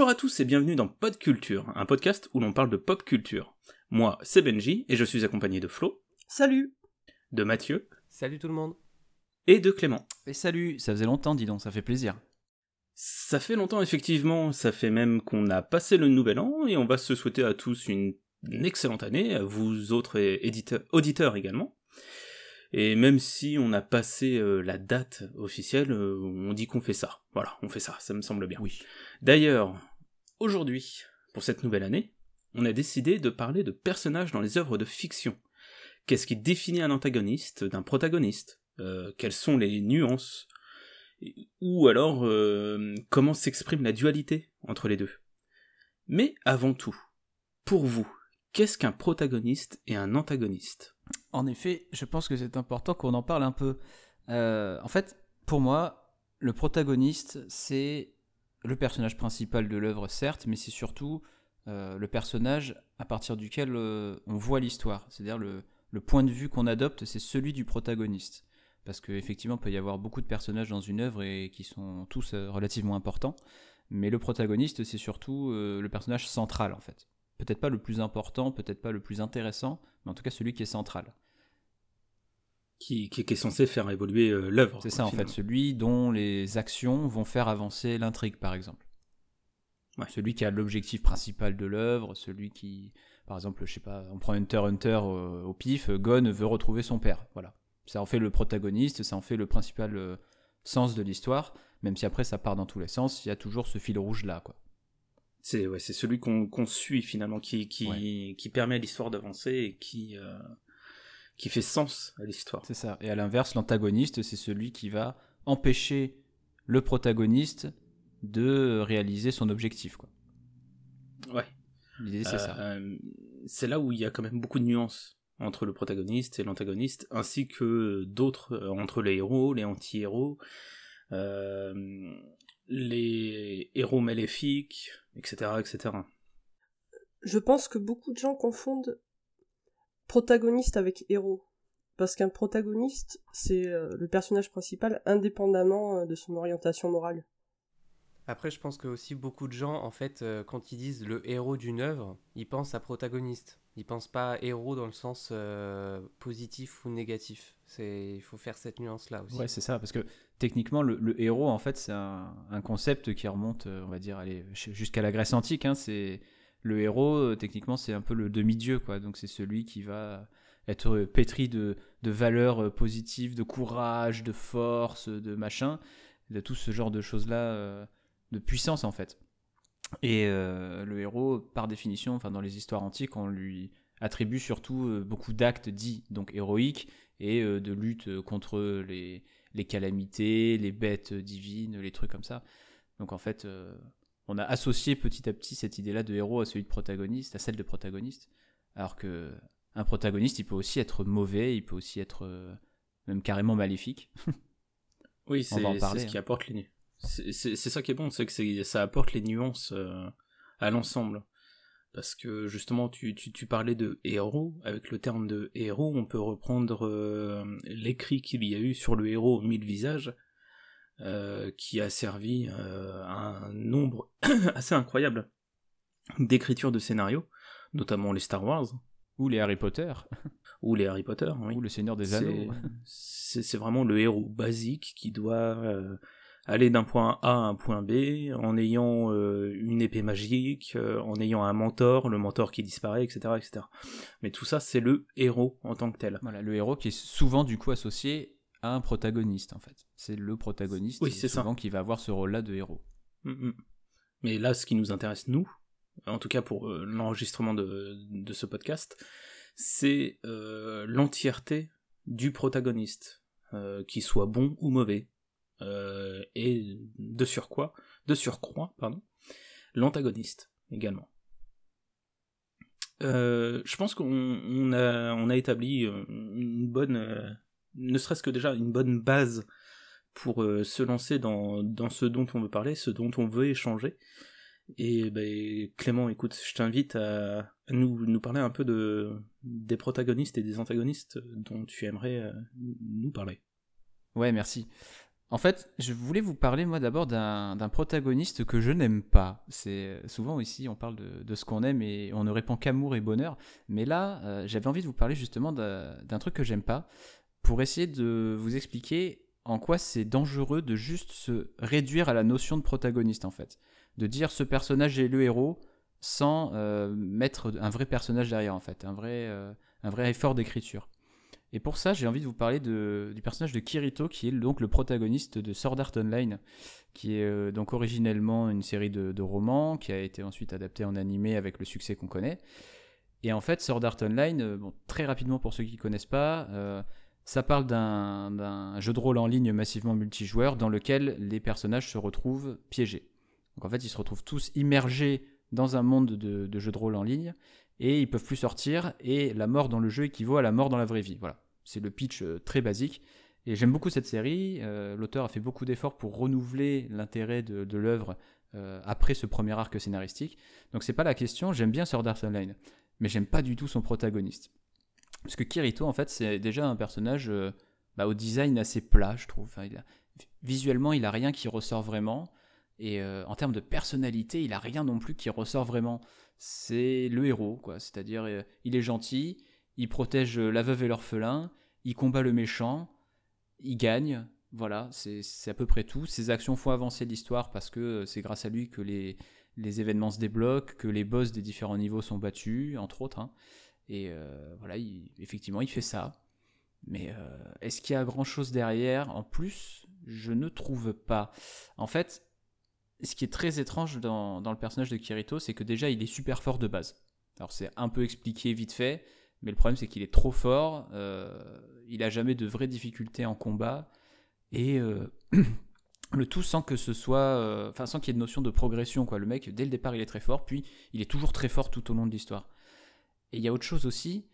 Bonjour à tous et bienvenue dans Pod Culture, un podcast où l'on parle de pop culture. Moi, c'est Benji et je suis accompagné de Flo. Salut De Mathieu. Salut tout le monde Et de Clément. Et salut, ça faisait longtemps, dis donc, ça fait plaisir. Ça fait longtemps, effectivement, ça fait même qu'on a passé le nouvel an et on va se souhaiter à tous une, excellente année, à vous autres éditeurs, auditeurs également. Et même si on a passé euh, la date officielle, euh, on dit qu'on fait ça. Voilà, on fait ça, ça me semble bien. Oui. D'ailleurs, aujourd'hui, pour cette nouvelle année, on a décidé de parler de personnages dans les œuvres de fiction. Qu'est-ce qui définit un antagoniste d'un protagoniste? Euh, Quelles sont les nuances? Ou alors, comment s'exprime la dualité entre les deux? Mais avant tout, pour vous, qu'est-ce qu'un protagoniste et un antagoniste? En effet, je pense que c'est important qu'on en parle un peu. Euh, en fait, pour moi, le protagoniste, c'est le personnage principal de l'œuvre, certes, mais c'est surtout euh, le personnage à partir duquel euh, on voit l'histoire. C'est-à-dire le, le, point de vue qu'on adopte, c'est celui du protagoniste. Parce qu'effectivement, il peut y avoir beaucoup de personnages dans une œuvre et qui sont tous relativement importants. Mais le protagoniste, c'est surtout le personnage central, en fait peut-être pas le plus important, peut-être pas le plus intéressant, mais en tout cas celui qui est central. Qui, qui, est censé faire évoluer euh, l'œuvre. C'est ça en fait, celui dont les actions vont faire avancer l'intrigue par exemple. Celui qui a l'objectif principal de l'œuvre, celui qui, par exemple, je sais pas, on prend Hunter Hunter au, au pif, Gon veut retrouver son père, voilà. Ça en fait le protagoniste, ça en fait le principal euh, sens de l'histoire, même si après ça part dans tous les sens, il y a toujours ce fil rouge là, quoi. C'est ouais, c'est celui qu'on suit finalement, qui, qui, qui permet à l'histoire d'avancer et qui, euh, qui fait sens à l'histoire. C'est ça. Et à l'inverse, l'antagoniste, c'est celui qui va empêcher le protagoniste de réaliser son objectif. Quoi. Ouais. L'idée, c'est ça. Euh, c'est là où il y a quand même beaucoup de nuances entre le protagoniste et l'antagoniste, ainsi que d'autres, euh, entre les héros, les anti-héros. Euh, les héros maléfiques, etc., etc. Je pense que beaucoup de gens confondent protagoniste avec héros. Parce qu'un protagoniste, c'est euh, le personnage principal indépendamment euh, de son orientation morale. Après, je pense que aussi beaucoup de gens, en fait, euh, quand ils disent le héros d'une œuvre, ils pensent à protagoniste. Ils pensent pas à héros dans le sens positif ou négatif. C'est, il faut faire cette nuance-là aussi. Ouais, c'est ça, parce que techniquement, le, héros, en fait, c'est un, concept qui remonte, on va dire, jusqu'à la Grèce antique. Hein, c'est le héros, euh, techniquement, c'est un peu le demi-dieu, quoi. Donc c'est celui qui va être pétri de, valeurs euh, positives, de courage, de force, de machin, de tout ce genre de choses-là, euh, de puissance en fait. Et le héros, par définition, enfin dans les histoires antiques, on lui attribue surtout beaucoup d'actes dits donc héroïques et de lutte contre les calamités, les bêtes divines, les trucs comme ça. Donc en fait, on a associé petit à petit cette idée-là de héros à celui de protagoniste, à celle de protagoniste. Alors que un protagoniste, il peut aussi être mauvais, il peut aussi être euh, même carrément maléfique. oui, c'est ce qui hein. apporte les c'est ça qui est bon, c'est que ça apporte les nuances euh, à l'ensemble. Parce que justement, tu, parlais de héros. Avec le terme de héros, on peut reprendre euh, l'écrit qu'il y a eu sur le héros mille visages, euh, qui a servi euh, à un nombre assez incroyable d'écritures de scénarios, notamment les Star Wars. Ou les Harry Potter. Ou les Harry Potter, oui. Ou le Seigneur des Anneaux. C'est vraiment le héros basique qui doit euh, aller d'un point A à un point B en ayant une épée magique, en ayant un mentor, le mentor qui disparaît, etc. etc. Mais tout ça, c'est le héros en tant que tel. Voilà, le héros qui est souvent du coup associé un protagoniste en fait. C'est le protagoniste oui, souvent qui va avoir ce rôle-là de héros. Mm, mm. Mais là, ce qui nous intéresse nous, en tout cas pour euh, l'enregistrement de, ce podcast, c'est euh, l'entièreté du protagoniste, euh, qu'il soit bon ou mauvais, et de surcroît, de surcroît, pardon, l'antagoniste également. je pense qu'on a, on a établi une bonne ne serait-ce que déjà une bonne base pour euh, se lancer dans, ce dont on veut parler, ce dont on veut échanger. Et ben, Clément, écoute, je t'invite à, nous, nous parler un peu de, des protagonistes et des antagonistes dont tu aimerais euh, nous parler. Ouais, merci. En fait, je voulais vous parler moi d'abord d'un protagoniste que je n'aime pas. C'est souvent ici on parle de, ce qu'on aime et on ne répand qu'amour et bonheur. Mais là, euh, j'avais envie de vous parler justement d'un truc que j'aime pas pour essayer de vous expliquer en quoi c'est dangereux de juste se réduire à la notion de protagoniste en fait, de dire ce personnage est le héros sans euh, mettre un vrai personnage derrière en fait, un vrai, euh, un vrai effort d'écriture. Et pour ça, j'ai envie de vous parler de, du personnage de Kirito, qui est donc le protagoniste de Sword Art Online, qui est euh, donc originellement une série de, romans, qui a été ensuite adaptée en animé avec le succès qu'on connaît. Et en fait, Sword Art Online, très rapidement pour ceux qui ne connaissent pas, ça parle d'un jeu de rôle en ligne massivement multijoueur dans lequel les personnages se retrouvent piégés. Donc en fait, ils se retrouvent tous immergés dans un monde de, de jeux de rôle en ligne, et ils peuvent plus sortir et la mort dans le jeu équivaut à la mort dans la vraie vie. Voilà, c'est le pitch euh, très basique. Et j'aime beaucoup cette série. Euh, l'auteur a fait beaucoup d'efforts pour renouveler l'intérêt de, l'œuvre euh, après ce premier arc scénaristique. Donc c'est pas la question. J'aime bien Sword Art Online, mais j'aime pas du tout son protagoniste. Parce que Kirito, en fait, c'est déjà un personnage bah, au design assez plat, je trouve. visuellement, il a rien qui ressort vraiment. Et en termes de personnalité, il a rien non plus qui ressort vraiment c'est le héros, quoi. C'est-à-dire, euh, il est gentil, il protège euh, la veuve et l'orphelin, il combat le méchant, il gagne. Voilà, c'est à peu près tout. Ses actions font avancer l'histoire parce que euh, c'est grâce à lui que les, événements se débloquent, que les boss des différents niveaux sont battus, entre autres. Hein. Et voilà, effectivement, il fait ça. Mais est-ce qu'il y a grand chose derrière? En plus, je ne trouve pas. En fait, ce qui est très étrange dans, le personnage de Kirito, c'est que déjà il est super fort de base. Alors c'est un peu expliqué vite fait, mais le problème c'est qu'il est trop fort, euh, il a jamais de vraies difficultés en combat, et euh, le tout sans que ce soit, euh, enfin sans qu'il y ait de notion de progression. Le mec dès le départ il est très fort, puis il est toujours très fort tout au long de l'histoire. Et il y a autre chose aussi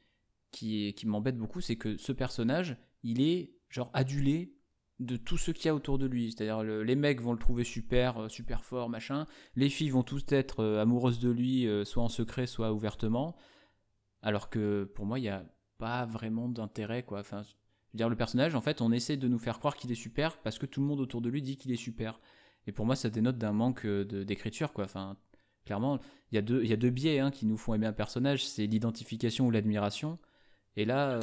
qui, m'embête beaucoup, c'est que ce personnage, il est genre adulé de tout ce qu'il y a autour de lui. C'est-à-dire les mecs vont le trouver super, euh, super fort, machin. Les filles vont tous être euh, amoureuses de lui, euh, soit en secret, soit ouvertement. Alors que pour moi, il n'y a pas vraiment d'intérêt, quoi. Enfin, je veux dire, le personnage, en fait, on essaie de nous faire croire qu'il est super parce que tout le monde autour de lui dit qu'il est super. Et pour moi, ça dénote d'un manque d'écriture, quoi. Enfin, clairement, il y, a deux, y a deux biais hein, qui nous font aimer un personnage, c'est l'identification ou l'admiration. Et là,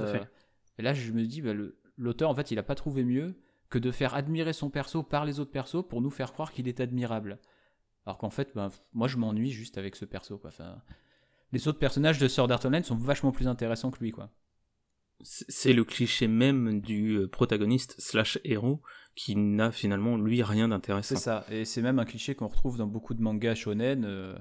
là, je me dis, bah, l'auteur, en fait, il n'a pas trouvé mieux que de faire admirer son perso par les autres persos pour nous faire croire qu'il est admirable. Alors qu'en fait, ben, moi je m'ennuie juste avec ce perso. Quoi. Enfin, les autres personnages de Sword Art Online sont vachement plus intéressants que lui. quoi. C'est le cliché même du euh, protagoniste slash héros qui n'a finalement lui rien d'intéressant. C'est ça, et c'est même un cliché qu'on retrouve dans beaucoup de mangas shonen, euh,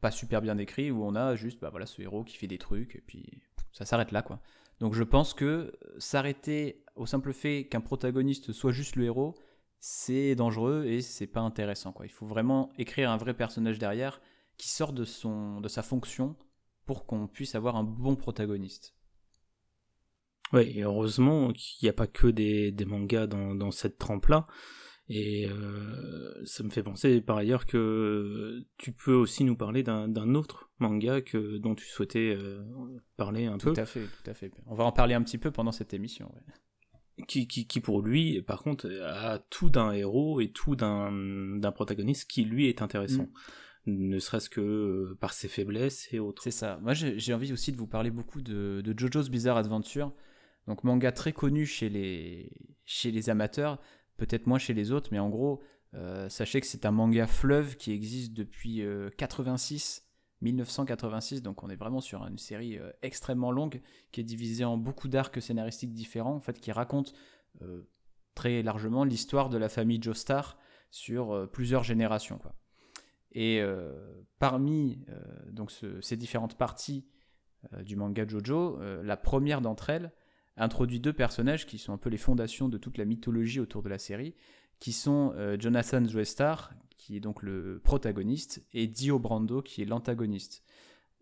pas super bien écrits, où on a juste bah, voilà, ce héros qui fait des trucs, et puis ça s'arrête là. quoi. Donc je pense que s'arrêter au simple fait qu'un protagoniste soit juste le héros, c'est dangereux et c'est pas intéressant. Quoi. Il faut vraiment écrire un vrai personnage derrière qui sort de, son, de sa fonction pour qu'on puisse avoir un bon protagoniste. Oui, et heureusement qu'il n'y a pas que des, mangas dans, dans cette trempe-là. Et euh, ça me fait penser par ailleurs que tu peux aussi nous parler d'un autre manga que, dont tu souhaitais euh, parler un peu. Tout à fait, tout à fait. On va en parler un petit peu pendant cette émission. Qui, qui, qui, pour lui, par contre, a tout d'un héros et tout d'un protagoniste qui lui est intéressant. Mm. Ne serait-ce que euh, par ses faiblesses et autres. C'est ça. Moi, j'ai envie aussi de vous parler beaucoup de, de JoJo's Bizarre Adventure. Donc, manga très connu chez les, chez les amateurs peut-être moins chez les autres, mais en gros, euh, sachez que c'est un manga fleuve qui existe depuis 86, euh, 1986, donc on est vraiment sur une série euh, extrêmement longue qui est divisée en beaucoup d'arcs scénaristiques différents, en fait, qui raconte très largement l'histoire de la famille Joestar sur plusieurs générations. Et parmi donc ces différentes parties du manga Jojo, la première d'entre elles introduit deux personnages qui sont un peu les fondations de toute la mythologie autour de la série, qui sont euh, Jonathan Joestar, qui est donc le protagoniste, et Dio Brando, qui est l'antagoniste.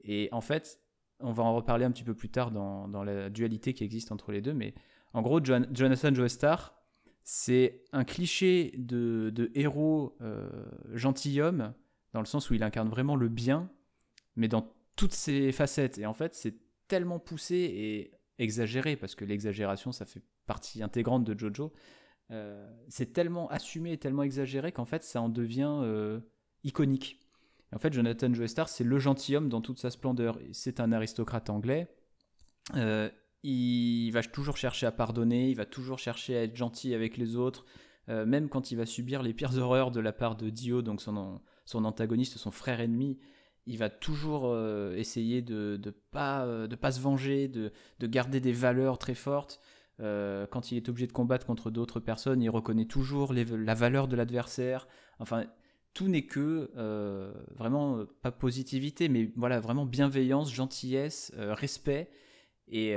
Et en fait, on va en reparler un petit peu plus tard dans, la dualité qui existe entre les deux, mais en gros, Jonathan Joestar, c'est un cliché de, héros euh, gentilhomme, dans le sens où il incarne vraiment le bien, mais dans toutes ses facettes. Et en fait, c'est tellement poussé et exagéré, parce que l'exagération, ça fait partie intégrante de Jojo. c'est tellement assumé tellement exagéré qu'en fait ça en devient iconique. En fait, Jonathan Joestar, c'est le gentilhomme dans toute sa splendeur. C'est un aristocrate anglais. Euh, il va toujours chercher à pardonner, il va toujours chercher à être gentil avec les autres, euh, même quand il va subir les pires horreurs de la part de Dio, donc son antagoniste, son frère ennemi. Il va toujours euh, essayer de ne pas, de pas se venger, de, de, garder des valeurs très fortes. quand il est obligé de combattre contre d'autres personnes, il reconnaît toujours la valeur de l'adversaire. Enfin, tout n'est que euh, vraiment euh, pas positivité, mais voilà vraiment bienveillance, gentillesse, euh, respect. Et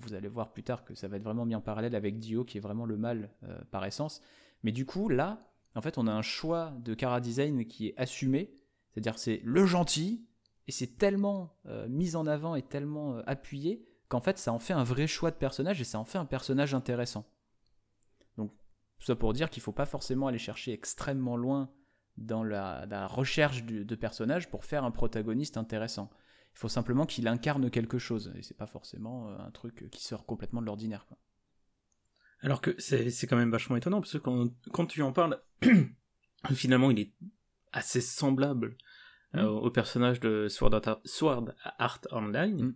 vous allez voir plus tard que ça va être vraiment mis en parallèle avec Dio, qui est vraiment le mal par essence. Mais du coup, là, en fait, on a un choix de cara design qui est assumé, c'est-à-dire c'est le gentil, et c'est tellement mis en avant et tellement appuyé qu'en fait, ça en fait un vrai choix de personnage et ça en fait un personnage intéressant. Tout ça pour dire qu'il ne faut pas forcément aller chercher extrêmement loin dans la, recherche de personnages pour faire un protagoniste intéressant. Il faut simplement qu'il incarne quelque chose, et c'est pas forcément euh, un truc qui sort complètement de l'ordinaire. Alors que c'est quand même vachement étonnant, parce que quand tu en parles, finalement il est assez semblable euh, mm. au personnage de Sword Art, Online. Mm.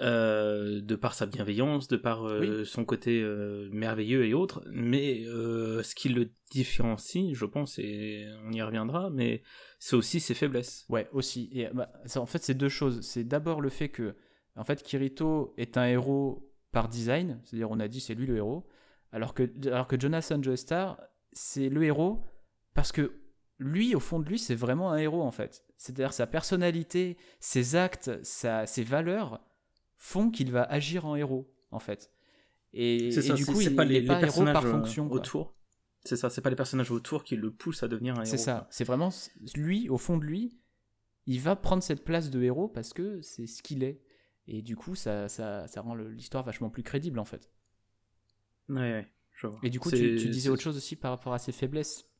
Euh, de par sa bienveillance, de par euh, son côté euh, merveilleux et autres, mais ce qui le différencie, je pense, et on y reviendra, mais c'est aussi ses faiblesses. Ouais, aussi. Et bah, en fait, c'est deux choses. C'est d'abord le fait que, en fait, Kirito est un héros par design, c'est-à-dire on a dit c'est lui le héros, alors que, alors que Jonathan Joestar, c'est le héros parce que lui, au fond de lui, c'est vraiment un héros en fait. C'est-à-dire sa personnalité, ses actes, sa, ses valeurs font qu'il va agir en héros, en fait. Et, du coup, il pas les, pas héros par euh, fonction. Autour. C'est ça, c'est pas les personnages autour qui le poussent à devenir un héros. C'est ça, c'est vraiment lui, au fond de lui, il va prendre cette place de héros parce que c'est ce qu'il est. Et du coup, ça, ça, ça rend l'histoire vachement plus crédible, en fait. Ouais, ouais, je vois. Et du coup, tu, disais autre chose aussi par rapport à ses faiblesses?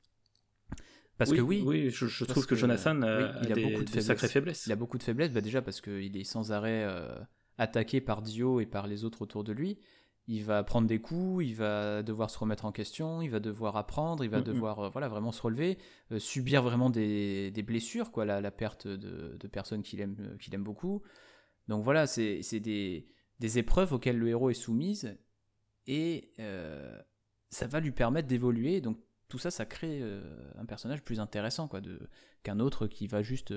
Parce que oui, oui, je, trouve que, Jonathan a, il a beaucoup de, sacrées faiblesses. Il a beaucoup de faiblesses, bah déjà parce qu'il est sans arrêt euh, attaqué par Dio et par les autres autour de lui, il va prendre des coups, il va devoir se remettre en question, il va devoir apprendre, il va devoir euh, voilà vraiment se relever, euh, subir vraiment des, blessures, quoi, la, la perte de, personnes qu'il aime, qu'il aime beaucoup. Donc voilà, c'est des, des, épreuves auxquelles le héros est soumise et ça va lui permettre d'évoluer. Donc tout ça, ça crée un personnage plus intéressant quoi, qu'un autre qui va juste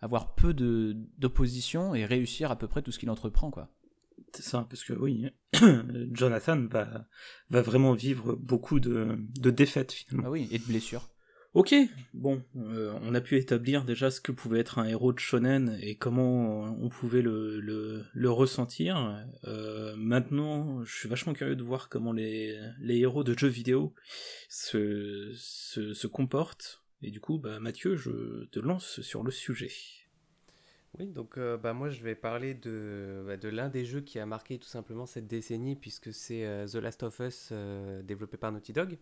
avoir peu d'opposition et réussir à peu près tout ce qu'il entreprend, quoi. C'est ça, parce que oui, Jonathan va, va vraiment vivre beaucoup de, de défaites finalement. Ah oui, et de blessures. Ok, bon, euh, on a pu établir déjà ce que pouvait être un héros de shonen et comment on pouvait le, ressentir. Euh, maintenant, je suis vachement curieux de voir comment les, héros de jeux vidéo se, comportent et du coup, bah, Mathieu, je te lance sur le sujet. Oui, donc euh, bah, moi je vais parler de, bah, de l'un des jeux qui a marqué tout simplement cette décennie, puisque c'est The Last of Us développé par Naughty Dog.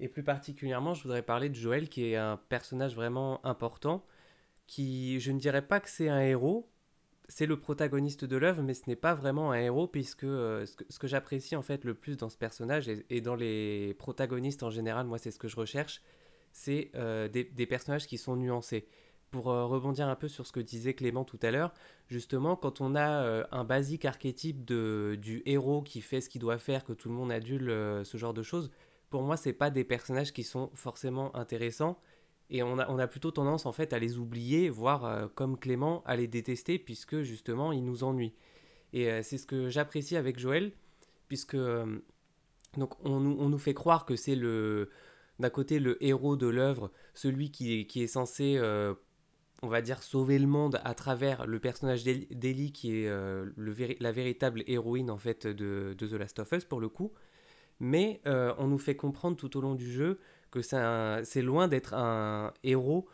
Et plus particulièrement, je voudrais parler de Joel, qui est un personnage vraiment important, qui, je ne dirais pas que c'est un héros, c'est le protagoniste de l'œuvre, mais ce n'est pas vraiment un héros, puisque ce que, j'apprécie en fait le plus dans ce personnage, et, dans les protagonistes en général, moi c'est ce que je recherche, c'est euh, des, personnages qui sont nuancés. Pour euh, rebondir un peu sur ce que disait Clément tout à l'heure, justement, quand on a euh, un basique archétype de, du héros qui fait ce qu'il doit faire, que tout le monde adule ce genre de choses, pour moi, c'est pas des personnages qui sont forcément intéressants. Et on a, plutôt tendance en fait à les oublier, voire comme Clément, à les détester, puisque justement, ils nous ennuient. Et c'est ce que j'apprécie avec Joël, puisque donc on, nous fait croire que c'est le, d'un côté le héros de l'œuvre, celui qui est, censé, euh, on va dire, sauver le monde à travers le personnage d'Ellie, qui est euh, la véritable héroïne en fait de, The Last of Us pour le coup. Mais euh, on nous fait comprendre tout au long du jeu que c'est loin d'être un héros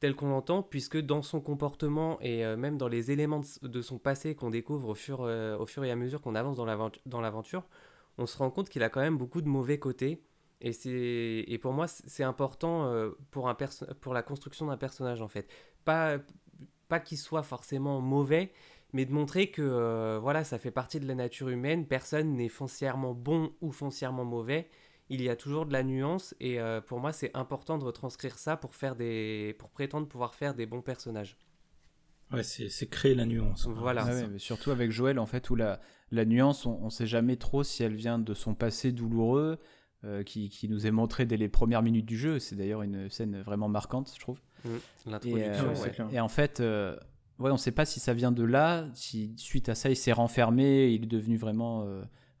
tel qu'on l'entend, puisque dans son comportement et même dans les éléments de, son passé qu'on découvre au fur, fur et à mesure qu'on avance dans l'aventure, on se rend compte qu'il a quand même beaucoup de mauvais côtés et, et pour moi, c'est important euh, pour, un pour la construction d'un personnage, en fait. Pas, pas qu'il soit forcément mauvais, mais de montrer que voilà, ça fait partie de la nature humaine, personne n'est foncièrement bon ou foncièrement mauvais, il y a toujours de la nuance et pour moi c'est important de retranscrire ça pour faire des pour prétendre pouvoir faire des bons personnages. Ouais, c'est créer la nuance. Voilà. Ah surtout avec Joël, en fait, où la, la nuance, on ne sait jamais trop si elle vient de son passé douloureux, euh, qui, qui, nous est montré dès les premières minutes du jeu. C'est d'ailleurs une scène vraiment marquante, je trouve. Mmh, l'introduction, euh, et, en fait, euh, ouais, on ne sait pas si ça vient de là, si suite à ça, il s'est renfermé, il est devenu vraiment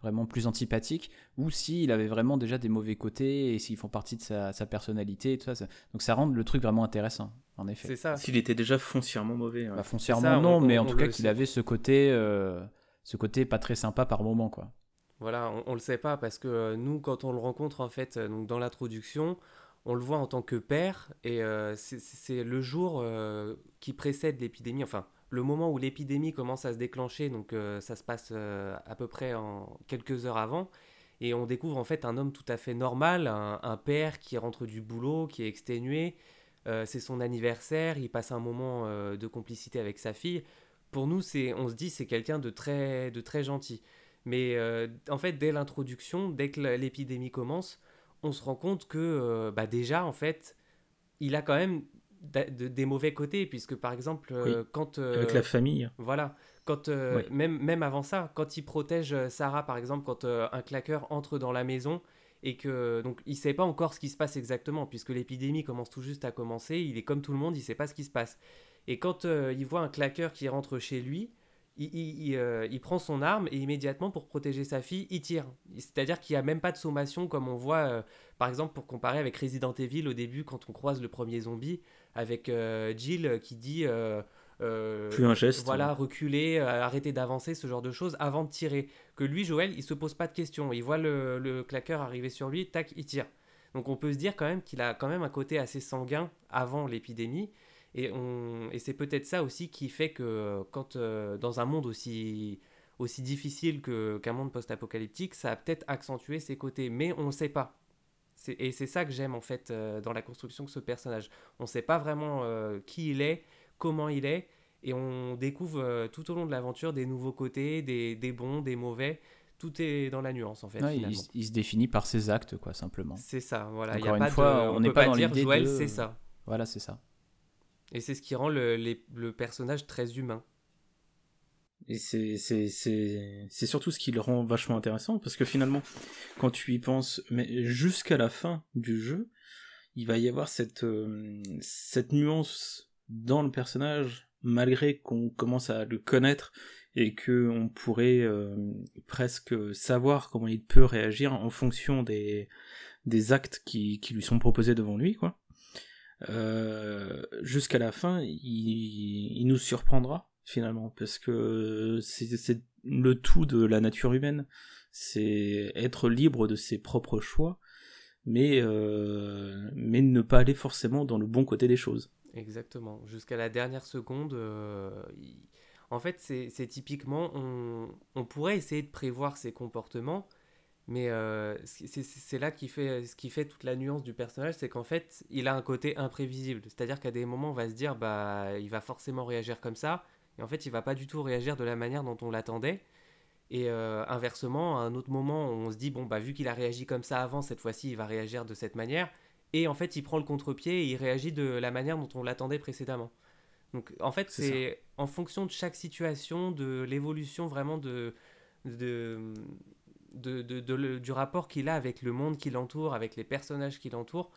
vraiment plus antipathique, ou s'il avait vraiment déjà des mauvais côtés et s'ils font partie de sa, personnalité et tout ça, Donc ça rend le truc vraiment intéressant, en effet. C'est ça. S'il était déjà foncièrement mauvais. Bah, foncièrement non, mais en tout cas qu'il avait ce côté, euh, ce côté pas très sympa par moment, quoi. Voilà, on, on le sait pas parce que euh, nous, quand on le rencontre en fait, euh, donc dans l'introduction, on le voit en tant que père et c'est le jour qui précède l'épidémie, enfin le moment où l'épidémie commence à se déclencher, donc euh, ça se passe euh, à peu près en quelques heures avant, et on découvre en fait un homme tout à fait normal, un, père qui rentre du boulot, qui est exténué, euh, c'est son anniversaire, il passe un moment de complicité avec sa fille. Pour nous, on se dit c'est quelqu'un de très, de très gentil. Mais en fait, dès l'introduction, dès que l'épidémie commence, on se rend compte que bah déjà, en fait, il a quand même des mauvais côtés, puisque par exemple, euh, quand. Euh, Avec la famille. Voilà. Quand, euh, même, même avant ça, quand il protège Sarah, par exemple, quand un claqueur entre dans la maison et que. Donc, il sait pas encore ce qui se passe exactement, puisque l'épidémie commence tout juste à commencer, il est comme tout le monde, il sait pas ce qui se passe. Et quand il voit un claqueur qui rentre chez lui, il, il, prend son arme et immédiatement pour protéger sa fille, il tire. C'est-à-dire qu'il n'y a même pas de sommation comme on voit, par exemple, pour comparer avec Resident Evil au début, quand on croise le premier zombie, avec euh, Jill qui dit euh, euh, plus un geste. Voilà, reculer, arrêter d'avancer, ce genre de choses avant de tirer. Que lui, Joël, il se pose pas de questions. Il voit le, le claqueur arriver sur lui, tac, il tire. Donc on peut se dire quand même qu'il a quand même un côté assez sanguin avant l'épidémie. Et, on... et c'est peut-être ça aussi qui fait que quand dans un monde aussi, aussi difficile qu'un monde post-apocalyptique, ça a peut-être accentué ses côtés. Mais on ne sait pas. Et c'est ça que j'aime en fait euh, dans la construction de ce personnage. On ne sait pas vraiment euh, qui il est, comment il est, et on découvre euh, tout au long de l'aventure des nouveaux côtés, des, des, bons, des mauvais. Tout est dans la nuance en fait. il, se définit par ses actes, quoi, simplement. C'est ça, voilà. Encore y a une pas fois, on n'est pas, dans dire Joël, c'est ça. Voilà, c'est ça. Et c'est ce qui rend le, personnage très humain. Et c'est surtout ce qui le rend vachement intéressant, parce que finalement, quand tu y penses, mais jusqu'à la fin du jeu, il va y avoir cette, euh, nuance dans le personnage, malgré qu'on commence à le connaître et qu'on pourrait euh, presque savoir comment il peut réagir en fonction des, des actes qui, qui lui sont proposés devant lui, quoi. Euh, jusqu'à la fin, il, nous surprendra finalement, parce que c'est le tout de la nature humaine, c'est être libre de ses propres choix, mais, euh, mais ne pas aller forcément dans le bon côté des choses. Exactement, jusqu'à la dernière seconde, euh, en fait c'est typiquement, on, on, pourrait essayer de prévoir ses comportements, mais euh, c'est là qui fait, ce qui fait toute la nuance du personnage, c'est qu'en fait, il a un côté imprévisible. C'est-à-dire qu'à des moments, on va se dire, bah, il va forcément réagir comme ça. Et en fait, il va pas du tout réagir de la manière dont on l'attendait. Et euh, inversement, à un autre moment, on se dit, bon, bah, vu qu'il a réagi comme ça avant, cette fois-ci, il va réagir de cette manière. Et en fait, il prend le contre-pied et il réagit de la manière dont on l'attendait précédemment. Donc, en fait, c'est en fonction de chaque situation, de l'évolution vraiment de, de, de, de, du rapport qu'il a avec le monde qui l'entoure, avec les personnages qui l'entourent,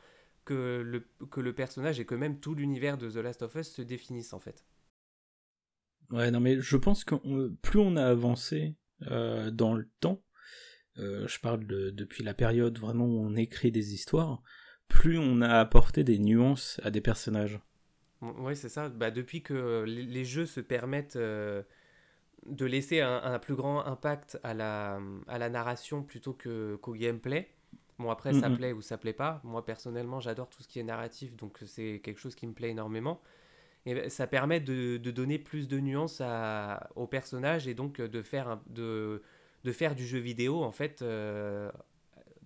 que le, que le personnage et que même tout l'univers de The Last of Us se définissent en fait. Ouais, non, mais je pense que plus on a avancé euh, dans le temps, euh, je parle de, depuis la période vraiment où on écrit des histoires, plus on a apporté des nuances à des personnages. Oui, c'est ça. Bah, depuis que les, jeux se permettent euh, de laisser un, plus grand impact à la, à la narration plutôt qu'au gameplay. Bon, après, ça plaît ou ça plaît pas. Moi, personnellement, j'adore tout ce qui est narratif, donc c'est quelque chose qui me plaît énormément. Ben, ça permet de, donner plus de nuances à, au personnage et donc de faire, de, de faire du jeu vidéo, en fait, euh,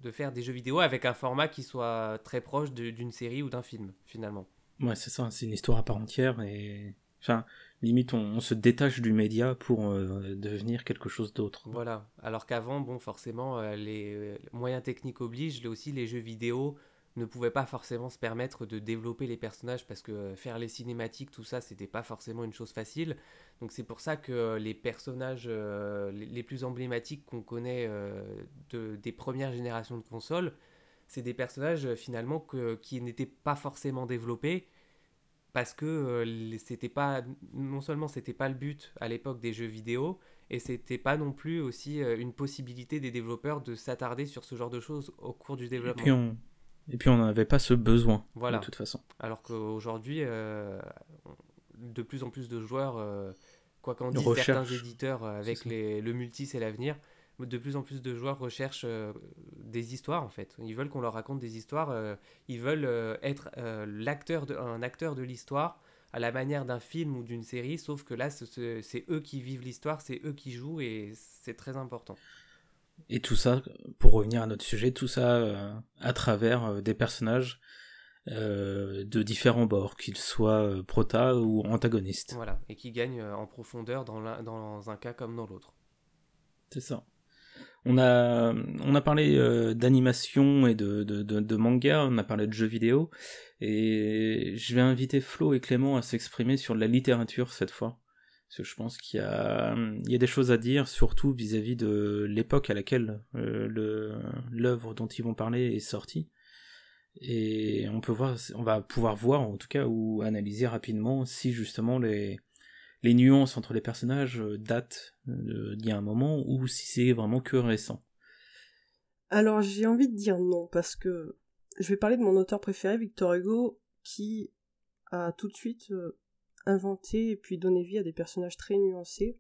de faire des jeux vidéo avec un format qui soit très proche d'une série ou d'un film, finalement. Ouais, c'est ça, c'est une histoire à part entière et. Enfin, limite on, se détache du média pour devenir quelque chose d'autre. Voilà. Alors qu'avant, bon, forcément, les moyens techniques obligent, aussi les jeux vidéo ne pouvaient pas forcément se permettre de développer les personnages parce que faire les cinématiques, tout ça, c'était pas forcément une chose facile. Donc c'est pour ça que les personnages euh, les plus emblématiques qu'on connaît euh, de, des premières générations de consoles, c'est des personnages euh, finalement qui n'étaient pas forcément développés parce que c'était pas non seulement c'était pas le but à l'époque des jeux vidéo et c'était pas non plus aussi une possibilité des développeurs de s'attarder sur ce genre de choses au cours du développement. Et puis on n'avait pas ce besoin, voilà. de toute façon. Alors qu'aujourd'hui, euh, de plus en plus de joueurs, euh, quoi qu'en disent certains éditeurs euh, avec les, le multi c'est l'avenir, de plus en plus de joueurs recherchent des histoires en fait. Ils veulent qu'on leur raconte des histoires, ils veulent être l'acteur de, un acteur de l'histoire à la manière d'un film ou d'une série, sauf que là c'est eux qui vivent l'histoire, c'est eux qui jouent et c'est très important. Et tout ça, pour revenir à notre sujet, tout ça euh, à travers euh, des personnages euh, de différents bords, qu'ils soient prota ou antagonistes. Voilà, et qui gagnent en profondeur dans, dans un cas comme dans l'autre. C'est ça. On a, parlé d'animation et de, manga, on a parlé de jeux vidéo, et je vais inviter Flo et Clément à s'exprimer sur la littérature cette fois. Parce que je pense qu'il y a, des choses à dire, surtout vis-à-vis de l'époque à laquelle euh, l'œuvre dont ils vont parler est sortie. Et on peut voir, on va pouvoir voir en tout cas ou analyser rapidement si justement les, nuances entre les personnages euh, datent euh, d'il y a un moment ou si c'est vraiment que récent. Alors j'ai envie de dire non parce que je vais parler de mon auteur préféré Victor Hugo qui a tout de suite inventer et puis donner vie à des personnages très nuancés.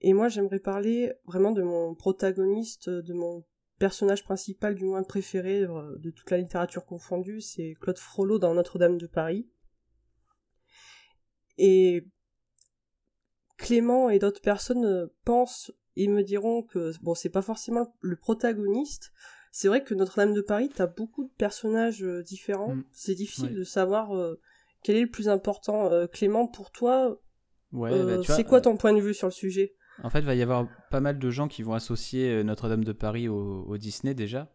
Et moi, j'aimerais parler vraiment de mon protagoniste, de mon personnage principal, du moins préféré euh, de toute la littérature confondue, c'est Claude Frollo dans Notre-Dame de Paris. Et Clément et d'autres personnes pensent et me diront que bon, c'est pas forcément le protagoniste. C'est vrai que Notre-Dame de Paris, t'as beaucoup de personnages euh, différents. Mm. C'est difficile de savoir euh, quel est le plus important euh, Clément, pour toi, ouais, euh, bah, c'est quoi ton point de vue sur le sujet? En fait, il va y avoir pas mal de gens qui vont associer euh, Notre-Dame de Paris au, Disney déjà.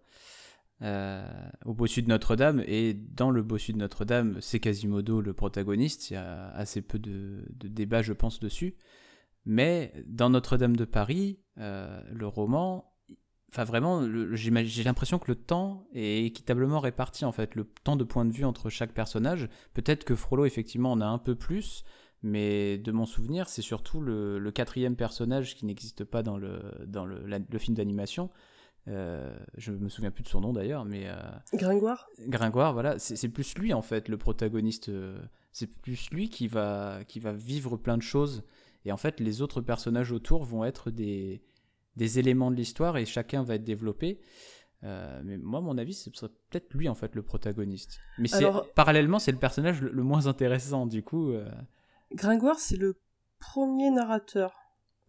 Au bossu de Notre-Dame. Et dans le bossu de Notre-Dame c'est Quasimodo le protagoniste. Il y a assez peu de, débats je pense dessus. Mais dans Notre-Dame de Paris le roman Enfin, vraiment, j'ai l'impression que le temps est équitablement réparti, en fait, le temps de point de vue entre chaque personnage. Peut-être que Frollo, effectivement, en a un peu plus, mais de mon souvenir, c'est surtout le, quatrième personnage qui n'existe pas dans le, dans le, film d'animation. Euh, je me souviens plus de son nom d'ailleurs, mais. Euh, Gringoire? Gringoire, voilà, c'est plus lui, en fait, le protagoniste. c'est plus lui qui va, qui va vivre plein de choses. Et en fait, les autres personnages autour vont être des des éléments de l'histoire et chacun va être développé. Euh, mais moi, à mon avis, ce serait peut-être lui en fait le protagoniste. Mais parallèlement, c'est le personnage le, moins intéressant du coup. Euh. Gringoire, c'est le premier narrateur.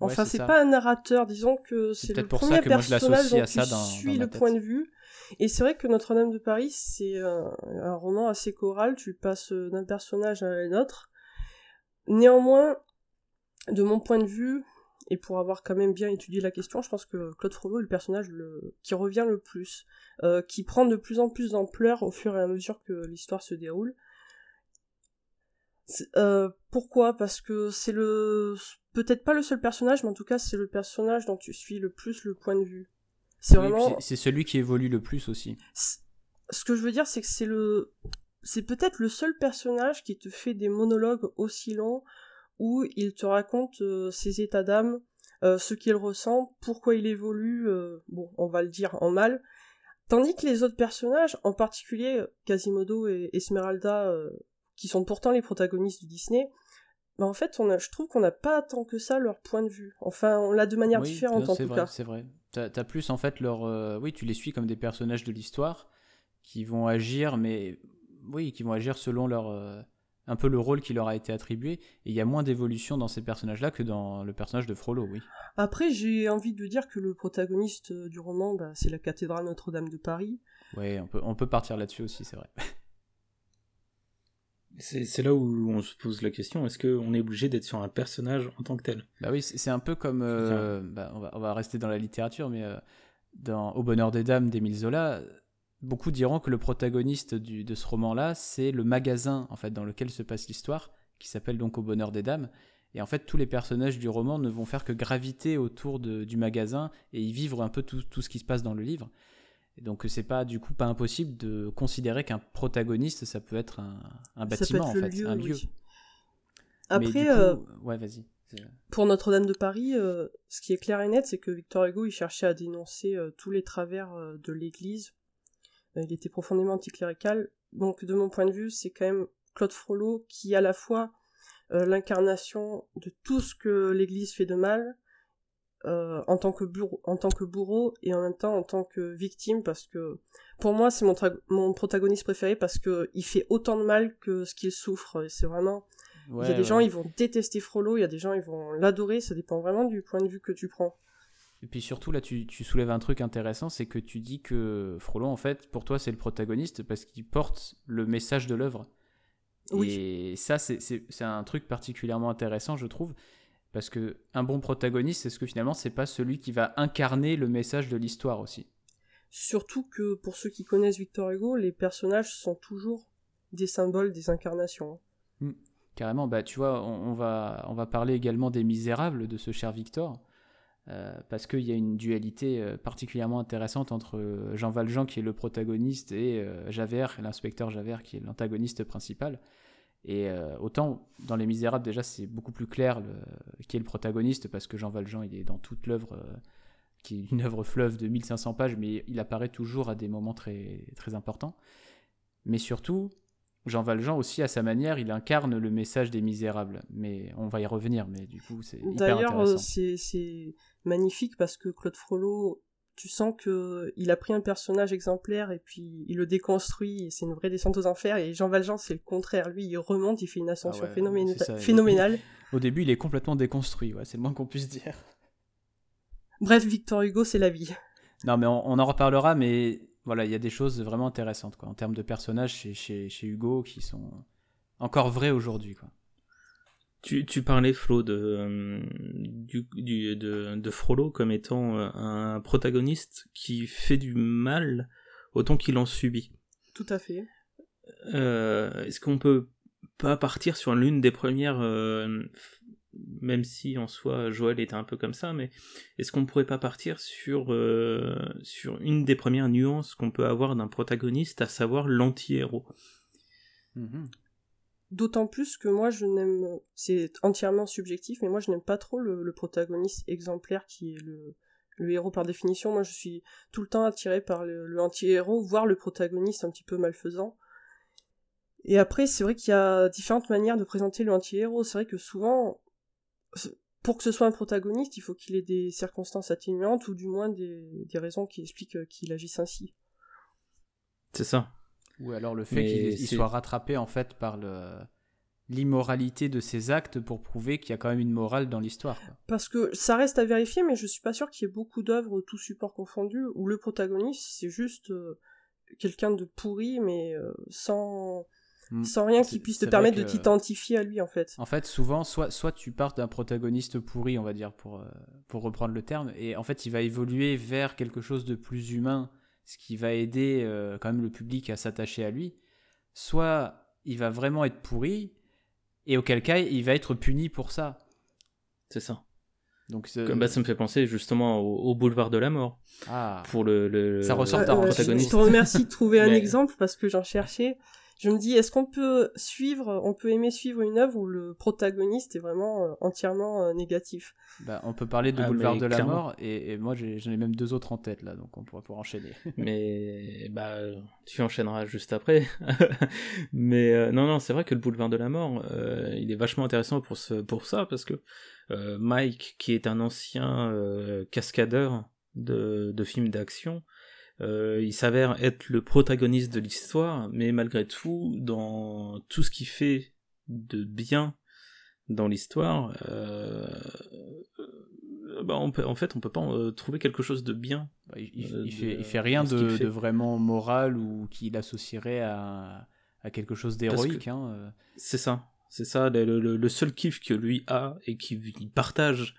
Enfin, c'est pas un narrateur, disons que c'est le premier personnage dont tu suis le point de vue. Et c'est vrai que Notre-Dame de Paris, c'est un, un, roman assez choral. Tu passes d'un personnage à un autre. Néanmoins, de mon point de vue, et pour avoir quand même bien étudié la question, je pense que Claude Frollo est le personnage qui revient le plus, euh, qui prend de plus en plus d'ampleur au fur et à mesure que l'histoire se déroule. Euh, pourquoi? Parce que c'est le peut-être pas le seul personnage, mais en tout cas c'est le personnage dont tu suis le plus le point de vue. C'est vraiment c'est celui qui évolue le plus aussi. Ce que je veux dire, c'est que c'est le c'est peut-être le seul personnage qui te fait des monologues aussi longs où il te raconte euh, ses états d'âme, euh, ce qu'il ressent, pourquoi il évolue, euh, bon, on va le dire en mal. Tandis que les autres personnages, en particulier Quasimodo et Esmeralda, qui sont pourtant les protagonistes du Disney, bah en fait, on a, je trouve qu'on n'a pas tant que ça leur point de vue. Enfin, on l'a de manière différente en tout vrai, cas. C'est vrai. T'as as plus en fait leur, oui, tu les suis comme des personnages de l'histoire qui vont agir, mais oui, qui vont agir selon leur un peu le rôle qui leur a été attribué. Et il y a moins d'évolution dans ces personnages-là que dans le personnage de Frollo, oui. Après, j'ai envie de dire que le protagoniste euh, du roman, bah, c'est la cathédrale Notre-Dame de Paris. Oui, on peut, on peut partir là-dessus aussi, c'est vrai. C'est là où on se pose la question est-ce qu'on est obligé d'être sur un personnage en tant que tel? Bah oui, c'est un peu comme. Euh, bah, on, va, on, va, rester dans la littérature, mais euh, dans Au bonheur des dames d'Émile Zola, beaucoup diront que le protagoniste du, de ce roman-là, c'est le magasin en fait dans lequel se passe l'histoire, qui s'appelle donc Au bonheur des dames. Et en fait, tous les personnages du roman ne vont faire que graviter autour de, du magasin et y vivre un peu tout, tout, ce qui se passe dans le livre. Et donc, c'est pas du coup pas impossible de considérer qu'un protagoniste, ça peut être un, un bâtiment en fait, un lieu. Après, euh, ouais, vas-y. Pour Notre-Dame de Paris, euh, ce qui est clair et net, c'est que Victor Hugo, il cherchait à dénoncer euh, tous les travers de l'Église. il était profondément anticlérical. Donc, de mon point de vue, c'est quand même Claude Frollo qui, à la fois, l'incarnation de tout ce que l'Église fait de mal, euh, en tant que bourreau, en tant que bourreau et en même temps en tant que victime parce que pour moi c'est mon, mon protagoniste préféré parce que il fait autant de mal que ce qu'il souffre c'est vraiment il y a des gens ils vont détester Frollo il y a des gens ils vont l'adorer ça dépend vraiment du point de vue que tu prends. Et puis surtout là tu, tu soulèves un truc intéressant c'est que tu dis que Frollo en fait pour toi c'est le protagoniste parce qu'il porte le message de l'œuvre. Oui. et ça c'est un truc particulièrement intéressant je trouve parce que un bon protagoniste, est-ce que finalement c'est pas celui qui va incarner le message de l'histoire aussi Surtout que pour ceux qui connaissent Victor Hugo, les personnages sont toujours des symboles, des incarnations. Hmm. carrément, bah tu vois, on, va, on va parler également des Misérables de ce cher Victor, euh, parce qu'il y a une dualité euh, particulièrement intéressante entre euh, Jean Valjean qui est le protagoniste et Javert, l'inspecteur Javert qui est l'antagoniste principal. Et euh, autant dans Les Misérables, déjà, c'est beaucoup plus clair qui est le protagoniste, parce que Jean Valjean, il est dans toute l'œuvre, euh, qui est une œuvre fleuve de 1500 pages, mais il apparaît toujours à des moments très, très importants. Mais surtout, Jean Valjean aussi, à sa manière, il incarne le message des Misérables. Mais on va y revenir, mais du coup, c'est hyper intéressant. D'ailleurs, c'est magnifique parce que Claude Frollo tu sens que il a pris un personnage exemplaire et puis il le déconstruit et c'est une vraie descente aux enfers et Jean Valjean c'est le contraire. Lui il remonte il fait une ascension ah phénoménale. au début il est complètement déconstruit c'est le moins qu'on puisse dire. Bref Victor Hugo c'est la vie. Non mais on, en reparlera mais voilà il y a des choses vraiment intéressantes quoi en termes de personnages chez, chez, chez Hugo qui sont encore vrais aujourd'hui quoi tu, tu parlais, Flo, de, euh, du, du, de, de Frollo comme étant euh, un protagoniste qui fait du mal autant qu'il en subit. Tout à fait. Euh, Est-ce qu'on peut pas partir sur l'une des premières, euh, même si en soi Joël était un peu comme ça, mais est-ce qu'on pourrait pas partir sur, sur une des premières nuances qu'on peut avoir d'un protagoniste, à savoir l'anti-héros? Mm-hmm. D'autant plus que moi je n'aime, c'est entièrement subjectif, mais moi je n'aime pas trop le, protagoniste exemplaire qui est le, héros par définition. Moi je suis tout le temps attiré par le, anti-héros, voire le protagoniste un petit peu malfaisant. Et après c'est vrai qu'il y a différentes manières de présenter le anti-héros. C'est vrai que souvent, pour que ce soit un protagoniste, il faut qu'il ait des circonstances atténuantes ou du moins des, des raisons qui expliquent qu'il agisse ainsi. C'est ça. Ou alors le fait qu'il soit rattrapé en fait par le l'immoralité de ses actes pour prouver qu'il y a quand même une morale dans l'histoire. Parce que ça reste à vérifier, mais je suis pas sûr qu'il y ait beaucoup d'œuvres, tout support confondu, où le protagoniste c'est juste euh, quelqu'un de pourri, mais euh, sans hmm. sans rien qui puisse te permettre de t'identifier à lui en fait. En fait, souvent, soit, soit tu pars d'un protagoniste pourri, on va dire, pour, euh, pour reprendre le terme, et en fait il va évoluer vers quelque chose de plus humain ce qui va aider euh, quand même le public à s'attacher à lui, soit il va vraiment être pourri, et auquel cas il va être puni pour ça. C'est ça. Donc bah, ça me fait penser justement au, boulevard de la mort. Ah. Pour le, ça ressort d'un protagoniste. Je te remercie de trouver un exemple parce que j'en cherchais je me dis, est-ce qu'on peut suivre, on peut aimer suivre une œuvre où le protagoniste est vraiment euh, entièrement euh, négatif? Bah, On peut parler de ah, Boulevard de la Mort, et, moi j'en ai, même deux autres en tête là, donc on pourra pouvoir enchaîner. mais bah, tu enchaîneras juste après. mais euh, non, non, c'est vrai que le Boulevard de la Mort, il est vachement intéressant pour, ce, pour ça, parce que Mike, qui est un ancien cascadeur de, de films d'action, euh, il s'avère être le protagoniste de l'histoire, mais malgré tout, dans tout ce qui fait de bien dans l'histoire, euh, bah on peut, en fait, on peut pas euh, trouver quelque chose de bien. Bah, il, fait, fait, rien de, vraiment moral ou qu'il associerait à, à quelque chose d'héroïque. Hein, c'est ça, c'est ça. Le, seul kiff que lui a et qu'il partage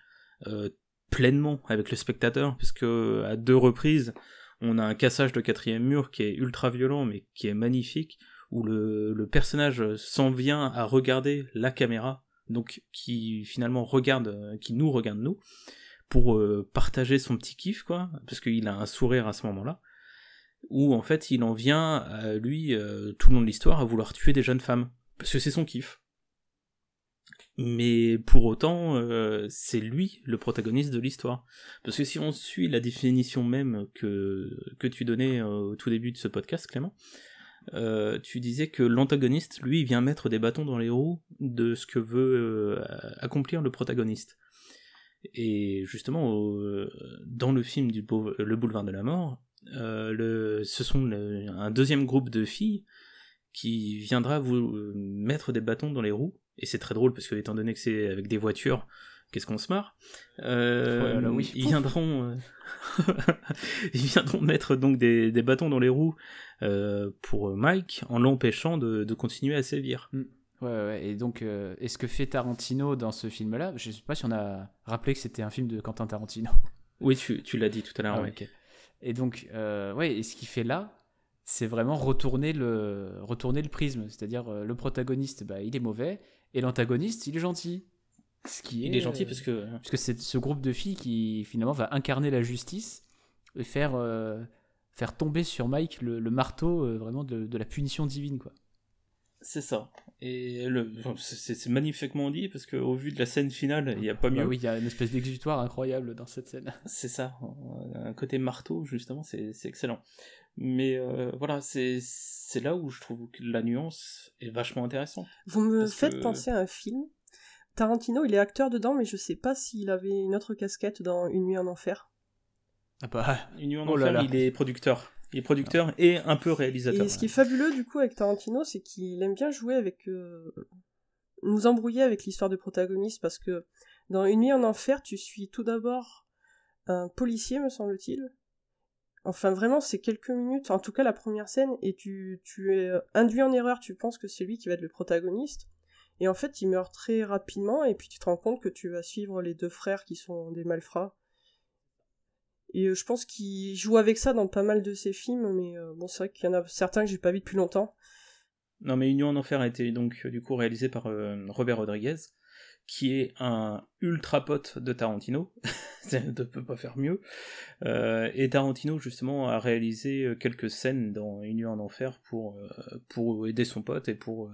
pleinement avec le spectateur, puisque à deux reprises, on a un cassage de quatrième mur qui est ultra violent, mais qui est magnifique, où le, personnage s'en vient à regarder la caméra, donc qui finalement regarde, qui nous regarde nous, pour euh, partager son petit kiff, quoi, parce qu'il a un sourire à ce moment-là, où en fait il en vient, à lui, euh, tout le long de l'histoire, à vouloir tuer des jeunes femmes, parce que c'est son kiff. Mais pour autant, euh, c'est lui le protagoniste de l'histoire. Parce que si on suit la définition même que, que tu donnais au tout début de ce podcast, Clément, tu disais que l'antagoniste, lui, vient mettre des bâtons dans les roues de ce que veut accomplir le protagoniste. Et justement, dans le film Le Boulevard de la Mort, euh, le, ce sont un deuxième groupe de filles qui viendra vous euh, mettre des bâtons dans les roues. Et c'est très drôle parce que, étant donné que c'est avec des voitures, qu'est-ce qu'on se marre euh, oui. Ils viendront, ils viendront mettre donc des, des, bâtons dans les roues pour Mike en l'empêchant de, de, continuer à sévir. Mm. Ouais, ouais, et donc, euh, est-ce que fait Tarantino dans ce film-là? Je sais pas si on a rappelé que c'était un film de Quentin Tarantino. Oui, tu, tu l'as dit tout à l'heure. Ah, et donc, euh, ouais, et ce qu'il fait là, c'est vraiment retourner le, retourner le prisme. C'est-à-dire, euh, le protagoniste, bah, il est mauvais, et l'antagoniste, il est gentil. Ce qui est, il est gentil parce que... Parce que c'est ce groupe de filles qui, finalement, va incarner la justice et faire, faire tomber sur Mike le, marteau, vraiment, de, de la punition divine, quoi. C'est ça. Et le, c'est magnifiquement dit parce qu'au vu de la scène finale, il n'y a pas bah mieux. oui, il y a une espèce d'exutoire incroyable dans cette scène. C'est ça. Un côté marteau, justement, c'est excellent. Mais euh, voilà, c'est là où je trouve que la nuance est vachement intéressante. Vous me faites penser à un film. Tarantino, il est acteur dedans, mais je sais pas s'il avait une autre casquette dans Une nuit en enfer. Ah bah, Une nuit en oh enfer, il est producteur. Il est producteur et un peu réalisateur. Et ce qui est fabuleux du coup avec Tarantino, c'est qu'il aime bien jouer avec euh, nous embrouiller avec l'histoire de protagoniste parce que dans Une nuit en enfer, tu suis tout d'abord un policier, me semble-t-il. Enfin vraiment, c'est quelques minutes, en tout cas la première scène, et tu, tu es induit en erreur, tu penses que c'est lui qui va être le protagoniste. Et en fait, il meurt très rapidement, et puis tu te rends compte que tu vas suivre les deux frères qui sont des malfrats et euh, je pense qu'il joue avec ça dans pas mal de ses films, mais euh, bon, c'est vrai qu'il y en a certains que j'ai pas vu depuis longtemps. Non, mais Union en Enfer a été donc euh, du coup réalisé par Robert Rodriguez, qui est un ultra pote de Tarantino, ça ne peut pas faire mieux. et Tarantino justement a réalisé quelques scènes dans Union en Enfer pour pour aider son pote et pour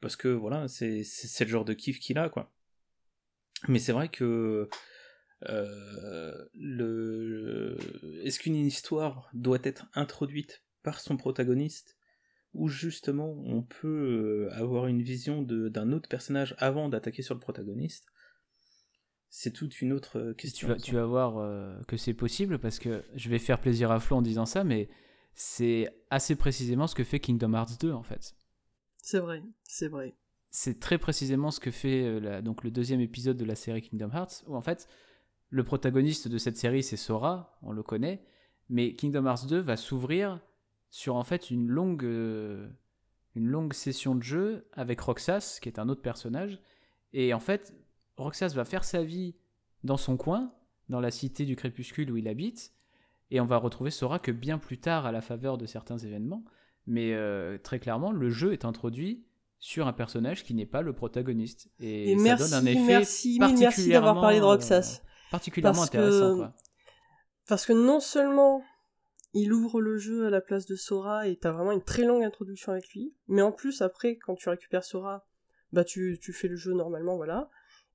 parce que voilà, c'est c'est le genre de kiff qu'il a quoi. Mais c'est vrai que euh, le... Est-ce qu'une histoire doit être introduite par son protagoniste ou justement on peut euh, avoir une vision d'un autre personnage avant d'attaquer sur le protagoniste? C'est toute une autre euh, question. Tu vas, tu vas voir que c'est possible parce que je vais faire plaisir à Flo en disant ça, mais c'est assez précisément ce que fait Kingdom Hearts 2 en fait. C'est vrai, c'est vrai. C'est très précisément ce que fait donc le deuxième épisode de la série Kingdom Hearts où en fait le protagoniste de cette série, c'est Sora, on le connaît, mais Kingdom Hearts 2 va s'ouvrir sur en fait une longue, euh, une longue session de jeu avec Roxas, qui est un autre personnage. Et en fait, Roxas va faire sa vie dans son coin, dans la cité du crépuscule où il habite, et on va retrouver Sora que bien plus tard à la faveur de certains événements. Mais euh, très clairement, le jeu est introduit sur un personnage qui n'est pas le protagoniste. Et, ça donne un effet merci, merci d'avoir parlé de Roxas. Euh, particulièrement parce intéressant. Que, Parce que non seulement il ouvre le jeu à la place de Sora et t'as vraiment une très longue introduction avec lui, mais en plus après quand tu récupères Sora, bah tu, tu fais le jeu normalement, voilà.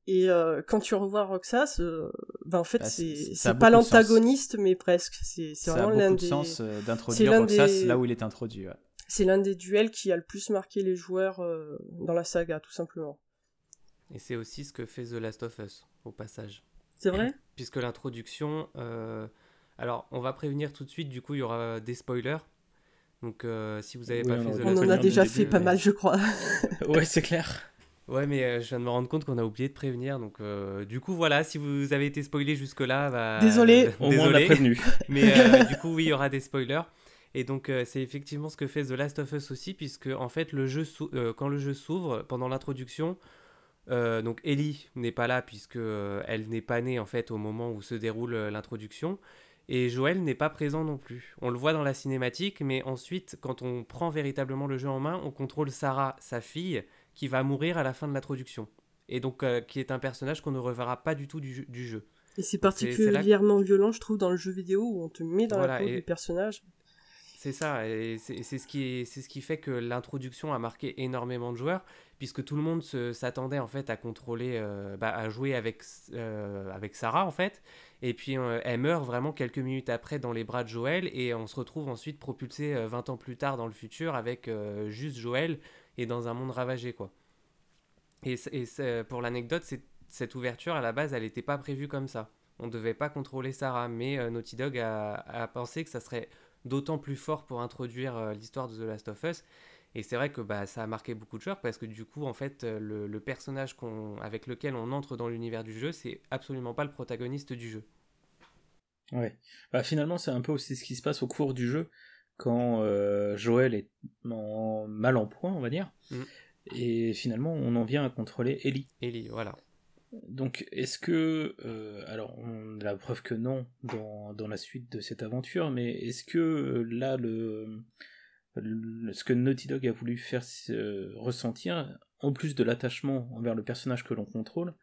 Et euh, quand tu revois Roxas, euh, bah en fait bah, c'est pas l'antagoniste mais presque. C'est vraiment l'un des. sens euh, d'introduire Roxas là où il est introduit. C'est l'un des duels qui a le plus marqué les joueurs dans la saga, tout simplement. Et c'est aussi ce que fait The Last of Us, au passage. C'est vrai? Puisque l'introduction. Euh, alors, on va prévenir tout de suite, du coup, il y aura des spoilers. Donc, euh, si vous n'avez pas fait On en a déjà fait pas mal, je crois. ouais, c'est clair. Ouais, mais euh, je viens de me rendre compte qu'on a oublié de prévenir. Donc, du coup, voilà, si vous avez été spoilé jusque-là. Bah, désolé. Au moins, on a prévenu. mais du coup, oui, il y aura des spoilers. Et donc c'est effectivement ce que fait The Last of Us aussi, puisque en fait le jeu quand le jeu s'ouvre pendant l'introduction, donc Ellie n'est pas là puisque elle n'est pas née en fait au moment où se déroule l'introduction. Et Joël n'est pas présent non plus. On le voit dans la cinématique, mais ensuite, quand on prend véritablement le jeu en main, on contrôle Sarah, sa fille, qui va mourir à la fin de l'introduction. Et donc, euh, qui est un personnage qu'on ne reverra pas du tout du, jeu. Et c'est particulièrement violent, je trouve, dans le jeu vidéo où on te met dans la peau du personnage. C'est ça, et c'est ce, qui ce qui fait que l'introduction a marqué énormément de joueurs, puisque tout le monde s'attendait en fait à contrôler, euh, bah, à jouer avec, euh, avec Sarah en fait, et puis euh, elle meurt vraiment quelques minutes après dans les bras de Joël et on se retrouve ensuite propulsé 20 euh, ans plus tard dans le futur avec juste Joël et dans un monde ravagé quoi. Et, pour l'anecdote, cette ouverture à la base elle n'était pas prévue comme ça. On ne devait pas contrôler Sarah, mais Naughty Dog a, pensé que ça serait d'autant plus fort pour introduire l'histoire de The Last of Us. Et c'est vrai que bah, ça a marqué beaucoup de joueurs parce que du coup, en fait, le, le personnage avec lequel on entre dans l'univers du jeu, c'est absolument pas le protagoniste du jeu. Ouais. Bah, finalement, c'est un peu aussi ce qui se passe au cours du jeu quand euh, Joël est mal en point, on va dire. Mm. Et finalement, on en vient à contrôler Ellie. Ellie, voilà. Donc, est-ce que. Euh, alors, on a la preuve que non dans, dans, la suite de cette aventure, mais est-ce que euh, là, le, ce que Naughty Dog a voulu faire ressentir, en plus de l'attachement envers le personnage que l'on contrôle,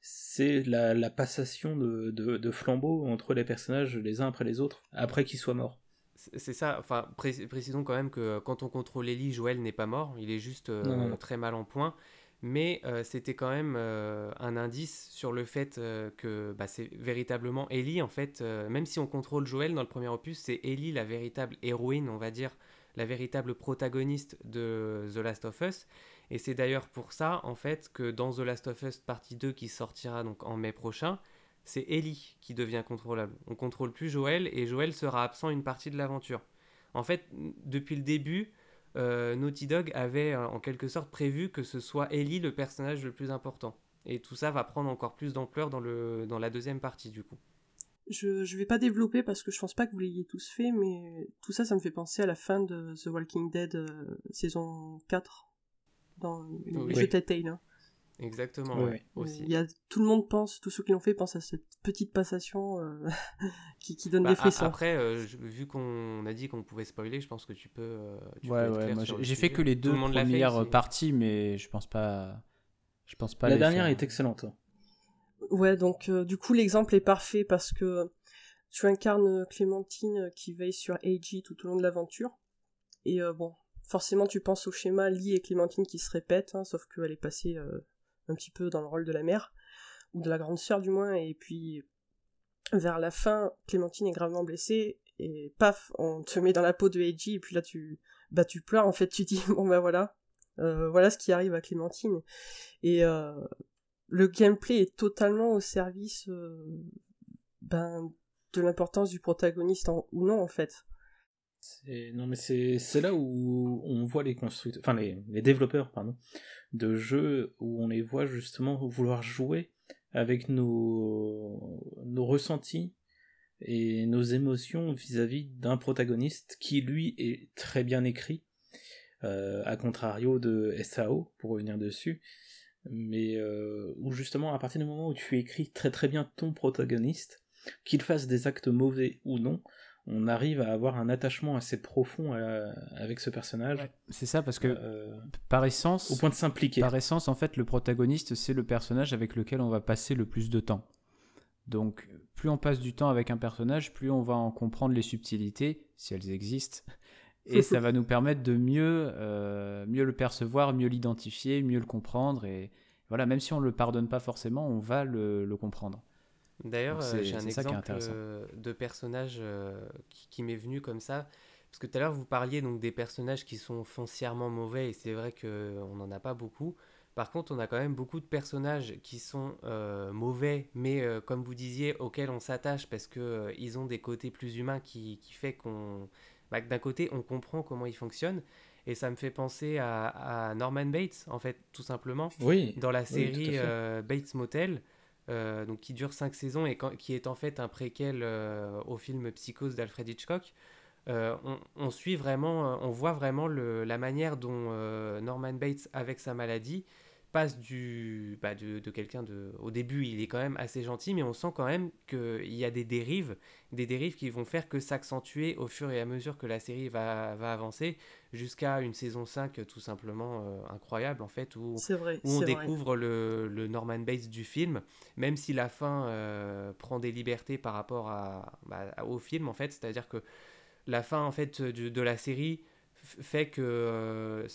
c'est la, passation de, de, flambeaux entre les personnages les uns après les autres, après qu'ils soient morts. C'est ça, enfin, précisons quand même que quand on contrôle Ellie, Joël n'est pas mort, il est juste euh, très mal en point. Mais euh, c'était quand même euh, un indice sur le fait que bah, c'est véritablement Ellie, en fait, même si on contrôle Joël dans le premier opus, c'est Ellie la véritable héroïne, on va dire, la véritable protagoniste de The Last of Us. Et c'est d'ailleurs pour ça, en fait, que dans The Last of Us partie 2 qui sortira donc en mai prochain, c'est Ellie qui devient contrôlable. On contrôle plus Joël et Joël sera absent une partie de l'aventure. En fait, depuis le début, euh, Naughty Dog avait euh, en quelque sorte prévu que ce soit Ellie le personnage le plus important. Et tout ça va prendre encore plus d'ampleur dans, dans la deuxième partie du coup. Je, ne vais pas développer parce que je pense pas que vous l'ayez tous fait, mais tout ça, ça me fait penser à la fin de The Walking Dead euh, saison 4 dans les jeux Telltale. Hein. Exactement, aussi. Il y a, tout le monde pense, tous ceux qui l'ont fait pensent à cette petite passation euh, qui, qui, donne bah, des frissons. Après, euh, vu qu'on a dit qu'on pouvait spoiler, je pense que tu peux. Euh, ouais, ouais, j'ai fait que les deux premières parties, mais je pense pas. Je pense pas. La dernière est excellente. Ouais, donc du coup l'exemple est parfait parce que tu incarnes Clémentine qui veille sur Eiji tout au long de l'aventure. Et bon, forcément tu penses au schéma Lee et Clémentine qui se répètent, hein, sauf qu'elle est passée euh, un petit peu dans le rôle de la mère, ou de la grande sœur du moins, et puis vers la fin, Clémentine est gravement blessée, et paf, on te met dans la peau de Eiji, et puis là tu, bah, tu pleures, en fait tu dis, bon ben voilà, euh, voilà ce qui arrive à Clémentine. Et euh, le gameplay est totalement au service ben, de l'importance du protagoniste ou non en fait. Non, mais c'est là où on voit les constructeurs, enfin les, les, développeurs, pardon, de jeux où on les voit justement vouloir jouer avec nos, nos ressentis et nos émotions vis-à-vis d'un protagoniste qui lui est très bien écrit, euh, à contrario de SAO, pour revenir dessus, mais euh, où justement à partir du moment où tu écris très très bien ton protagoniste, qu'il fasse des actes mauvais ou non, on arrive à avoir un attachement assez profond euh, avec ce personnage. c'est ça, parce que euh, par essence, au point de s'impliquer. Par essence, en fait, le protagoniste, c'est le personnage avec lequel on va passer le plus de temps. Donc, plus on passe du temps avec un personnage, plus on va en comprendre les subtilités, si elles existent, et ça va nous permettre de mieux, euh, mieux le percevoir, mieux l'identifier, mieux le comprendre, et voilà, même si on ne le pardonne pas forcément, on va le comprendre. D'ailleurs, euh, j'ai un exemple euh, de personnage qui, m'est venu comme ça. Parce que tout à l'heure, vous parliez donc des personnages qui sont foncièrement mauvais, et c'est vrai qu'on n'en a pas beaucoup. Par contre, on a quand même beaucoup de personnages qui sont mauvais, mais comme vous disiez, auxquels on s'attache parce qu'ils ont des côtés plus humains qui, qui fait qu'on. Bah, d'un côté, on comprend comment ils fonctionnent. Et ça me fait penser à, Norman Bates, en fait, tout simplement. Oui. Dans la série Bates Motel. Euh, donc qui dure 5 saisons et qui est en fait un préquel euh, au film Psychose d'Alfred Hitchcock. on, suit vraiment, on voit vraiment le, la manière dont Norman Bates, avec sa maladie, passe du, bah de, de quelqu'un de... Au début, il est quand même assez gentil, mais on sent quand même qu'il y a des dérives, des dérives qui vont faire que s'accentuer au fur et à mesure que la série va, va avancer, jusqu'à une saison 5 tout simplement euh, incroyable, en fait, où, vrai, où on découvre le, le, Norman Bates du film, même si la fin euh, prend des libertés par rapport à, bah, au film, en fait, c'est-à-dire que la fin, en fait, de, de la série fait que euh,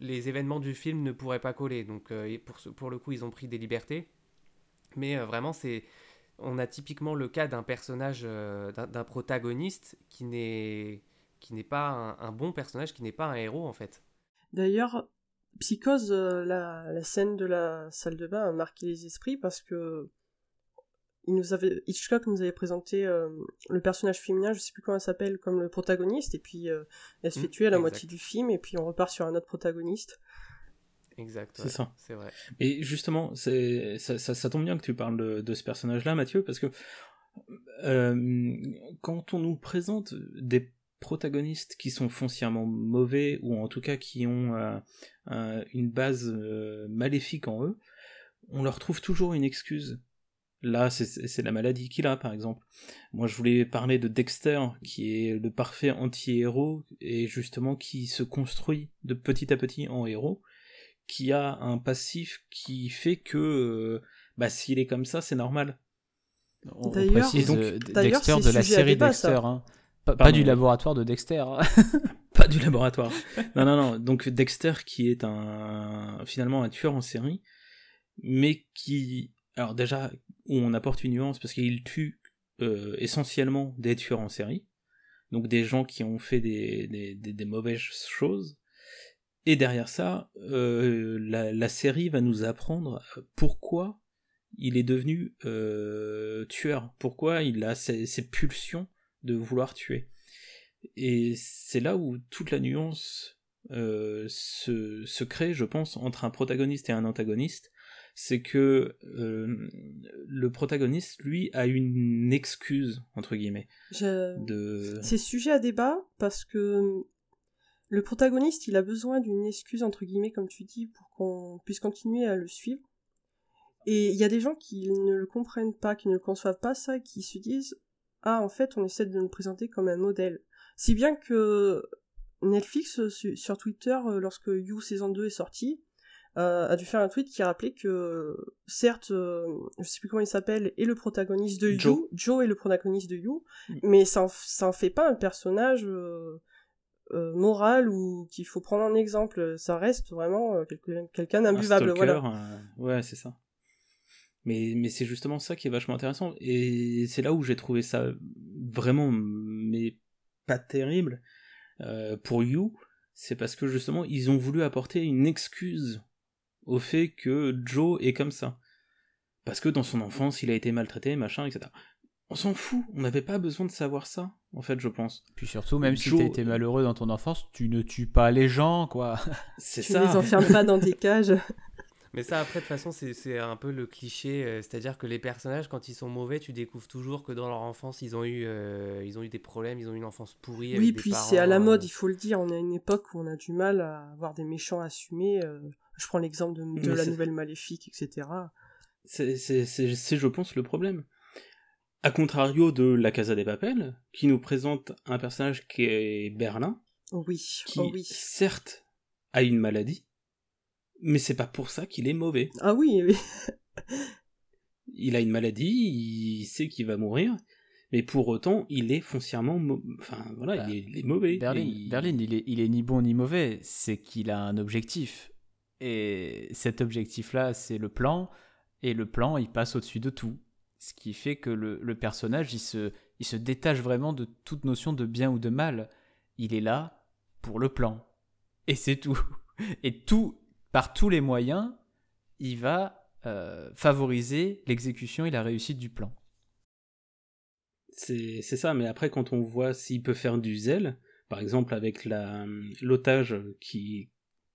les événements du film ne pourraient pas coller. Donc euh, pour, pour le coup, ils ont pris des libertés. Mais euh, vraiment, c'est on a typiquement le cas d'un personnage, d'un protagoniste qui n'est qui n'est pas un, bon personnage, qui n'est pas un héros en fait. D'ailleurs, Psychose, la, la, scène de la salle de bain a marqué les esprits parce que il nous avait, Hitchcock nous avait présenté euh, le personnage féminin, je sais plus comment elle s'appelle, comme le protagoniste, et puis euh, elle se fait mmh, tuer à la moitié du film, et puis on repart sur un autre protagoniste. Exact. C'est ça. C'est vrai. Et justement, c'est ça, ça, tombe bien que tu parles de, ce personnage-là, Mathieu, parce que euh, quand on nous présente des protagonistes qui sont foncièrement mauvais, ou en tout cas qui ont une base maléfique en eux, on leur trouve toujours une excuse Là, c'est la maladie qu'il a, par exemple. Moi, je voulais parler de Dexter, qui est le parfait anti-héros, et justement qui se construit de petit à petit en héros, qui a un passif qui fait que, euh, bah, s'il est comme ça, c'est normal. On, précise donc, euh, Dexter de la série Dexter, hein. pas, du laboratoire de Dexter. Hein. pas du laboratoire. non, non, non. Donc Dexter, qui est un finalement un tueur en série, mais qui alors déjà, où on apporte une nuance parce qu'il tue euh, essentiellement des tueurs en série, donc des gens qui ont fait des, mauvaises choses. Et derrière ça, euh, la, série va nous apprendre pourquoi il est devenu euh, tueur, pourquoi il a ces, pulsions de vouloir tuer. Et c'est là où toute la nuance se crée, je pense, entre un protagoniste et un antagoniste, c'est que euh, le protagoniste, lui, a une excuse, entre guillemets. De... C'est sujet à débat parce que le protagoniste, il a besoin d'une excuse, entre guillemets, comme tu dis, pour qu'on puisse continuer à le suivre. Et il y a des gens qui ne le comprennent pas, qui ne le conçoivent pas ça, qui se disent Ah, en fait, on essaie de nous présenter comme un modèle. Si bien que Netflix, sur Twitter, euh, lorsque You saison 2 est sorti, euh, a dû faire un tweet qui rappelait que, certes, euh, je sais plus comment il s'appelle, est le protagoniste de Joe. You, Joe est le protagoniste de You, mais ça en, ça en fait pas un personnage euh, moral ou qu'il faut prendre en exemple. Ça reste vraiment quelqu'un d'imbuvable. Voilà. ouais, c'est ça. Mais, mais c'est justement ça qui est vachement intéressant. Et c'est là où j'ai trouvé ça vraiment, mais pas terrible pour You. C'est parce que justement, ils ont voulu apporter une excuse au fait que Joe est comme ça. Parce que dans son enfance, il a été maltraité, machin, etc. On s'en fout, on n'avait pas besoin de savoir ça, en fait, je pense. Puis surtout, même si tu été malheureux dans ton enfance, tu ne tues pas les gens, quoi. C'est ça. Tu les enfermes pas dans des cages. Mais ça, après, de toute façon, c'est un peu le cliché. Euh, c'est-à-dire que les personnages, quand ils sont mauvais, tu découvres toujours que dans leur enfance, ils ont eu, euh, ils ont eu des problèmes, ils ont eu une enfance pourrie. Oui, puis c'est à la mode, euh. il faut le dire. On a une époque où on a du mal à avoir des méchants assumés. Je prends l'exemple de, la nouvelle maléfique, etc. C'est, je pense, le problème. A contrario de La Casa des Papels, qui nous présente un personnage qui est Berlin. Oui, qui, oh oui. certes, a une maladie, mais c'est pas pour ça qu'il est mauvais. Ah oui, oui. il a une maladie, il sait qu'il va mourir, mais pour autant, il est foncièrement, enfin voilà, bah, il, est, mauvais. Berlin, il... il, est, il est ni bon ni mauvais, c'est qu'il a un objectif. Et cet objectif-là, c'est le plan, et le plan, il passe au-dessus de tout. Ce qui fait que le, personnage, il se, il se détache vraiment de toute notion de bien ou de mal. Il est là pour le plan. Et c'est tout. Et tout, par tous les moyens, il va euh, favoriser l'exécution et la réussite du plan. C'est ça, mais après, quand on voit s'il peut faire du zèle, par exemple avec l'otage qui,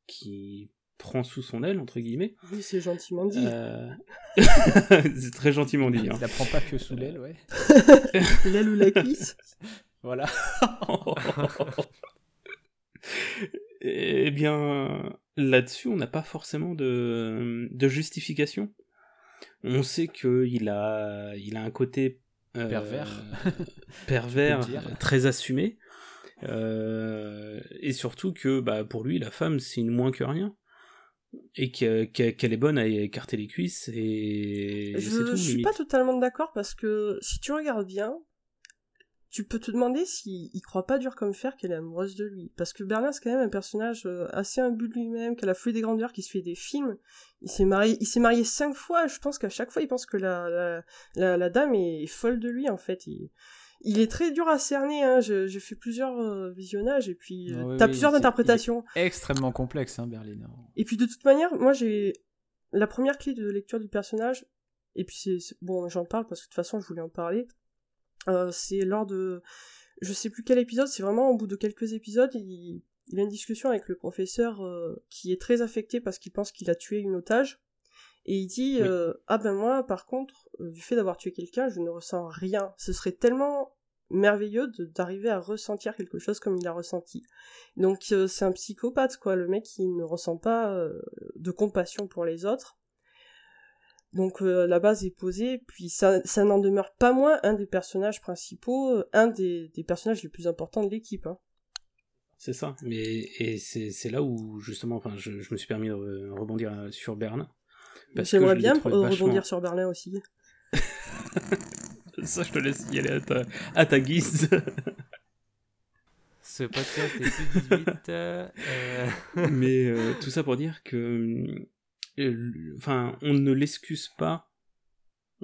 qui prend sous son aile, entre guillemets. Oui, c'est gentiment dit. Euh, c'est très gentiment dit. Hein. Il la prend pas que sous l'aile, ouais. l'aile ou la cuisse Voilà. eh bien, là-dessus, on n'a pas forcément de, de justification. On sait qu'il a, il a un côté euh, pervers, pervers très assumé. Euh, et surtout que bah, pour lui, la femme, c'est une moins que rien. Et qu'elle est bonne à écarter les cuisses. Et je, tout, suis pas totalement d'accord parce que si tu regardes bien, tu peux te demander s'il croit pas dur comme fer qu'elle est amoureuse de lui. Parce que Bernard, c'est quand même un personnage euh, assez imbu de lui-même, qui a la folie des grandeurs, qui se fait des films. Il s'est marié, il s'est marié cinq fois. Je pense qu'à chaque fois, il pense que la, la, la, dame est, folle de lui, en fait. Il, il est très dur à cerner. Hein. J'ai fait plusieurs euh, visionnages et puis tu euh, t'as plusieurs interprétations. Extrêmement complexe, hein, Berlin. Et puis de toute manière, moi j'ai la première clé de lecture du personnage. Et puis c'est bon, j'en parle parce que de toute façon je voulais en parler. Euh, c'est lors de, je sais plus quel épisode. C'est vraiment au bout de quelques épisodes, il, il a une discussion avec le professeur qui est très affecté parce qu'il pense qu'il a tué une otage. Et il dit euh, ah ben moi par contre euh, du fait d'avoir tué quelqu'un je ne ressens rien. Ce serait tellement merveilleux d'arriver à ressentir quelque chose comme il a ressenti. Donc euh, c'est un psychopathe quoi, le mec qui ne ressent pas de compassion pour les autres. Donc la base est posée, puis ça, ça n'en demeure pas moins un des personnages principaux, un des, des personnages les plus importants de l'équipe. Hein. C'est ça, mais et c'est là où justement, enfin, je, je, me suis permis de rebondir sur Berne, J'aimerais bien rebondir sur Berlin aussi. Ça, je te laisse y aller à ta, à ta guise. Ce podcast est plus 18. Euh... Mais euh, tout ça pour dire que. Euh, enfin, on ne l'excuse pas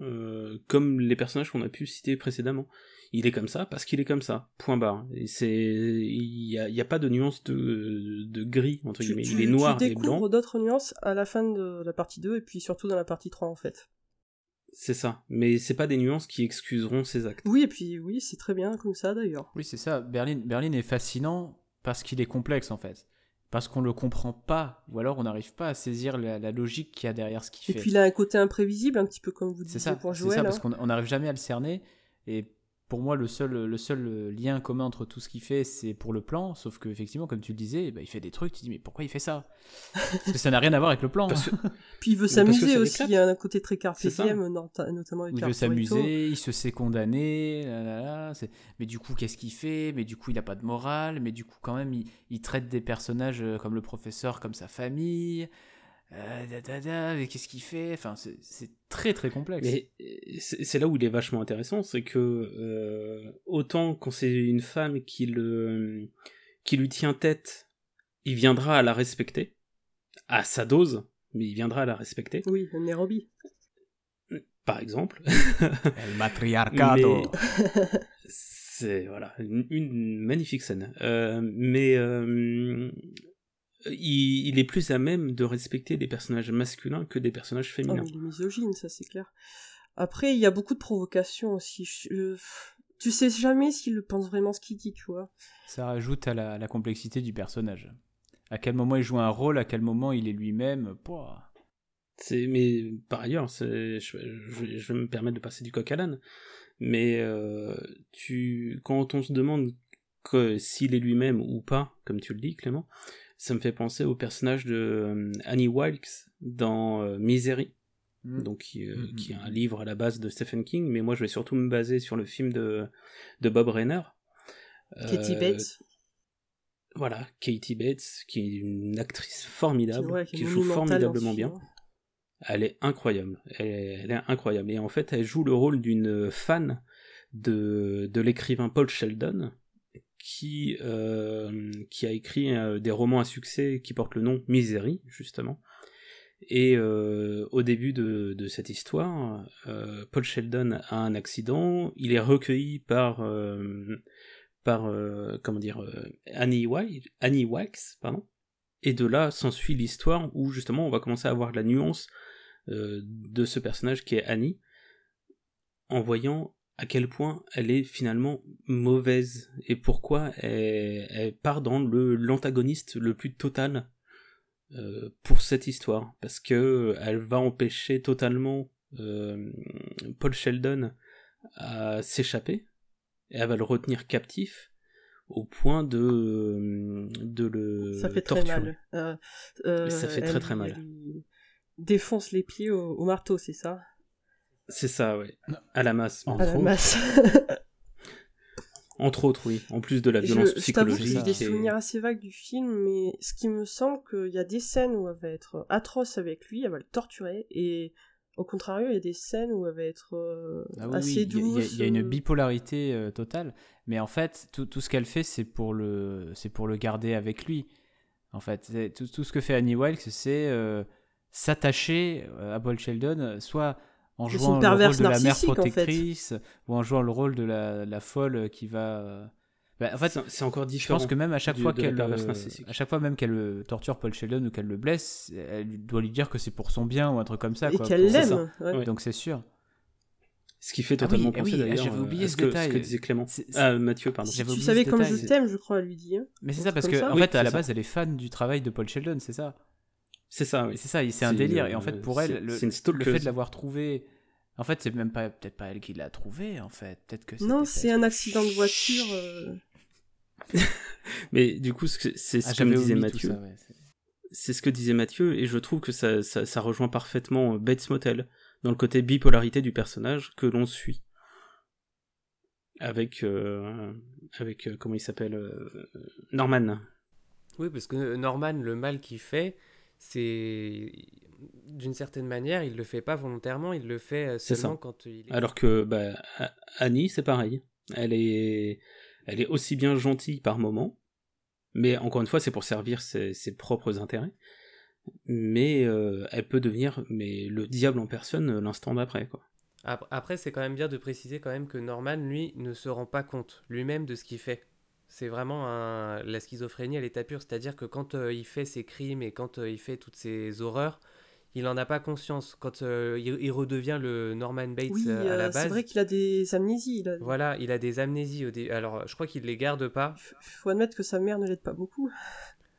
euh, comme les personnages qu'on a pu citer précédemment il est comme ça parce qu'il est comme ça. Point barre. C'est, il y a, pas de nuance de, de gris entre guillemets. il est noir tu et blanc. d'autres nuances à la fin de la partie 2 et puis surtout dans la partie 3 en fait. C'est ça. Mais c'est pas des nuances qui excuseront ses actes. Oui, et puis oui, c'est très bien comme ça d'ailleurs. Oui, c'est ça. Berlin, Berlin est fascinant parce qu'il est complexe en fait. Parce qu'on le comprend pas, ou alors on n'arrive pas à saisir la, logique qu'il y a derrière ce qu'il fait. Et puis il a un côté imprévisible, un petit peu comme vous disiez ça, pour Joël. C'est ça, parce qu'on n'arrive jamais à le cerner. Et pour moi, le seul, le seul lien commun entre tout ce qu'il fait, c'est pour le plan. Sauf que, effectivement, comme tu le disais, bah, il fait des trucs, tu te dis, mais pourquoi il fait ça? Parce que ça n'a rien à voir avec le plan. Puis il veut s'amuser aussi, il y a un côté très cartésien, notamment avec Il veut s'amuser, il se sait condamner, mais du coup, qu'est-ce qu'il fait? Mais du coup, il n'a pas de morale, mais du coup, quand même, il, il traite des personnages euh, comme le professeur, comme sa famille. Euh, qu'est-ce qu'il fait? Enfin, c'est très très complexe. Mais c'est là où il est vachement intéressant, c'est que euh, autant quand c'est une femme qui le qui lui tient tête, il viendra à la respecter à sa dose, mais il viendra à la respecter. Oui, Nairobi. Par exemple. El matriarcado. c'est voilà une, magnifique scène. Euh, mais il, est plus à même de respecter des personnages masculins que des personnages féminins. Oh, il est misogyne, ça c'est clair. Après, il y a beaucoup de provocations aussi. Tu sais jamais s'il pense vraiment ce qu'il dit, tu vois. Ça rajoute à la, complexité du personnage. À quel moment il joue un rôle, à quel moment il est lui-même. C'est mais par ailleurs, je, je, vais me permettre de passer du coq à l'âne. Mais euh, tu, quand on se demande s'il est lui-même ou pas, comme tu le dis, Clément, ça me fait penser au personnage de euh, Annie Wilkes dans euh, Misery, mm. donc euh, mm, qui, est un livre à la base de Stephen King, mais moi je vais surtout me baser sur le film de, de Bob Rainer. Katie Bates. Voilà, Katie Bates, qui est une actrice formidable, qui, joue formidablement bien. Elle est incroyable, elle est, incroyable. Et en fait, elle joue le rôle d'une fan de, de l'écrivain Paul Sheldon, qui, euh, qui a écrit euh, des romans à succès qui portent le nom Misery, justement. Et euh, au début de, de cette histoire, Paul Sheldon a un accident, il est recueilli par, par comment dire, Annie, White, Annie Wax, pardon. Et de là s'ensuit l'histoire où justement on va commencer à avoir la nuance de ce personnage qui est Annie, en voyant à quel point elle est finalement mauvaise et pourquoi elle, part dans le l'antagoniste le plus total euh, pour cette histoire parce que elle va empêcher totalement euh, Paul Sheldon à s'échapper et elle va le retenir captif au point de, de le ça fait torturer. très mal. Euh, ça fait très très mal. Elle défonce les pieds au, marteau, c'est ça? C'est ça, oui. À la masse. À la masse. Entre autres, oui. En plus de la violence je, psychologique. J'ai des souvenirs assez vagues du film, mais ce qui me semble qu'il y a des scènes où elle va être atroce avec lui, elle va le torturer, et au contraire, il y a des scènes où elle va être euh, ah assez douce. Il y, a une bipolarité euh, totale, mais en fait, tout, tout ce qu'elle fait, c'est pour le, c'est pour le garder avec lui. En fait, tout, tout, ce que fait Annie Wilkes, c'est euh, s'attacher à Paul Sheldon, soit en jouant le rôle de la mère protectrice ou en jouant le rôle de la, la folle qui va. Bah, en fait, c'est encore différent. Je pense que même à chaque fois qu'elle, à chaque fois même qu'elle torture Paul Sheldon ou qu'elle le blesse, elle doit lui dire que c'est pour son bien ou un truc comme ça. Et qu'elle l'aime. Donc c'est sûr. Ce qui fait ah totalement ah oui, penser d'ailleurs. J'avais oublié ce, que, détail. ce que disait Clément. Ah, Mathieu, pardon. Tu savais comme je t'aime, je crois, à lui dire. Mais c'est ça, parce qu'en en fait, à la base, elle est fan du travail de Paul Sheldon, c'est ça. C'est ça, oui. C'est ça, c'est un délire. Et en fait, pour elle, le, le fait de l'avoir trouvé en fait, c'est même pas peut-être pas elle qui l'a trouvé en fait. Peut-être que non, c'est un accident de voiture. Euh. Mais du coup, c'est ce ah, que disait Mathieu. c'est ce que disait Mathieu, et je trouve que ça, ça, rejoint parfaitement euh, Bates Motel dans le côté bipolarité du personnage que l'on suit. Avec, euh, avec comment il s'appelle Norman. Oui, parce que Norman, le mal qu'il fait, c'est d'une certaine manière, il le fait pas volontairement, il le fait euh, seulement quand il est... Alors que bah, Annie, c'est pareil. Elle est, elle est aussi bien gentille par moment, mais encore une fois, c'est pour servir ses, propres intérêts. Mais euh, elle peut devenir mais le diable en personne euh, l'instant d'après, quoi. Après, c'est quand même bien de préciser quand même que Norman, lui, ne se rend pas compte lui-même de ce qu'il fait. C'est vraiment la schizophrénie à l'état pur, c'est-à-dire que quand il fait ses crimes et quand il fait toutes ses horreurs, il n'en a pas conscience quand euh, il, redevient le Norman Bates euh, à la base. C'est vrai qu'il a des amnésies. Voilà, il a des amnésies. Au Alors, je crois qu'il les garde pas. Il faut admettre que sa mère ne l'aide pas beaucoup.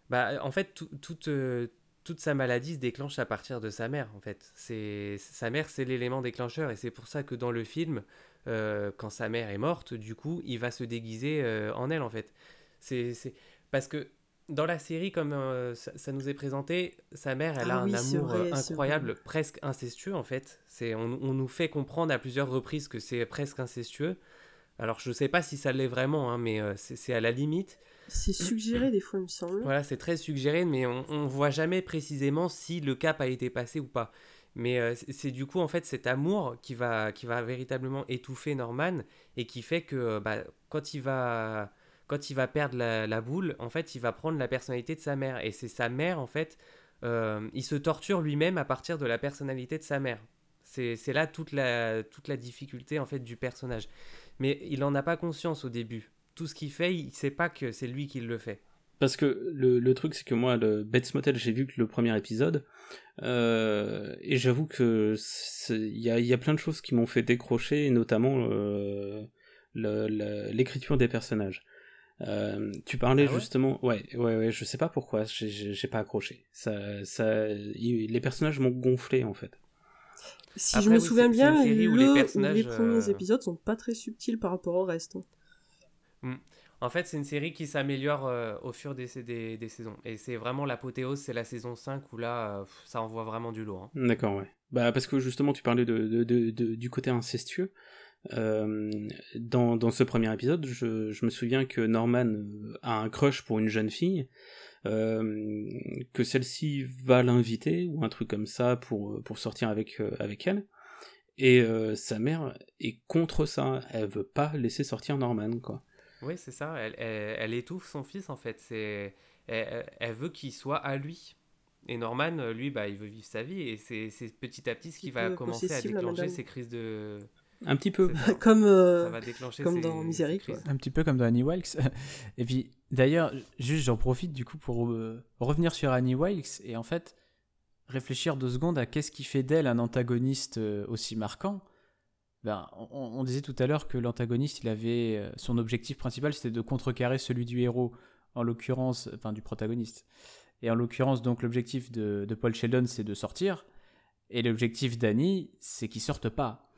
Bah, en fait, toute, euh, toute sa maladie se déclenche à partir de sa mère. En fait, sa mère, c'est l'élément déclencheur, et c'est pour ça que dans le film, quand sa mère est morte, du coup, il va se déguiser en elle. En fait, c'est parce que dans la série, comme euh, ça, nous est présenté, sa mère, elle a ah un amour euh, incroyable, presque incestueux en fait. C'est, on, nous fait comprendre à plusieurs reprises que c'est presque incestueux. Alors je ne sais pas si ça l'est vraiment, hein, mais euh, c'est, à la limite. C'est suggéré des fois, il me semble. Voilà, c'est très suggéré, mais on ne voit jamais précisément si le cap a été passé ou pas. Mais c'est du coup en fait cet amour qui va, qui va véritablement étouffer Norman et qui fait que bah, quand il va quand il va perdre la, boule, en fait, il va prendre la personnalité de sa mère. Et c'est sa mère, en fait, euh, il se torture lui-même à partir de la personnalité de sa mère. C'est là toute la, toute la difficulté, en fait, du personnage. Mais il n'en a pas conscience au début. Tout ce qu'il fait, il ne sait pas que c'est lui qui le fait. Parce que le, truc, c'est que moi, le Bates Motel, j'ai vu que le premier épisode, euh, et j'avoue que il y a, y a, plein de choses qui m'ont fait décrocher, notamment euh, l'écriture des personnages. Euh, tu parlais ah justement, ouais, ouais, ouais, je sais pas pourquoi, j'ai pas accroché. Ça, ça, les personnages m'ont gonflé en fait. Si je me souviens bien, les, les, premiers euh, épisodes sont pas très subtils par rapport au reste. Hmm. En fait, c'est une série qui s'améliore euh, au fur des, des, des saisons. Et c'est vraiment l'apothéose, c'est la saison 5 où là, ça envoie vraiment du lourd. Hein. D'accord, ouais. Bah, parce que justement, tu parlais du côté incestueux. Euh, dans, dans, ce premier épisode, je, je, me souviens que Norman euh, a un crush pour une jeune fille, euh, que celle-ci va l'inviter ou un truc comme ça pour, pour sortir avec, euh, avec elle. Et sa mère est contre ça, elle veut pas laisser sortir Norman, quoi. Oui, c'est ça, elle, elle, étouffe son fils en fait, c'est, elle, elle veut qu'il soit à lui. Et Norman, lui, bah, il veut vivre sa vie et c'est petit à petit ce qui va commencer à déclencher ses crises de, un petit peu. comme, euh, comme dans Misery. Un petit peu comme dans Annie Wilkes. et puis, d'ailleurs, juste j'en profite du coup pour euh, revenir sur Annie Wilkes et en fait réfléchir deux secondes à qu'est-ce qui fait d'elle un antagoniste euh, aussi marquant. Ben, on, disait tout à l'heure que l'antagoniste, il avait son objectif principal, c'était de contrecarrer celui du héros, en l'occurrence, enfin du protagoniste. Et en l'occurrence, donc l'objectif de, Paul Sheldon, c'est de sortir, et l'objectif d'Annie, c'est qu'il sorte pas.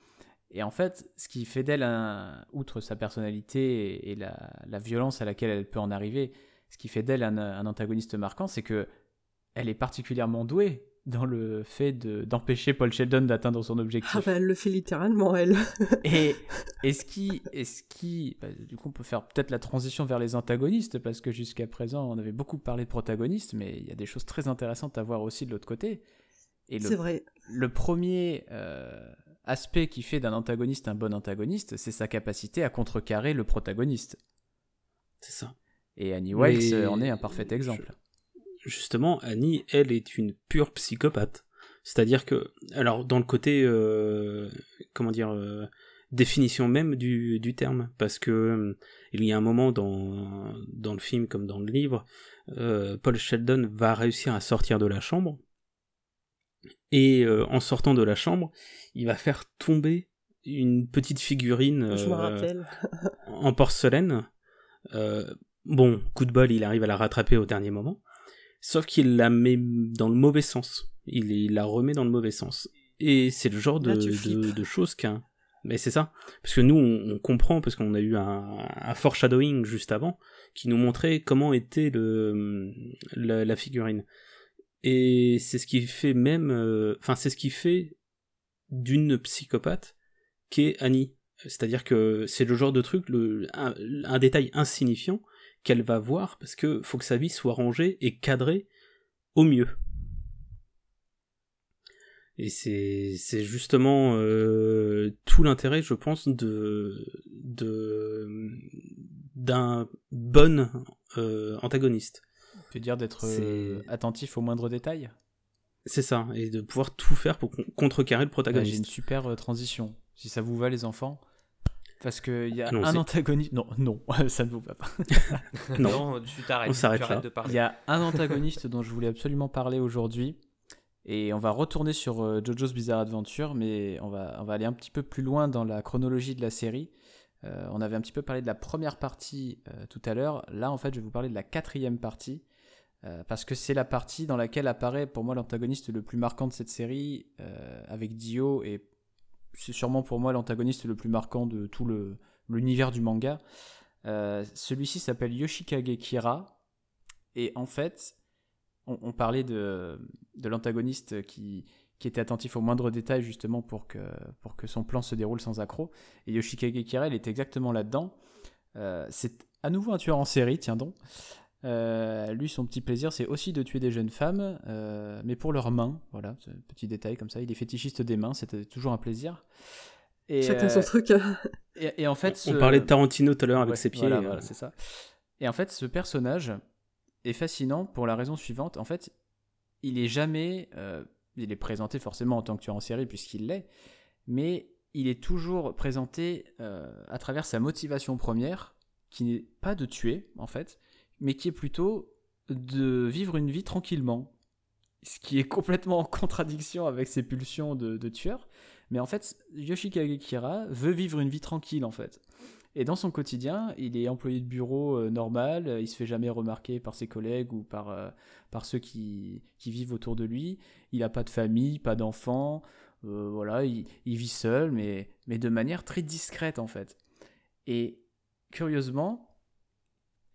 Et en fait, ce qui fait d'elle, un, outre sa personnalité et, la, violence à laquelle elle peut en arriver, ce qui fait d'elle un, antagoniste marquant, c'est que elle est particulièrement douée dans le fait d'empêcher Paul Sheldon d'atteindre son objectif. Ah bah elle le fait littéralement, elle. et, et ce qui... Et ce qui bah, du coup, on peut faire peut-être la transition vers les antagonistes, parce que jusqu'à présent, on avait beaucoup parlé de protagonistes, mais il y a des choses très intéressantes à voir aussi de l'autre côté. C'est vrai. Le premier euh, aspect qui fait d'un antagoniste un bon antagoniste, c'est sa capacité à contrecarrer le protagoniste. C'est ça. Et Annie Wilkes en est un parfait exemple. Justement, Annie, elle est une pure psychopathe. C'est-à-dire que, alors dans le côté, euh, comment dire, euh, définition même du, du, terme, parce que il y a un moment dans, dans le film comme dans le livre, Paul Sheldon va réussir à sortir de la chambre, et euh, en sortant de la chambre, il va faire tomber une petite figurine euh, en porcelaine. Euh, bon, coup de bol, il arrive à la rattraper au dernier moment. Sauf qu'il la met dans le mauvais sens. Il, la remet dans le mauvais sens. Et c'est le genre de, de, choses qu'un... Mais c'est ça. Parce que nous, on, comprend, parce qu'on a eu un, un, foreshadowing juste avant, qui nous montrait comment était le, la figurine. Et c'est ce qui fait même, euh, enfin c'est ce qui fait d'une psychopathe qu'est Annie. C'est-à-dire que c'est le genre de truc, le, un, détail insignifiant qu'elle va voir parce que faut que sa vie soit rangée et cadrée au mieux. Et c'est, c'est justement euh, tout l'intérêt, je pense, de, de d'un bon euh, antagoniste. Tu veux dire d'être euh, attentif aux moindres détails C'est ça, et de pouvoir tout faire pour contrecarrer le protagoniste. J'ai une super transition, si ça vous va les enfants. Parce qu'il y a un antagoniste. Non, non, ça ne vous va pas. non. tu t'arrêtes. On s'arrête là. Il y a un antagoniste dont je voulais absolument parler aujourd'hui. Et on va retourner sur euh, JoJo's Bizarre Adventure, mais on va, on va aller un petit peu plus loin dans la chronologie de la série. on avait un petit peu parlé de la première partie tout à l'heure. Là, en fait, je vais vous parler de la quatrième partie. Euh, parce que c'est la partie dans laquelle apparaît pour moi l'antagoniste le plus marquant de cette série, euh, avec Dio, et c'est sûrement pour moi l'antagoniste le plus marquant de tout l'univers du manga. Euh, celui-ci s'appelle Yoshikage Kira, et en fait, on, parlait de, de l'antagoniste qui, qui était attentif aux moindres détails justement pour que, pour que son plan se déroule sans accroc, et Yoshikage Kira, il est exactement là-dedans. c'est à nouveau un tueur en série, tiens donc. Euh, lui, son petit plaisir, c'est aussi de tuer des jeunes femmes, euh, mais pour leurs mains. Voilà, petit détail comme ça. Il est fétichiste des mains, c'était toujours un plaisir. Et, Chacun son euh, truc. et, en fait, on, parlait de Tarantino tout à l'heure avec ses pieds. Voilà, c'est ça. Et en fait, ce personnage est fascinant pour la raison suivante. En fait, il est jamais, il est présenté forcément en tant que tueur en série puisqu'il l'est, mais il est toujours présenté à travers sa motivation première, qui n'est pas de tuer en fait, mais qui est plutôt de vivre une vie tranquillement. Ce qui est complètement en contradiction avec ses pulsions de, tueur. Mais en fait, Yoshikage Kira veut vivre une vie tranquille, en fait. Et dans son quotidien, il est employé de bureau euh, normal, il se fait jamais remarquer par ses collègues ou par, euh, par ceux qui, qui, vivent autour de lui. Il n'a pas de famille, pas d'enfants, euh, voilà, il, il, vit seul, mais, mais de manière très discrète en fait. Et curieusement,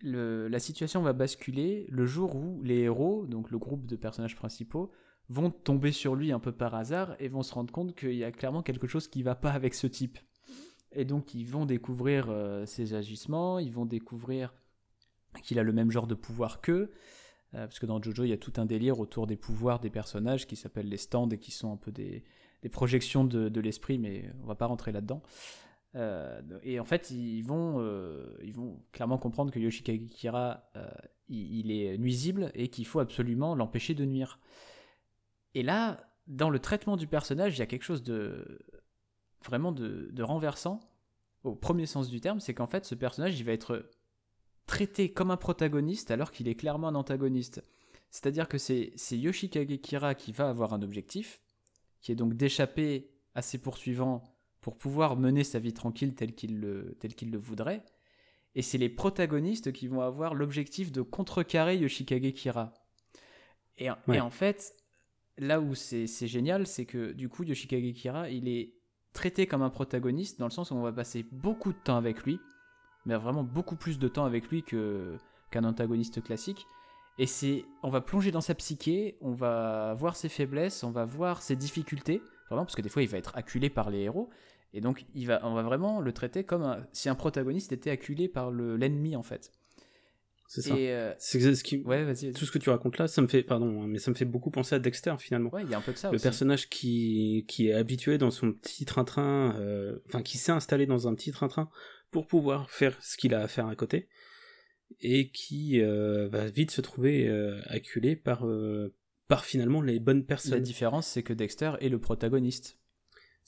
la situation va basculer le jour où les héros, donc le groupe de personnages principaux, vont tomber sur lui un peu par hasard et vont se rendre compte qu'il y a clairement quelque chose qui va pas avec ce type. Et donc ils vont découvrir euh, ses agissements, ils vont découvrir qu'il a le même genre de pouvoir qu'eux, euh, parce que dans Jojo il y a tout un délire autour des pouvoirs des personnages qui s'appellent les stands et qui sont un peu des, projections de, de l'esprit, mais on va pas rentrer là-dedans. Euh, et en fait, ils vont, euh, ils vont clairement comprendre que Yoshikage Kira, euh, il, est nuisible et qu'il faut absolument l'empêcher de nuire. Et là, dans le traitement du personnage, il y a quelque chose de vraiment de, renversant au premier sens du terme, c'est qu'en fait, ce personnage, il va être traité comme un protagoniste alors qu'il est clairement un antagoniste. C'est-à-dire que c'est Yoshikage Kira qui va avoir un objectif, qui est donc d'échapper à ses poursuivants pour pouvoir mener sa vie tranquille telle qu'il le, tel qu'il le voudrait. Et c'est les protagonistes qui vont avoir l'objectif de contrecarrer Yoshikage Kira. Et, et en fait, là où c'est génial, c'est que du coup, Yoshikage Kira, il est traité comme un protagoniste dans le sens où on va passer beaucoup de temps avec lui, mais vraiment beaucoup plus de temps avec lui que qu'un antagoniste classique. Et c'est, on va plonger dans sa psyché, on va voir ses faiblesses, on va voir ses difficultés, vraiment parce que des fois il va être acculé par les héros, et donc il va, on va vraiment le traiter comme si un protagoniste était acculé par le, l'ennemi en fait. C'est ça. Euh, c'est ce qui... ouais, vas-y, Tout ce que tu racontes là, ça me fait, pardon, mais ça me fait beaucoup penser à Dexter finalement. Ouais, il y a un peu de ça. Le personnage qui, qui est habitué dans son petit train-train, euh, enfin qui s'est installé dans un petit train-train pour pouvoir faire ce qu'il a à faire à côté, et qui euh, va vite se trouver acculé par, par finalement les bonnes personnes. La différence, c'est que Dexter est le protagoniste.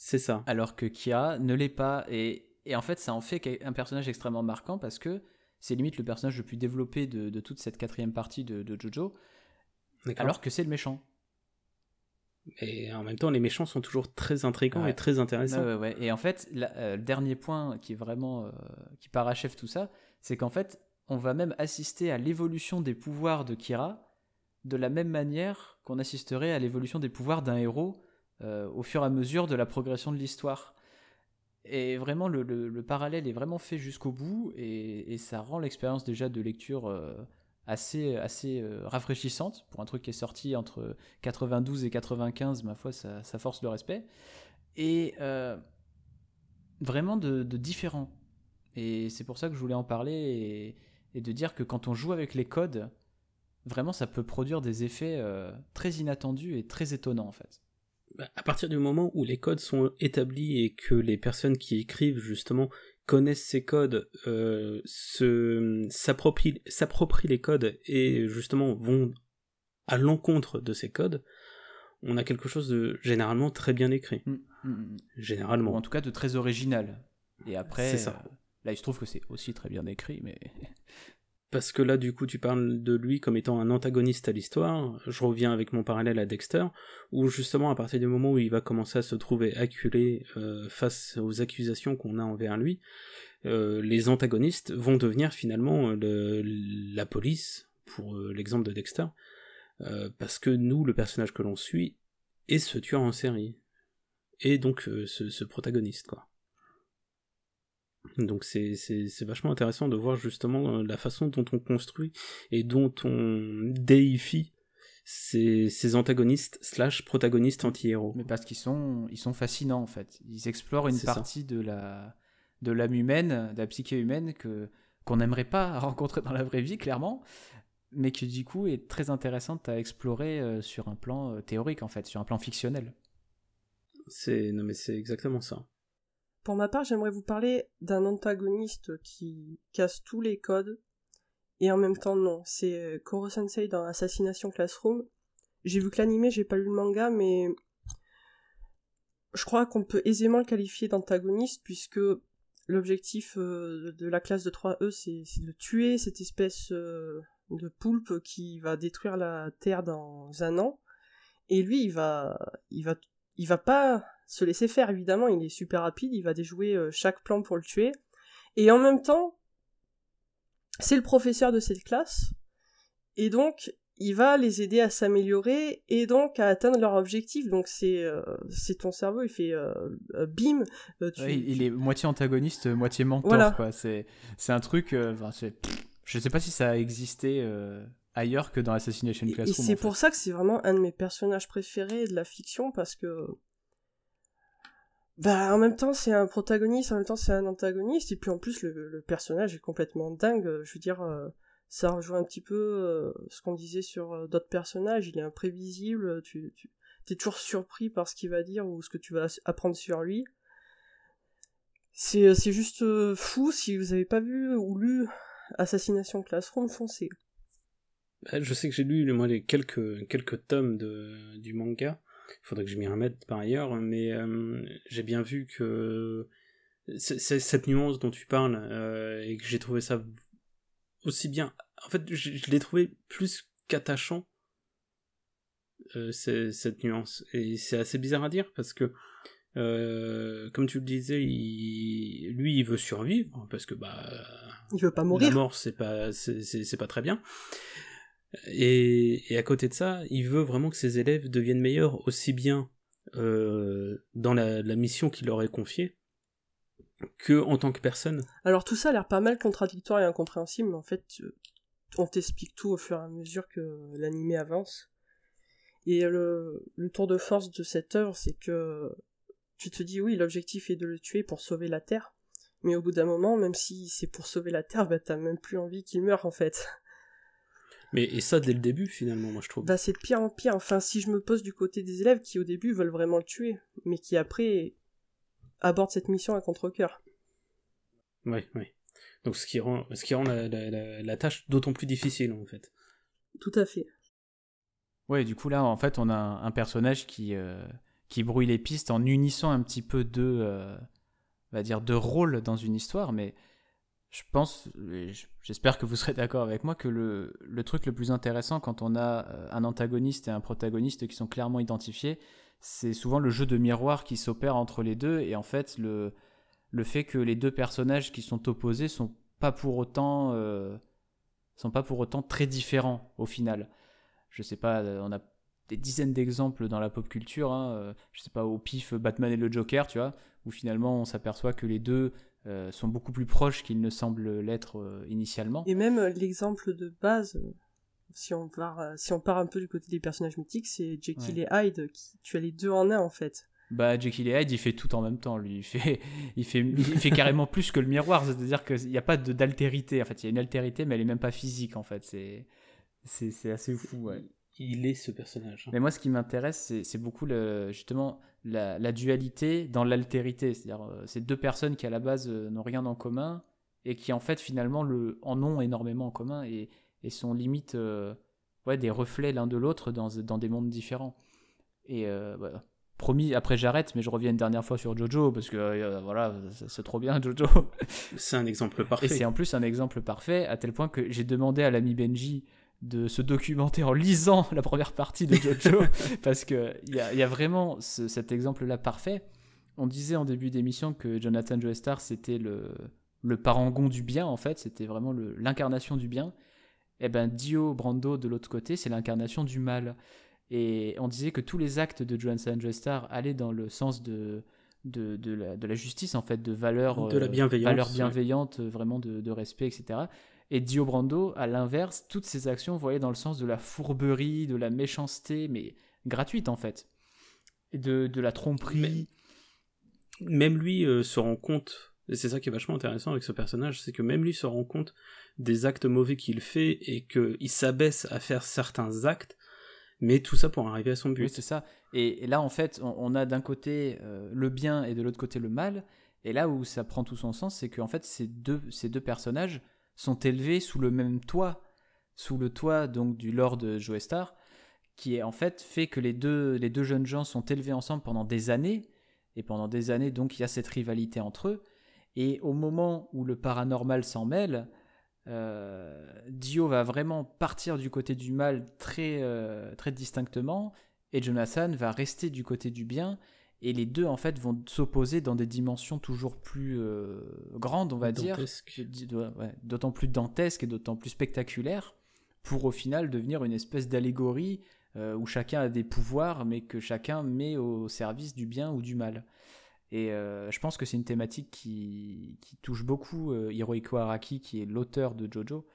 C'est ça. Alors que Kia ne l'est pas, et, et en fait, ça en fait un personnage extrêmement marquant parce que c'est limite le personnage le plus développé de, toute cette quatrième partie de, Jojo, alors que c'est le méchant. Et en même temps, les méchants sont toujours très intrigants et très intéressants. Et en fait, euh, le dernier point qui est vraiment euh, qui parachève tout ça, c'est qu'en fait, on va même assister à l'évolution des pouvoirs de Kira de la même manière qu'on assisterait à l'évolution des pouvoirs d'un héros au fur et à mesure de la progression de l'histoire. Et vraiment, le, parallèle est vraiment fait jusqu'au bout et, ça rend l'expérience déjà de lecture euh, assez, assez euh, rafraîchissante pour un truc qui est sorti entre 92 et 95. Ma foi, ça, force le respect. Et euh, vraiment de, différent. Et c'est pour ça que je voulais en parler et, de dire que quand on joue avec les codes, vraiment ça peut produire des effets très inattendus et très étonnants en fait. Bah, à partir du moment où les codes sont établis et que les personnes qui écrivent justement connaissent ces codes, euh, s'approprient les codes et justement vont à l'encontre de ces codes, on a quelque chose de généralement très bien écrit. Mm, mm, mm. Généralement. en tout cas de très original. Et après, ça. Euh, là il se trouve que c'est aussi très bien écrit, mais parce que là, du coup, tu parles de lui comme étant un antagoniste à l'histoire. Je reviens avec mon parallèle à Dexter, où justement, à partir du moment où il va commencer à se trouver acculé euh, face aux accusations qu'on a envers lui, euh, les antagonistes vont devenir finalement la police, pour euh, l'exemple de Dexter, parce que nous, le personnage que l'on suit, est ce tueur en série, et donc ce, ce protagoniste, quoi. Donc c'est vachement intéressant de voir justement euh, la façon dont on construit et dont on déifie ces, ces antagonistes slash protagonistes anti-héros. Mais parce qu'ils sont, ils sont fascinants en fait. Ils explorent une partie de la de l'âme humaine, de la psyché humaine que qu'on n'aimerait pas rencontrer dans la vraie vie clairement, mais qui du coup est très intéressante à explorer euh, sur un plan euh, théorique en fait, sur un plan fictionnel. C'est non mais c'est exactement ça. Pour ma part, j'aimerais vous parler d'un antagoniste qui casse tous les codes, et en même temps non. C'est euh, Koro Sensei dans Assassination Classroom. J'ai vu que l'anime, j'ai pas lu le manga, mais je crois qu'on peut aisément le qualifier d'antagoniste, puisque l'objectif euh, de la classe de 3E, c'est de tuer cette espèce euh, de poulpe qui va détruire la Terre dans un an. Et lui, il va, il va, il va pas se laisser faire, évidemment, il est super rapide, il va déjouer euh, chaque plan pour le tuer. Et en même temps, c'est le professeur de cette classe, et donc il va les aider à s'améliorer et donc à atteindre leur objectif. Donc c'est euh, c'est ton cerveau, il fait euh, bim. il est moitié antagoniste, moitié mentor. Quoi. C'est un truc. c'est je sais pas si ça a existé ailleurs que dans Assassination Classroom. Et c'est pour ça que c'est vraiment un de mes personnages préférés de la fiction parce que bah en même temps c'est un protagoniste, en même temps c'est un antagoniste, et puis en plus le, personnage est complètement dingue, je veux dire, euh, ça rejoint un petit peu euh, ce qu'on disait sur euh, d'autres personnages, il est imprévisible, tu, tu es toujours surpris par ce qu'il va dire ou ce que tu vas apprendre sur lui. C'est, c'est juste fou, si vous avez pas vu ou lu Assassination Classroom, foncez. Bah, je sais que j'ai lu moi, les quelques, quelques tomes de, du manga, il faudrait que je m'y remette par ailleurs, mais euh, j'ai bien vu que c'est cette nuance dont tu parles euh, et que j'ai trouvé ça aussi bien. En fait, je, l'ai trouvé plus qu'attachant euh, cette nuance et c'est assez bizarre à dire parce que comme tu le disais, lui il veut survivre parce que bah il veut pas mourir. La mort c'est pas c'est pas très bien. Et, à côté de ça, il veut vraiment que ses élèves deviennent meilleurs aussi bien dans la, mission qu'il leur est confiée que en tant que personne. Alors tout ça a l'air pas mal contradictoire et incompréhensible, mais en fait, on t'explique tout au fur et à mesure que l'animé avance. Et le, le, tour de force de cette œuvre, c'est que tu te dis oui, l'objectif est de le tuer pour sauver la Terre, mais au bout d'un moment, même si c'est pour sauver la Terre, bah t'as même plus envie qu'il meure en fait. Mais et ça dès le début finalement, moi je trouve. Bah c'est de pire en pire. Enfin, si je me pose du côté des élèves qui au début veulent vraiment le tuer, mais qui après aborde cette mission à contre-coeur. Oui, oui. Donc ce qui rend, ce qui rend la, la, tâche d'autant plus difficile en fait. Tout à fait. Ouais, du coup là en fait on a un, personnage qui, euh, qui brouille les pistes en unissant un petit peu deux, euh, on va dire deux rôles dans une histoire, mais je pense, j'espère que vous serez d'accord avec moi, que le, truc le plus intéressant quand on a euh, un antagoniste et un protagoniste qui sont clairement identifiés, c'est souvent le jeu de miroir qui s'opère entre les deux et en fait le, le fait que les deux personnages qui sont opposés sont pas pour autant euh, sont pas pour autant très différents au final. Je sais pas, euh, on a des dizaines d'exemples dans la pop culture. Hein, je sais pas au pif Batman et le Joker, tu vois, où finalement on s'aperçoit que les deux sont beaucoup plus proches qu'ils ne semblent l'être initialement. Et même l'exemple de base, si on part, euh, si on part un peu du côté des personnages mythiques, c'est Jekyll et Hyde qui tu as les deux en un en fait. Bah Jekyll et Hyde, il fait tout en même temps. Lui, il fait, il fait, il fait carrément plus que le miroir. C'est-à-dire qu'il n'y a pas d'altérité. En fait, il y a une altérité, mais elle est même pas physique. En fait, c'est, c'est, assez fou. Il est ce personnage. Mais moi, ce qui m'intéresse, c'est beaucoup le, justement la, la dualité dans l'altérité. C'est-à-dire, euh, ces deux personnes qui à la base euh, n'ont rien en commun et qui en fait finalement le, en ont énormément en commun. Et, et sont limite euh, ouais, des reflets l'un de l'autre dans, dans, des mondes différents. Et euh, promis, après j'arrête, mais je reviens une dernière fois sur Jojo, parce que voilà, c'est trop bien Jojo. C'est un exemple parfait. Et c'est en plus un exemple parfait, à tel point que j'ai demandé à l'ami Benji de se documenter en lisant la première partie de Jojo, parce qu'il y a, y a vraiment cet exemple-là parfait. On disait en début d'émission que Jonathan Joestar, c'était le, le parangon du bien, en fait, c'était vraiment l'incarnation du bien et eh ben Dio Brando de l'autre côté, c'est l'incarnation du mal. Et on disait que tous les actes de Johansson Joestar allaient dans le sens de, de, de, la, de, la, justice, en fait, de valeurs de la euh, valeurs bienveillantes, vraiment de, de, respect, etc. Et Dio Brando, à l'inverse, toutes ces actions voyaient dans le sens de la fourberie, de la méchanceté, mais gratuite en fait, et de, de la tromperie. même lui euh, se rend compte, et c'est ça qui est vachement intéressant avec ce personnage, c'est que même lui se rend compte des actes mauvais qu'il fait et qu'il s'abaisse à faire certains actes, mais tout ça pour arriver à son but. Oui, c'est ça. Et, là, en fait, on, a d'un côté euh, le bien et de l'autre côté le mal. Et là où ça prend tout son sens, c'est qu'en fait, ces deux, ces deux personnages sont élevés sous le même toit, sous le toit donc du Lord Joestar, qui est en fait fait que les deux, les deux jeunes gens sont élevés ensemble pendant des années. Et pendant des années, donc, il y a cette rivalité entre eux. Et au moment où le paranormal s'en mêle, euh, Dio va vraiment partir du côté du mal très, euh, très distinctement et Jonathan va rester du côté du bien et les deux en fait vont s'opposer dans des dimensions toujours plus euh, grandes on va dire d'autant plus dantesques et d'autant plus spectaculaires pour au final devenir une espèce d'allégorie où chacun a des pouvoirs mais que chacun met au service du bien ou du mal et euh, je pense que c'est une thématique qui, qui touche beaucoup euh, Hirohiko Araki, qui est l'auteur de Jojo.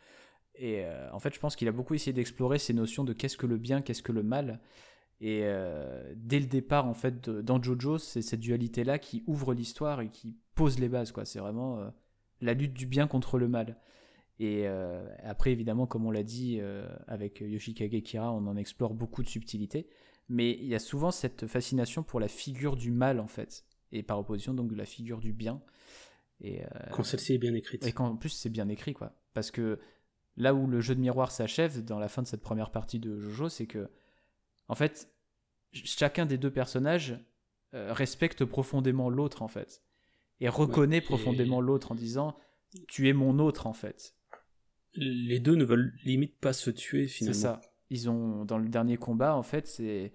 Et euh, en fait, je pense qu'il a beaucoup essayé d'explorer ces notions de qu'est-ce que le bien, qu'est-ce que le mal. Et dès le départ, en fait, dans Jojo, c'est cette dualité-là qui ouvre l'histoire et qui pose les bases. quoi. C'est vraiment la lutte du bien contre le mal. Et après, évidemment, comme on l'a dit avec Yoshikage Kira, on en explore beaucoup de subtilités. Mais il y a souvent cette fascination pour la figure du mal, en fait et par opposition donc de la figure du bien. Et, euh, quand celle-ci est bien écrite. Et quand en plus c'est bien écrit, quoi. Parce que là où le jeu de miroir s'achève dans la fin de cette première partie de Jojo, c'est que, en fait, chacun des deux personnages euh, respecte profondément l'autre, en fait. Et reconnaît profondément l'autre en disant Tu es mon autre, en fait. Les deux ne veulent limite pas se tuer, finalement. C'est ça. Ils ont, dans le dernier combat, en fait, c'est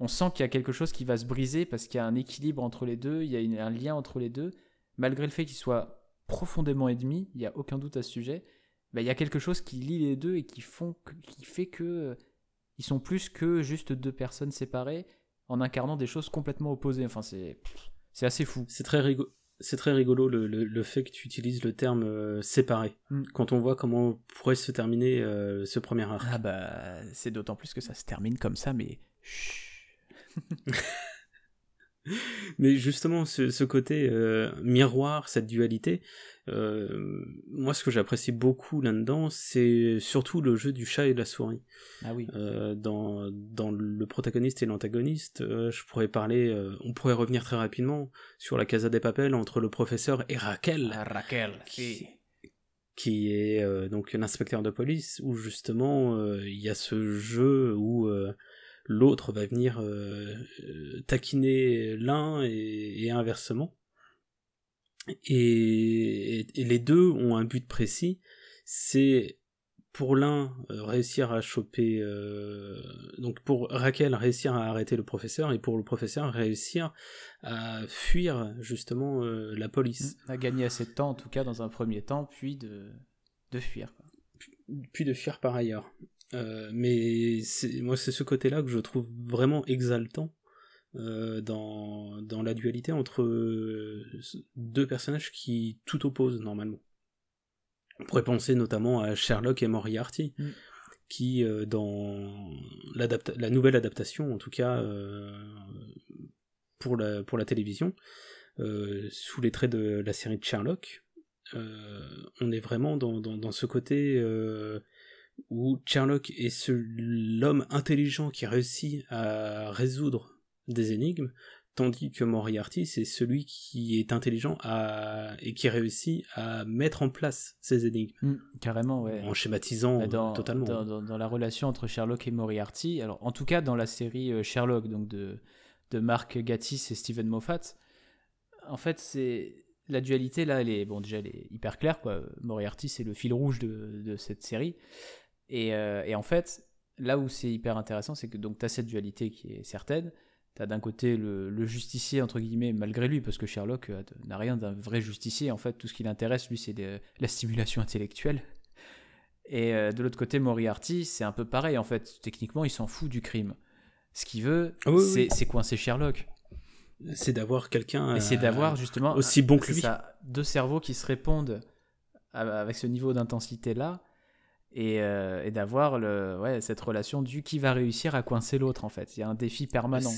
on sent qu'il y a quelque chose qui va se briser parce qu'il y a un équilibre entre les deux, il y a un lien entre les deux. Malgré le fait qu'ils soient profondément ennemis, il n'y a aucun doute à ce sujet, bah, il y a quelque chose qui lie les deux et qui, font qui fait que ils sont plus que juste deux personnes séparées. en incarnant des choses complètement opposées. Enfin, c'est c'est assez fou. C'est très rigolo. C'est très rigolo le, le, fait que tu utilises le terme euh, séparé mm. quand on voit comment pourrait se terminer euh, ce premier arc. Ah bah c'est d'autant plus que ça se termine comme ça, mais Mais justement, ce, côté euh, miroir, cette dualité, euh, moi ce que j'apprécie beaucoup là-dedans, c'est surtout le jeu du chat et de la souris. Ah oui. Euh, dans, dans le protagoniste et l'antagoniste, je pourrais parler, on pourrait revenir très rapidement sur la Casa des Papels entre le professeur et Raquel. Ah, Raquel, qui, qui est donc l'inspecteur de police, où justement il y a ce jeu où l'autre va venir euh, euh, taquiner l'un et, inversement. Et, les deux ont un but précis, c'est pour l'un euh, réussir à choper, donc pour Raquel réussir à arrêter le professeur et pour le professeur réussir à fuir justement la police. À gagner assez de temps en tout cas dans un premier temps, puis de, de fuir. puis de fuir par ailleurs. Euh, mais moi, c'est ce côté-là que je trouve vraiment exaltant euh, dans, dans la dualité entre euh, deux personnages qui tout opposent normalement. On pourrait penser notamment à Sherlock et Moriarty, mm. qui dans la nouvelle adaptation, en tout cas pour, la, pour la télévision, sous les traits de la série de Sherlock, on est vraiment dans, dans, dans ce côté où Sherlock est l'homme intelligent qui réussit à résoudre des énigmes, tandis que Moriarty, c'est celui qui est intelligent et qui réussit à mettre en place ces énigmes. Mm, carrément, ouais. En schématisant dans, totalement. Dans, la relation entre Sherlock et Moriarty, alors en tout cas dans la série euh, Sherlock, donc de, de Mark Gatiss et Steven Moffat, en fait, c'est la dualité là, elle est bon déjà elle est hyper claire quoi. Moriarty c'est le fil rouge de, de cette série. Euh, et, en fait, là où c'est hyper intéressant, c'est que donc tu as cette dualité qui est certaine. D'un côté le, justicier, entre guillemets, malgré lui, parce que Sherlock euh, n'a rien d'un vrai justicier. En fait, tout ce qui l'intéresse, lui, c'est la stimulation intellectuelle. Et euh, de l'autre côté, Moriarty, c'est un peu pareil. En fait, techniquement, il s'en fout du crime. Ce qu'il veut, ah c'est coincer Sherlock. C'est d'avoir quelqu'un. Et c'est d'avoir justement aussi bon que lui. Ça, deux cerveaux qui se répondent avec ce niveau d'intensité là euh, et, d'avoir ouais, cette relation du qui va réussir à coincer l'autre en fait. Il y a un défi permanent.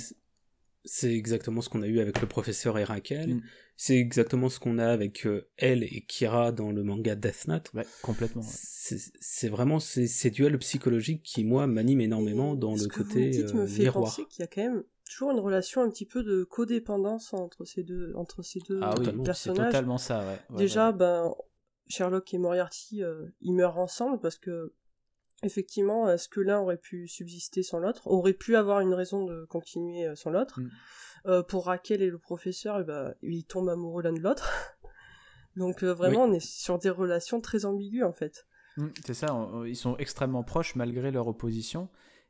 C'est exactement ce qu'on a eu avec le professeur et Raquel. Mm. C'est exactement ce qu'on a avec euh, elle et Kira dans le manga Death Note. Ouais, complètement. C'est vraiment ces, ces, duels psychologiques qui, moi, m'animent énormément dans le côté vous dites me fait penser qu'il y a quand même toujours une relation un petit peu de codépendance entre ces deux, entre ces deux ah oui, personnages. C'est totalement ça, ouais. Déjà, ben, Sherlock et Moriarty, euh, ils meurent ensemble parce que, effectivement, est-ce que l'un aurait pu subsister sans l'autre Aurait pu avoir une raison de continuer euh, sans l'autre mm. euh, Pour Raquel et le professeur, eh ben, ils tombent amoureux l'un de l'autre. Donc vraiment, on est sur des relations très ambiguës en fait. Mm, c'est ça, ils sont extrêmement proches malgré leur opposition.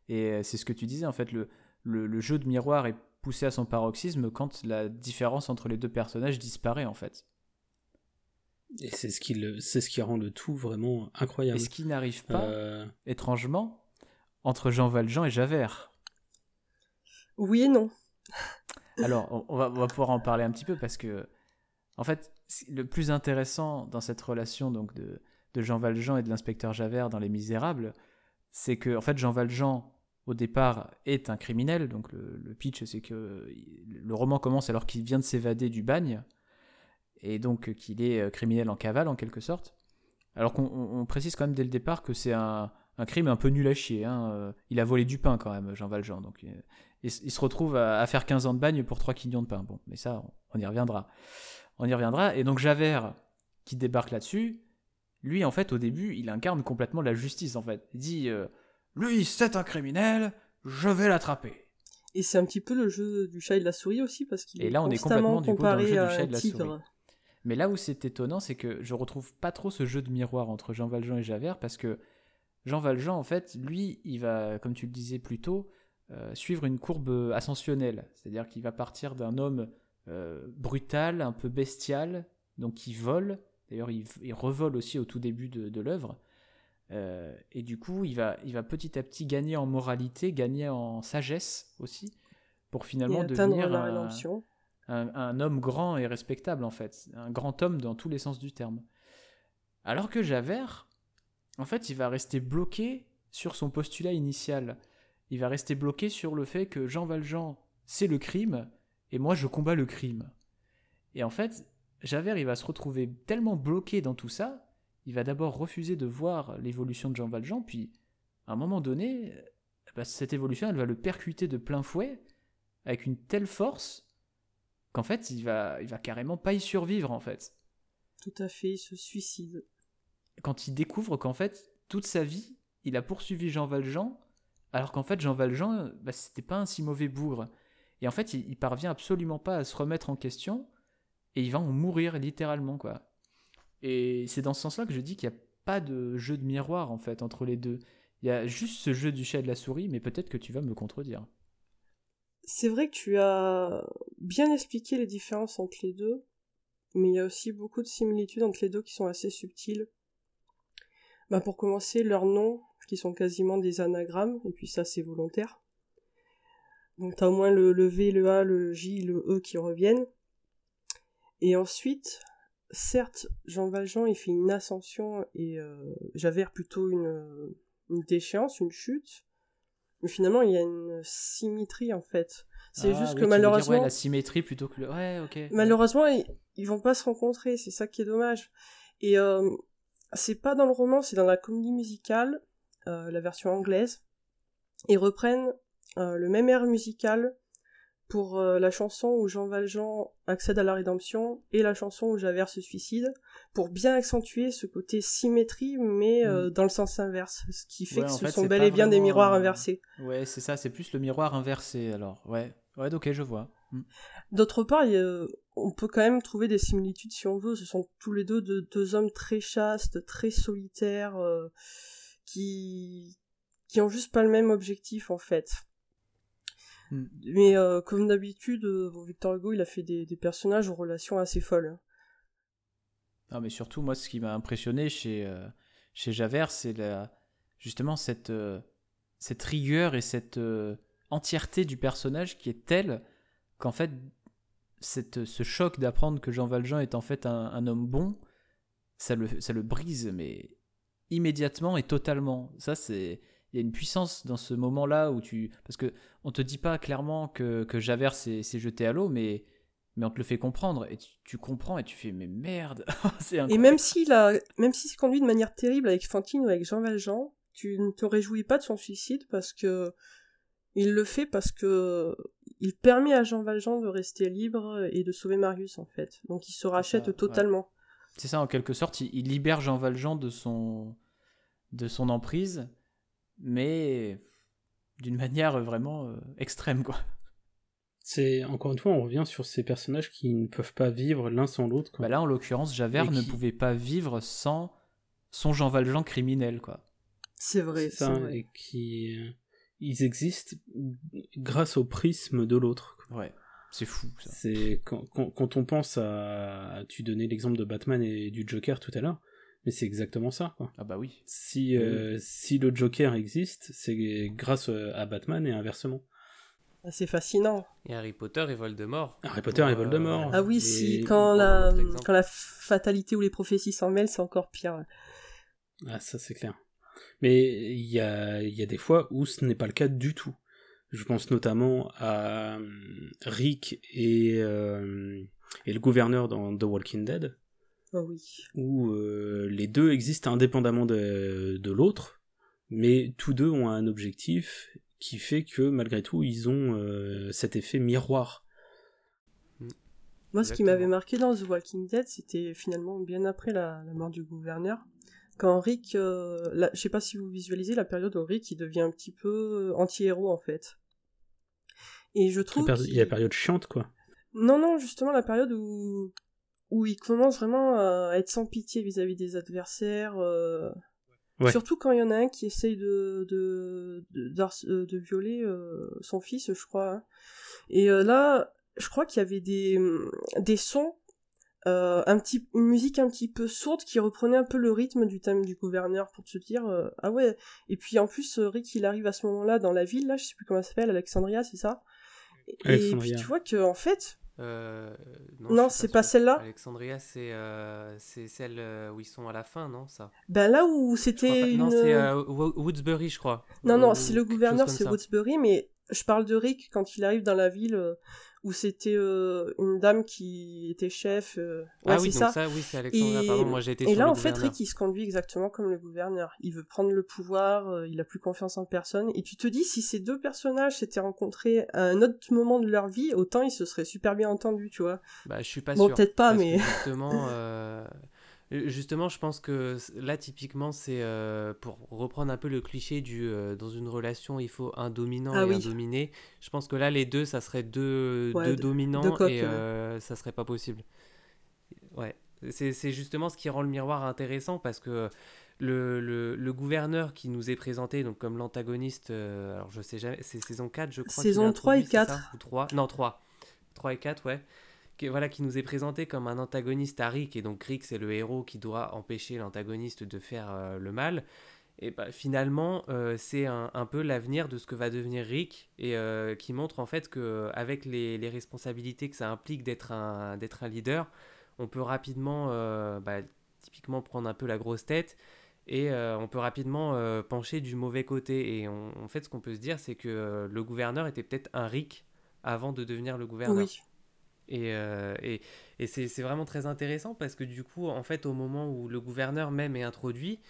Et c'est ce que tu disais, en fait, le, le, jeu de miroir est poussé à son paroxysme quand la différence entre les deux personnages disparaît, en fait. Et c'est ce, qui le, c'est ce qui rend le tout vraiment incroyable. Et ce qui n'arrive pas, euh, étrangement, entre Jean Valjean et Javert. Oui et non. Alors, on va, on va, pouvoir en parler un petit peu parce que, en fait, le plus intéressant dans cette relation donc de, de Jean Valjean et de l'inspecteur Javert dans Les Misérables, c'est que, en fait, Jean Valjean, au départ, est un criminel. Donc, le, le pitch, c'est que le roman commence alors qu'il vient de s'évader du bagne et donc qu'il est euh, criminel en cavale en quelque sorte. Alors qu'on précise quand même dès le départ que c'est un, crime un peu nul à chier. Hein. Euh, il a volé du pain quand même, Jean Valjean. Donc euh, il, se retrouve à, faire 15 ans de bagne pour 3 quignons de pain. Bon, mais ça, on, y reviendra. On y reviendra. Et donc Javert, qui débarque là-dessus, lui, en fait, au début, il incarne complètement la justice, en fait. Il dit Lui, c'est un criminel, je vais l'attraper. Et c'est un petit peu le jeu du chat et de la souris aussi, parce qu'il est là, on est complètement du coup, dans le jeu du chat et de la souris. Mais là où c'est étonnant, c'est que je retrouve pas trop ce jeu de miroir entre Jean Valjean et Javert parce que Jean Valjean, en fait, lui, il va, comme tu le disais plus tôt, euh, suivre une courbe ascensionnelle. C'est-à-dire qu'il va partir d'un homme euh, brutal, un peu bestial, donc qui vole. D'ailleurs, il, revole aussi au tout début de, l'œuvre. Euh, et du coup, il va, il va petit à petit gagner en moralité, gagner en sagesse aussi, pour finalement devenir un, homme grand et respectable en fait, un grand homme dans tous les sens du terme. Alors que Javert, en fait, il va rester bloqué sur son postulat initial. Il va rester bloqué sur le fait que Jean Valjean, c'est le crime, et moi je combats le crime. Et en fait, Javert, il va se retrouver tellement bloqué dans tout ça, il va d'abord refuser de voir l'évolution de Jean Valjean, puis à un moment donné, bah, cette évolution, elle va le percuter de plein fouet, avec une telle force, qu'en fait, il va, il va carrément pas y survivre, en fait. Tout à fait, il se suicide. Quand il découvre qu'en fait, toute sa vie, il a poursuivi Jean Valjean, alors qu'en fait, Jean Valjean, bah, c'était pas un si mauvais bougre. Et en fait, il, il, parvient absolument pas à se remettre en question, et il va en mourir littéralement, quoi. Et c'est dans ce sens-là que je dis qu'il n'y a pas de jeu de miroir, en fait, entre les deux. Il y a juste ce jeu du chat et de la souris, mais peut-être que tu vas me contredire. C'est vrai que tu as bien expliqué les différences entre les deux, mais il y a aussi beaucoup de similitudes entre les deux qui sont assez subtiles. Bah pour commencer, leurs noms, qui sont quasiment des anagrammes, et puis ça c'est volontaire. Donc t'as au moins le, V, le A, le J, le E qui reviennent. Et ensuite, certes, Jean Valjean il fait une ascension et euh, Javert plutôt une déchéance, une chute. Mais finalement, il y a une symétrie en fait. C'est ah juste que malheureusement. la symétrie plutôt que le. Ouais, ok. Malheureusement, ils, vont pas se rencontrer, c'est ça qui est dommage. Et euh, c'est pas dans le roman, c'est dans la comédie musicale, euh, la version anglaise. Ils reprennent euh, le même air musical pour euh, la chanson où Jean Valjean accède à la rédemption et la chanson où Javert se suicide, pour bien accentuer ce côté symétrie, mais euh, mm. dans le sens inverse, ce qui fait que ce sont bel et bien des miroirs inversés. Ouais, c'est ça, c'est plus le miroir inversé, alors, ouais. Ouais, ok, je vois. Mm. D'autre part, on peut quand même trouver des similitudes si on veut, ce sont tous les deux de, deux hommes très chastes, très solitaires, euh, qui qui ont juste pas le même objectif en fait. Mm. Mais euh, comme d'habitude, euh, Victor Hugo, il a fait des, personnages aux relations assez folles. Non, mais surtout, moi, ce qui m'a impressionné chez, euh, Javert, c'est justement cette, rigueur et cette entièreté du personnage qui est telle qu'en fait, ce choc d'apprendre que Jean Valjean est en fait un, un homme bon, ça le, ça le brise, mais immédiatement et totalement. Ça, c'est il y a une puissance dans ce moment-là où tu. Parce que on te dit pas clairement que, que Javert s'est jeté à l'eau, mais, mais on te le fait comprendre. Et tu, comprends et tu fais, mais merde Et même s'il a... même s'il se conduit de manière terrible avec Fantine ou avec Jean Valjean, tu ne te réjouis pas de son suicide parce que. Il le fait parce que il permet à Jean Valjean de rester libre et de sauver Marius en fait. Donc il se rachète totalement. C'est ça en quelque sorte, il, il libère Jean Valjean de son de son emprise mais d'une manière vraiment euh, extrême, quoi. C'est encore une fois, on revient sur ces personnages qui ne peuvent pas vivre l'un sans l'autre. Bah là, en l'occurrence, Javert ne pouvait pas vivre sans son Jean Valjean criminel, quoi. C'est vrai, ça, et qui euh, ils existent grâce au prisme de l'autre. Ouais, c'est fou. Ça. C'est quand, quand, on pense à, tu donnais l'exemple de Batman et du Joker tout à l'heure. Mais c'est exactement ça, quoi. Ah bah oui. Si, euh, si le Joker existe, c'est grâce euh, à Batman et inversement. Ah, c'est fascinant. Et Harry Potter et Voldemort. Harry Potter et Voldemort. Ah oui, si, quand la, quand la fatalité ou les prophéties s'en mêlent, c'est encore pire. Ah, ça c'est clair. Mais il y a, y a des fois où ce n'est pas le cas du tout. Je pense notamment à euh, Rick et, et le gouverneur dans The Walking Dead, Oh oui. Où euh, les deux existent indépendamment de, de l'autre, mais tous deux ont un objectif qui fait que malgré tout ils ont euh, cet effet miroir. Moi, ce qui m'avait marqué dans The Walking Dead, c'était finalement bien après la, mort du gouverneur, quand Rick, euh, je sais pas si vous visualisez la période où Rick il devient un petit peu anti-héros en fait. Et je trouve. Il y a la période chiante quoi. Non, non, justement la période où où il commence vraiment à être sans pitié vis-à-vis des adversaires. Euh, surtout quand il y en a un qui essaye de, de, de, euh, violer euh, son fils, je crois. Hein. Et là, je crois qu'il y avait des, des sons, un petit, une musique un petit peu sourde qui reprenait un peu le rythme du thème du gouverneur pour se dire ah ouais. Et puis en plus, Rick il arrive à ce moment-là dans la ville, là, je sais plus comment ça s'appelle, Alexandria, c'est ça? Et puis tu vois que en fait. Euh, non, c'est pas, celle-là. Alexandria, c'est euh, celle euh, où ils sont à la fin, non ça? Ben là où c'était une. Non, c'est Woodsbury, je crois. Non, non, c'est le gouverneur, c'est Woodsbury, mais je parle de Rick quand il arrive dans la ville où c'était euh, une dame qui était chef. Euh, ah oui, donc ça, oui, c'est Alexandra, pardon, moi j'ai été Et là, en fait, Rick, il se conduit exactement comme le gouverneur. Il veut prendre le pouvoir, euh, il a plus confiance en personne. Et tu te dis, si ces deux personnages s'étaient rencontrés à un autre moment de leur vie, autant ils se seraient super bien entendus, tu vois. Bah, je suis pas bon, sûr. Bon, peut-être pas, mais. justement, justement, je pense que là, typiquement, c'est euh, pour reprendre un peu le cliché du euh, dans une relation, il faut un dominant ah et un dominé. Je pense que là, les deux, ça serait deux, deux dominants et ça serait pas possible. Ouais, c'est justement ce qui rend le miroir intéressant parce que le, le, le, gouverneur qui nous est présenté donc comme l'antagoniste, alors je sais jamais, c'est saison 4, je crois. Saison 3 et 4. ou 3 Non, 3. 3 et 4, ouais qui, voilà, qui nous est présenté comme un antagoniste à Rick, et donc Rick c'est le héros qui doit empêcher l'antagoniste de faire euh, le mal. Et bah, finalement, euh, c'est un, peu l'avenir de ce que va devenir Rick, et euh, qui montre en fait que avec les, les responsabilités que ça implique d'être un, un leader, on peut rapidement, bah, typiquement prendre un peu la grosse tête, et on peut rapidement pencher du mauvais côté. Et en fait, ce qu'on peut se dire, c'est que le gouverneur était peut-être un Rick avant de devenir le gouverneur. Euh, et, et, c'est vraiment très intéressant parce que du coup, en fait, au moment où le gouverneur même est introduit,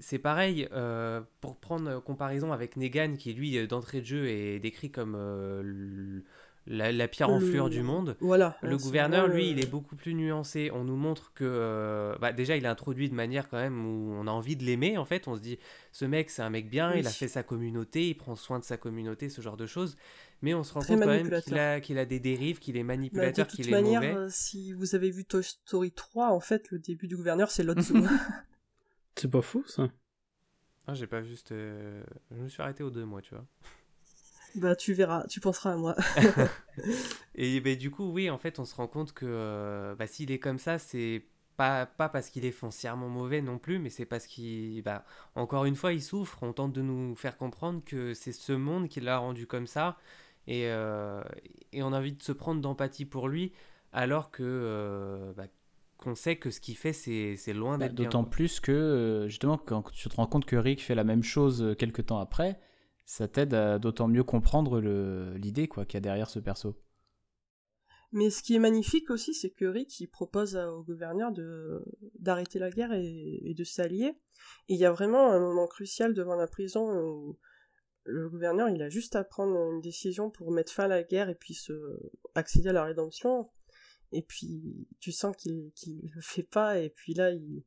c'est pareil, euh, pour prendre comparaison avec Negan, qui lui, d'entrée de jeu, est décrit comme euh, la, pierre enflueur du monde. Voilà. Le gouverneur, lui, il est beaucoup plus nuancé. On nous montre que, bah, déjà, il est introduit de manière quand même où on a envie de l'aimer, en fait. On se dit, ce mec, c'est un mec bien, il a fait sa communauté, il prend soin de sa communauté, ce genre de choses mais on se rend compte quand même qu'il a, qu'il a des dérives, qu'il est bah, manipulateur, qu'il est manière, mauvais. Euh, si vous avez vu Toy Story 3, en fait, le début du gouverneur, c'est l'autre c'est pas fou, ça Ah, j'ai pas juste... Euh, je me suis arrêté aux deux, moi, tu vois. Bah, tu verras, tu penseras à moi. et bah, du coup, oui, en fait, on se rend compte que euh, bah, s'il est comme ça, c'est pas, pas parce qu'il est foncièrement mauvais non plus, mais c'est parce qu'il, bah, encore une fois, il souffre. On tente de nous faire comprendre que c'est ce monde qui l'a rendu comme ça, et, euh, et, on a envie de se prendre d'empathie pour lui, alors que euh, bah, qu'on sait que ce qu'il fait, c'est loin bah, d'être D'autant plus que, euh, justement, quand tu te rends compte que Rick fait la même chose quelques temps après, ça t'aide à d'autant mieux comprendre l'idée quoi qu'il y a derrière ce perso. Mais ce qui est magnifique aussi, c'est que Rick il propose au gouverneur de d'arrêter la guerre et, de s'allier. Et il y a vraiment un moment crucial devant la prison où le gouverneur il a juste à prendre une décision pour mettre fin à la guerre et puis se accéder à la rédemption. Et puis tu sens qu'il qu'il le fait pas et puis là il,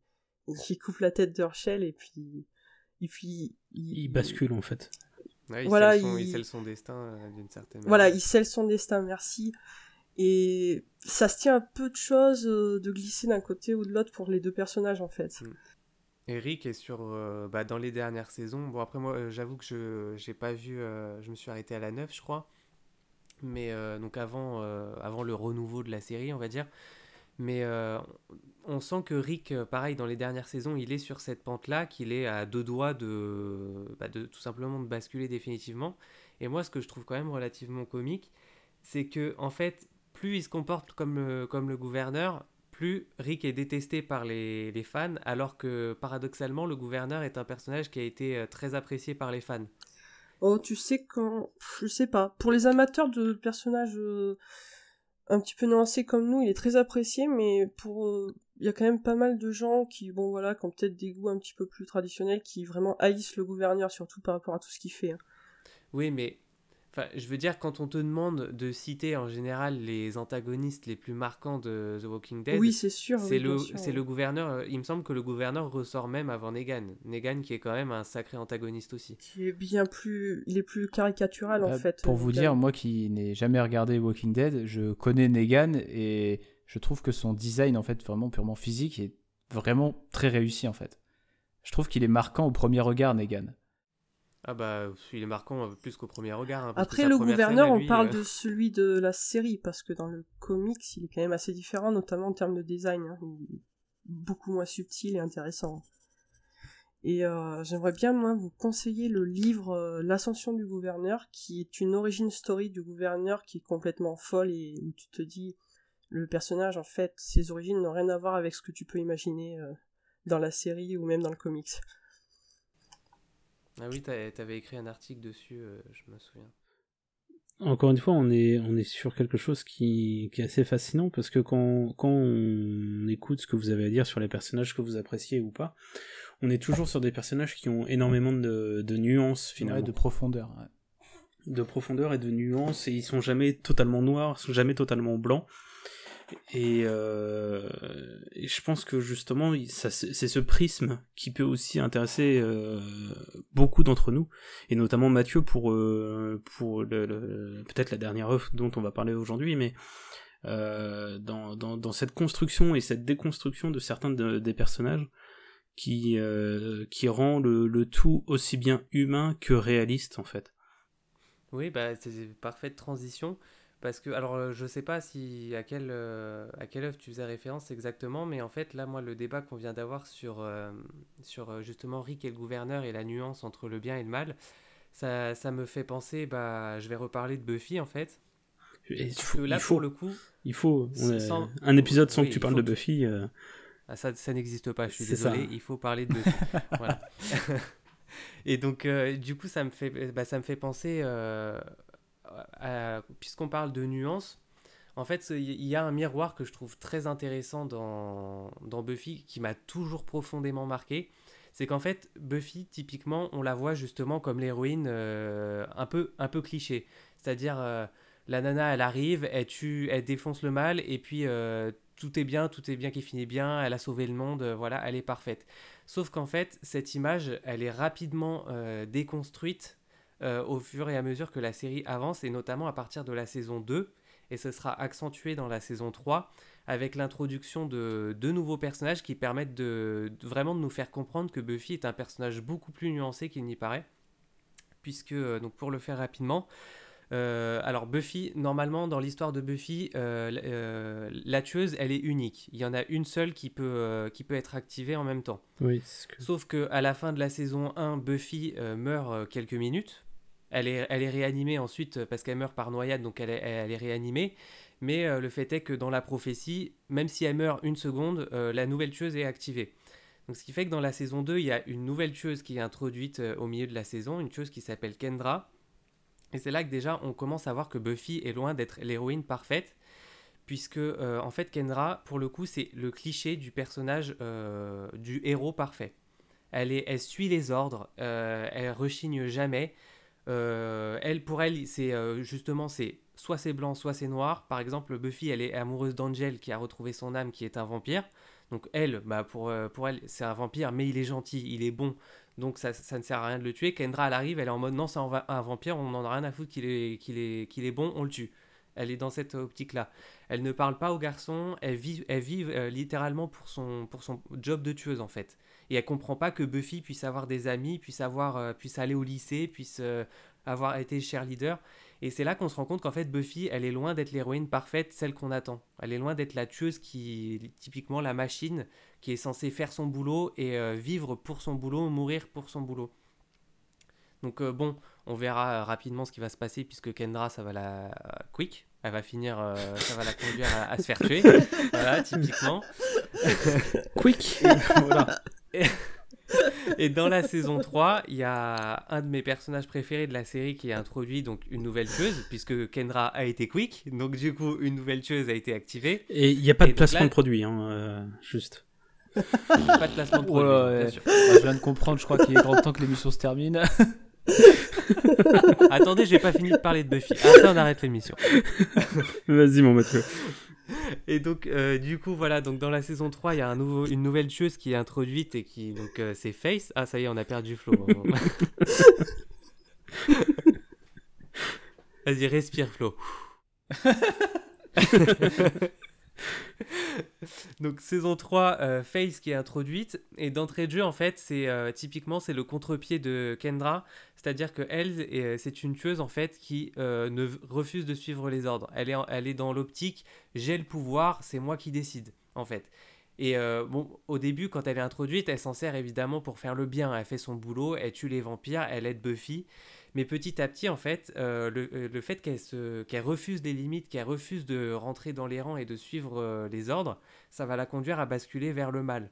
il coupe la tête de Herschel et puis et puis il, bascule en fait. il, voilà, scelle son, il... scelle son destin euh, d'une certaine manière. Voilà, il scelle son destin, merci. Et ça se tient un peu de choses euh, de glisser d'un côté ou de l'autre pour les deux personnages en fait. Mm. Eric est sur euh, bah, dans les dernières saisons. Bon après moi euh, j'avoue que je j'ai pas vu je me suis arrêté à la 9 je crois. Mais donc avant avant le renouveau de la série, on va dire. Mais on sent que Rick, pareil, dans les dernières saisons, il est sur cette pente-là, qu'il est à deux doigts de, bah, de tout simplement de basculer définitivement. Et moi, ce que je trouve quand même relativement comique, c'est que en fait, plus il se comporte comme, comme le gouverneur, plus Rick est détesté par les, les, fans, alors que paradoxalement, le gouverneur est un personnage qui a été euh, très apprécié par les fans. Oh, tu sais quand... Je sais pas. Pour les amateurs de personnages euh, un petit peu nuancés comme nous, il est très apprécié, mais pour... Euh, il y a quand même pas mal de gens qui, bon voilà, qui ont peut-être des goûts un petit peu plus traditionnels, qui vraiment haïssent le gouverneur, surtout par rapport à tout ce qu'il fait. Hein. Oui, mais je veux dire, quand on te demande de citer en général les antagonistes les plus marquants de The Walking Dead, oui, c'est sûr. C'est le, c'est le gouverneur. Euh, il me semble que le gouverneur ressort même avant Negan. Negan qui est quand même un sacré antagoniste aussi. Qui est bien plus, il est plus caricatural en bah, fait. Pour vous dire, moi qui n'ai jamais regardé Walking Dead, je connais Negan et je trouve que son design en fait vraiment purement physique est vraiment très réussi en fait. Je trouve qu'il est marquant au premier regard, Negan. Ah bah, il est marquant euh, plus qu'au premier regard. Hein, Après, le gouverneur, on parle euh, de celui de la série, parce que dans le comics, il est quand même assez différent, notamment en termes de design. Hein. beaucoup moins subtil et intéressant. Et euh, j'aimerais bien, moi, vous conseiller le livre euh, L'ascension du gouverneur, qui est une origin story du gouverneur qui est complètement folle et où tu te dis, le personnage, en fait, ses origines n'ont rien à voir avec ce que tu peux imaginer dans la série ou même dans le comics. Ah oui, t'avais écrit un article dessus, je me souviens. Encore une fois, on est, on est sur quelque chose qui, qui est assez fascinant parce que quand, quand on écoute ce que vous avez à dire sur les personnages que vous appréciez ou pas, on est toujours sur des personnages qui ont énormément de, de nuances finalement. de profondeur. De profondeur et de nuances, et ils sont jamais totalement noirs, ils sont jamais totalement blancs. Et, euh, et je pense que justement, c'est ce prisme qui peut aussi intéresser euh, beaucoup d'entre nous, et notamment Mathieu pour, euh, pour peut-être la dernière œuvre dont on va parler aujourd'hui, mais dans, dans, cette construction et cette déconstruction de certains des personnages, qui, qui rend le, tout aussi bien humain que réaliste en fait. Oui, bah, c'est parfaite transition. Parce que, alors, euh, je sais pas si à quelle, euh, à quelle œuvre tu faisais référence exactement, mais en fait, là, moi, le débat qu'on vient d'avoir sur, sur justement Rick et le gouverneur et la nuance entre le bien et le mal, ça, ça me fait penser, bah, je vais reparler de Buffy en fait. Et là, il faut, pour le coup, il faut un épisode sans que tu parles de Buffy. Ah, ça, ça n'existe pas, je suis désolé, il faut parler de voilà. Et donc, euh, du coup, ça me fait, bah, ça me fait penser, euh, puisqu'on parle de nuances, en fait, il y a un miroir que je trouve très intéressant dans, dans Buffy, qui m'a toujours profondément marqué. C'est qu'en fait, Buffy, typiquement, on la voit justement comme l'héroïne euh, un, peu, un peu cliché. C'est-à-dire, la nana, elle arrive, elle tue, elle défonce le mal, et puis tout est bien, tout est bien qui finit bien, elle a sauvé le monde, euh, voilà, elle est parfaite. Sauf qu'en fait, cette image, elle est rapidement euh, déconstruite euh, au fur et à mesure que la série avance, et notamment à partir de la saison 2, et ce sera accentué dans la saison 3, avec l'introduction de deux nouveaux personnages qui permettent de, vraiment de nous faire comprendre que Buffy est un personnage beaucoup plus nuancé qu'il n'y paraît. Puisque, donc pour le faire rapidement, euh, alors Buffy, normalement dans l'histoire de Buffy, euh, euh, la tueuse, elle est unique. Il y en a une seule qui peut, qui peut être activée en même temps. Oui, Sauf que à la fin de la saison 1, Buffy meurt quelques minutes. Elle est, réanimée ensuite parce qu'elle meurt par noyade, donc elle est, réanimée. Mais le fait est que dans la prophétie, même si elle meurt une seconde, la nouvelle tueuse est activée. Ce qui fait que dans la saison 2, il y a une nouvelle tueuse qui est introduite au milieu de la saison, une tueuse qui s'appelle Kendra, et c'est là que déjà on commence à voir que Buffy est loin d'être l'héroïne parfaite, puisque euh, en fait Kendra, pour le coup, c'est le cliché du personnage euh, du héros parfait. Elle suit les ordres, euh, elle rechigne jamais. Elle, pour elle, c'est justement c'est soit c'est blanc, soit c'est noir. Par exemple, Buffy, elle est amoureuse d'Angel qui a retrouvé son âme, qui est un vampire. Donc elle, bah pour, pour elle, c'est un vampire, mais il est gentil, il est bon donc ça, ne sert à rien de le tuer. Kendra, elle arrive, elle est en mode non, c'est un, vampire, on n'en a rien à foutre qu'il est, qu'il est, est bon, on le tue. Elle est dans cette optique-là. Elle ne parle pas aux garçons, elle vit, elle vit euh, littéralement pour son, pour son job de tueuse en fait. Et elle comprend pas que Buffy puisse avoir des amis, puisse, avoir, euh, puisse aller au lycée, puisse euh, avoir été cheerleader. Et c'est là qu'on se rend compte qu'en fait Buffy, elle est loin d'être l'héroïne parfaite, celle qu'on attend. Elle est loin d'être la tueuse qui, typiquement la machine, qui est censée faire son boulot et euh, vivre pour son boulot, mourir pour son boulot. Donc euh, bon, on verra rapidement ce qui va se passer puisque Kendra, ça va la quick, elle va finir, euh, ça va la conduire à, se faire tuer. voilà, typiquement. quick. voilà. Et dans la saison 3, il y a un de mes personnages préférés de la série qui est introduit, donc une nouvelle tueuse, puisque Kendra a été quick, donc du coup une nouvelle tueuse a été activée. Et il n'y a pas de placement de produit, hein, euh, juste. pas de placement de produit, bien sûr. je viens de comprendre, je crois qu'il est grand temps que l'émission se termine. Attendez, j'ai pas fini de parler de Buffy. Après, on arrête l'émission. Vas-y, mon Mathieu. Et donc, euh, du coup, voilà, donc dans la saison 3, il y a un nouveau, une nouvelle tueuse qui est introduite et qui, donc, euh, c'est Face. Ah, ça y est, on a perdu Flo. Vas-y, respire, Flo. Donc saison 3, euh, Face qui est introduite et d'entrée de jeu en fait c'est euh, typiquement c'est le contre-pied de Kendra, c'est-à-dire que elle euh, c'est une tueuse en fait qui ne refuse de suivre les ordres. Elle est, elle est dans l'optique j'ai le pouvoir, c'est moi qui décide en fait. Et euh, bon, au début, quand elle est introduite, elle s'en sert évidemment pour faire le bien. Elle fait son boulot, elle tue les vampires, elle aide Buffy. Mais petit à petit, en fait, euh, le, fait qu'elle refuse des limites, qu'elle refuse de rentrer dans les rangs et de suivre les ordres, ça va la conduire à basculer vers le mal.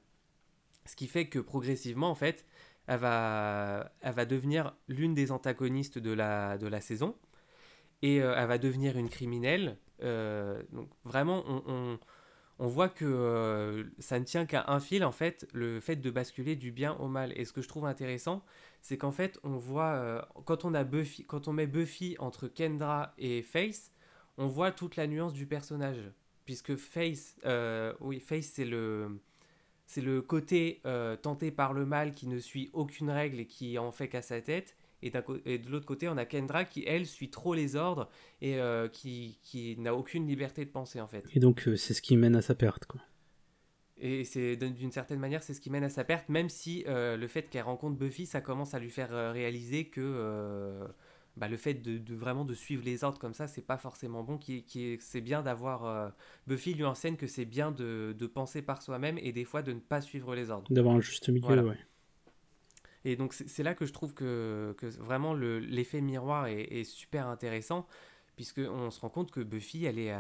Ce qui fait que progressivement, en fait, elle va, elle va devenir l'une des antagonistes de la, de la saison. Et elle va devenir une criminelle. donc vraiment, on on voit que euh, ça ne tient qu'à un fil, en fait, le fait de basculer du bien au mal. Et ce que je trouve intéressant, c'est qu'en fait, on voit, euh, quand, on a Buffy, quand on met Buffy entre Kendra et Face, on voit toute la nuance du personnage. Puisque Face, euh, oui, Face, c'est le, c'est le côté tenté par le mal qui ne suit aucune règle et qui en fait qu'à sa tête. Et, de l'autre côté, on a Kendra qui, elle, suit trop les ordres et euh, qui, qui n'a aucune liberté de penser, en fait. Et donc, euh, c'est ce qui mène à sa perte, quoi. Et c'est d'une certaine manière, c'est ce qui mène à sa perte, même si euh, le fait qu'elle rencontre Buffy, ça commence à lui faire réaliser que bah, le fait de, vraiment de suivre les ordres comme ça, c'est pas forcément bon. Qui, qui c'est bien d'avoir. Buffy lui enseigne que c'est bien de, de penser par soi-même et des fois de ne pas suivre les ordres. D'avoir un juste milieu, ouais. Et donc c'est là que je trouve que, que vraiment l'effet miroir est, super intéressant, puisqu'on se rend compte que Buffy, elle est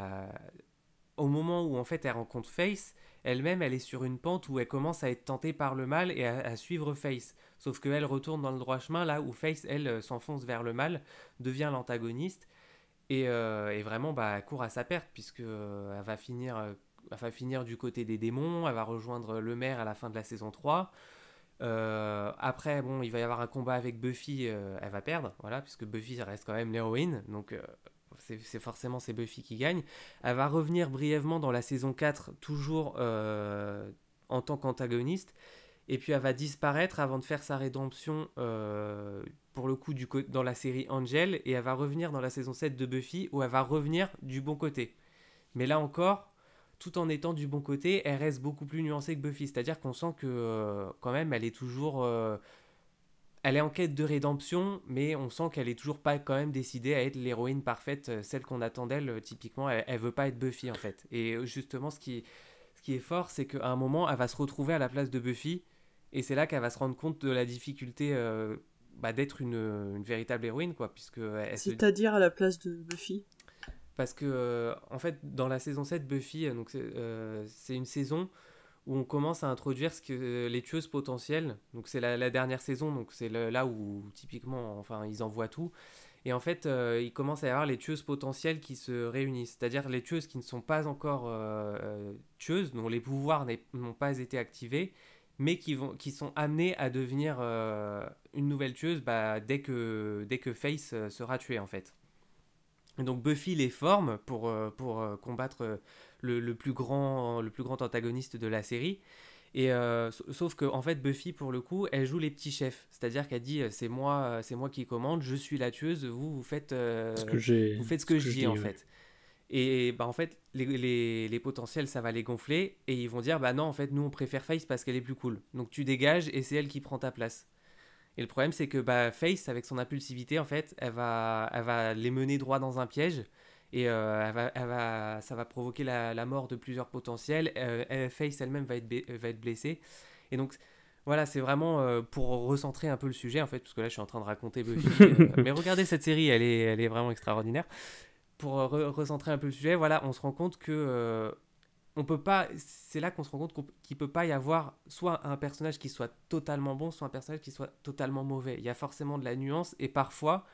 au moment où en fait elle rencontre Face, elle-même elle est sur une pente où elle commence à être tentée par le mal et à, suivre Face. Sauf qu'elle retourne dans le droit chemin, là où Face, elle, euh, s'enfonce vers le mal, devient l'antagoniste, et, euh, vraiment bah, elle court à sa perte, puisque euh, elle va finir... du côté des démons, elle va rejoindre le maire à la fin de la saison 3. Euh, après, bon, il va y avoir un combat avec Buffy, elle va perdre, voilà, puisque Buffy reste quand même l'héroïne, donc euh, c'est forcément c'est Buffy qui gagne. Elle va revenir brièvement dans la saison 4, toujours en tant qu'antagoniste, et puis elle va disparaître avant de faire sa rédemption, pour le coup, du dans la série Angel, et elle va revenir dans la saison 7 de Buffy, où elle va revenir du bon côté. Mais là encore, tout en étant du bon côté, elle reste beaucoup plus nuancée que Buffy. C'est-à-dire qu'on sent que euh, quand même, elle est toujours... Euh, elle est en quête de rédemption, mais on sent qu'elle est toujours pas quand même décidée à être l'héroïne parfaite, euh, celle qu'on attend d'elle. Typiquement, elle, elle, veut pas être Buffy en fait. Et justement, ce qui, ce qui est fort, c'est qu'à un moment, elle va se retrouver à la place de Buffy, et c'est là qu'elle va se rendre compte de la difficulté bah, d'être une, une, véritable héroïne, quoi, puisque... C'est-à-dire à la place de Buffy? Parce que, euh, en fait, dans la saison 7, Buffy, euh, donc euh, c'est une saison où on commence à introduire que, les tueuses potentielles. Donc c'est la, dernière saison, donc c'est là où typiquement, enfin, ils envoient tout. Et en fait, il commence à y avoir les tueuses potentielles qui se réunissent. C'est-à-dire les tueuses qui ne sont pas encore tueuses, dont les pouvoirs n'ont pas été activés, mais qui, vont, qui sont amenées à devenir une nouvelle tueuse bah, dès, que, dès que Face sera tué, en fait donc Buffy les forme pour, euh, pour euh, combattre euh, le, plus grand, le plus grand antagoniste de la série. Et sauf que en fait Buffy pour le coup elle joue les petits chefs, c'est-à-dire qu'elle dit c'est moi c'est moi qui commande, je suis la tueuse, vous vous faites ce que vous faites ce que, je dis en fait. Et bah en fait les, les, les, potentiels ça va les gonfler et ils vont dire bah non en fait nous on préfère Face parce qu'elle est plus cool. Donc tu dégages et c'est elle qui prend ta place. Et le problème, c'est que bah, Face, avec son impulsivité, en fait, elle va, elle va les mener droit dans un piège. Et euh, elle va, elle va, ça va provoquer la, la mort de plusieurs potentiels. Euh, Face elle-même va être, va être blessée. Et donc, voilà, c'est vraiment euh, pour recentrer un peu le sujet, en fait, parce que là, je suis en train de raconter Buffy. mais regardez cette série, elle est, elle est vraiment extraordinaire. Pour recentrer un peu le sujet, voilà, on se rend compte que on peut pas. C'est là qu'on se rend compte qu'il ne peut pas y avoir soit un personnage qui soit totalement bon, soit un personnage qui soit totalement mauvais. Il y a forcément de la nuance et parfois,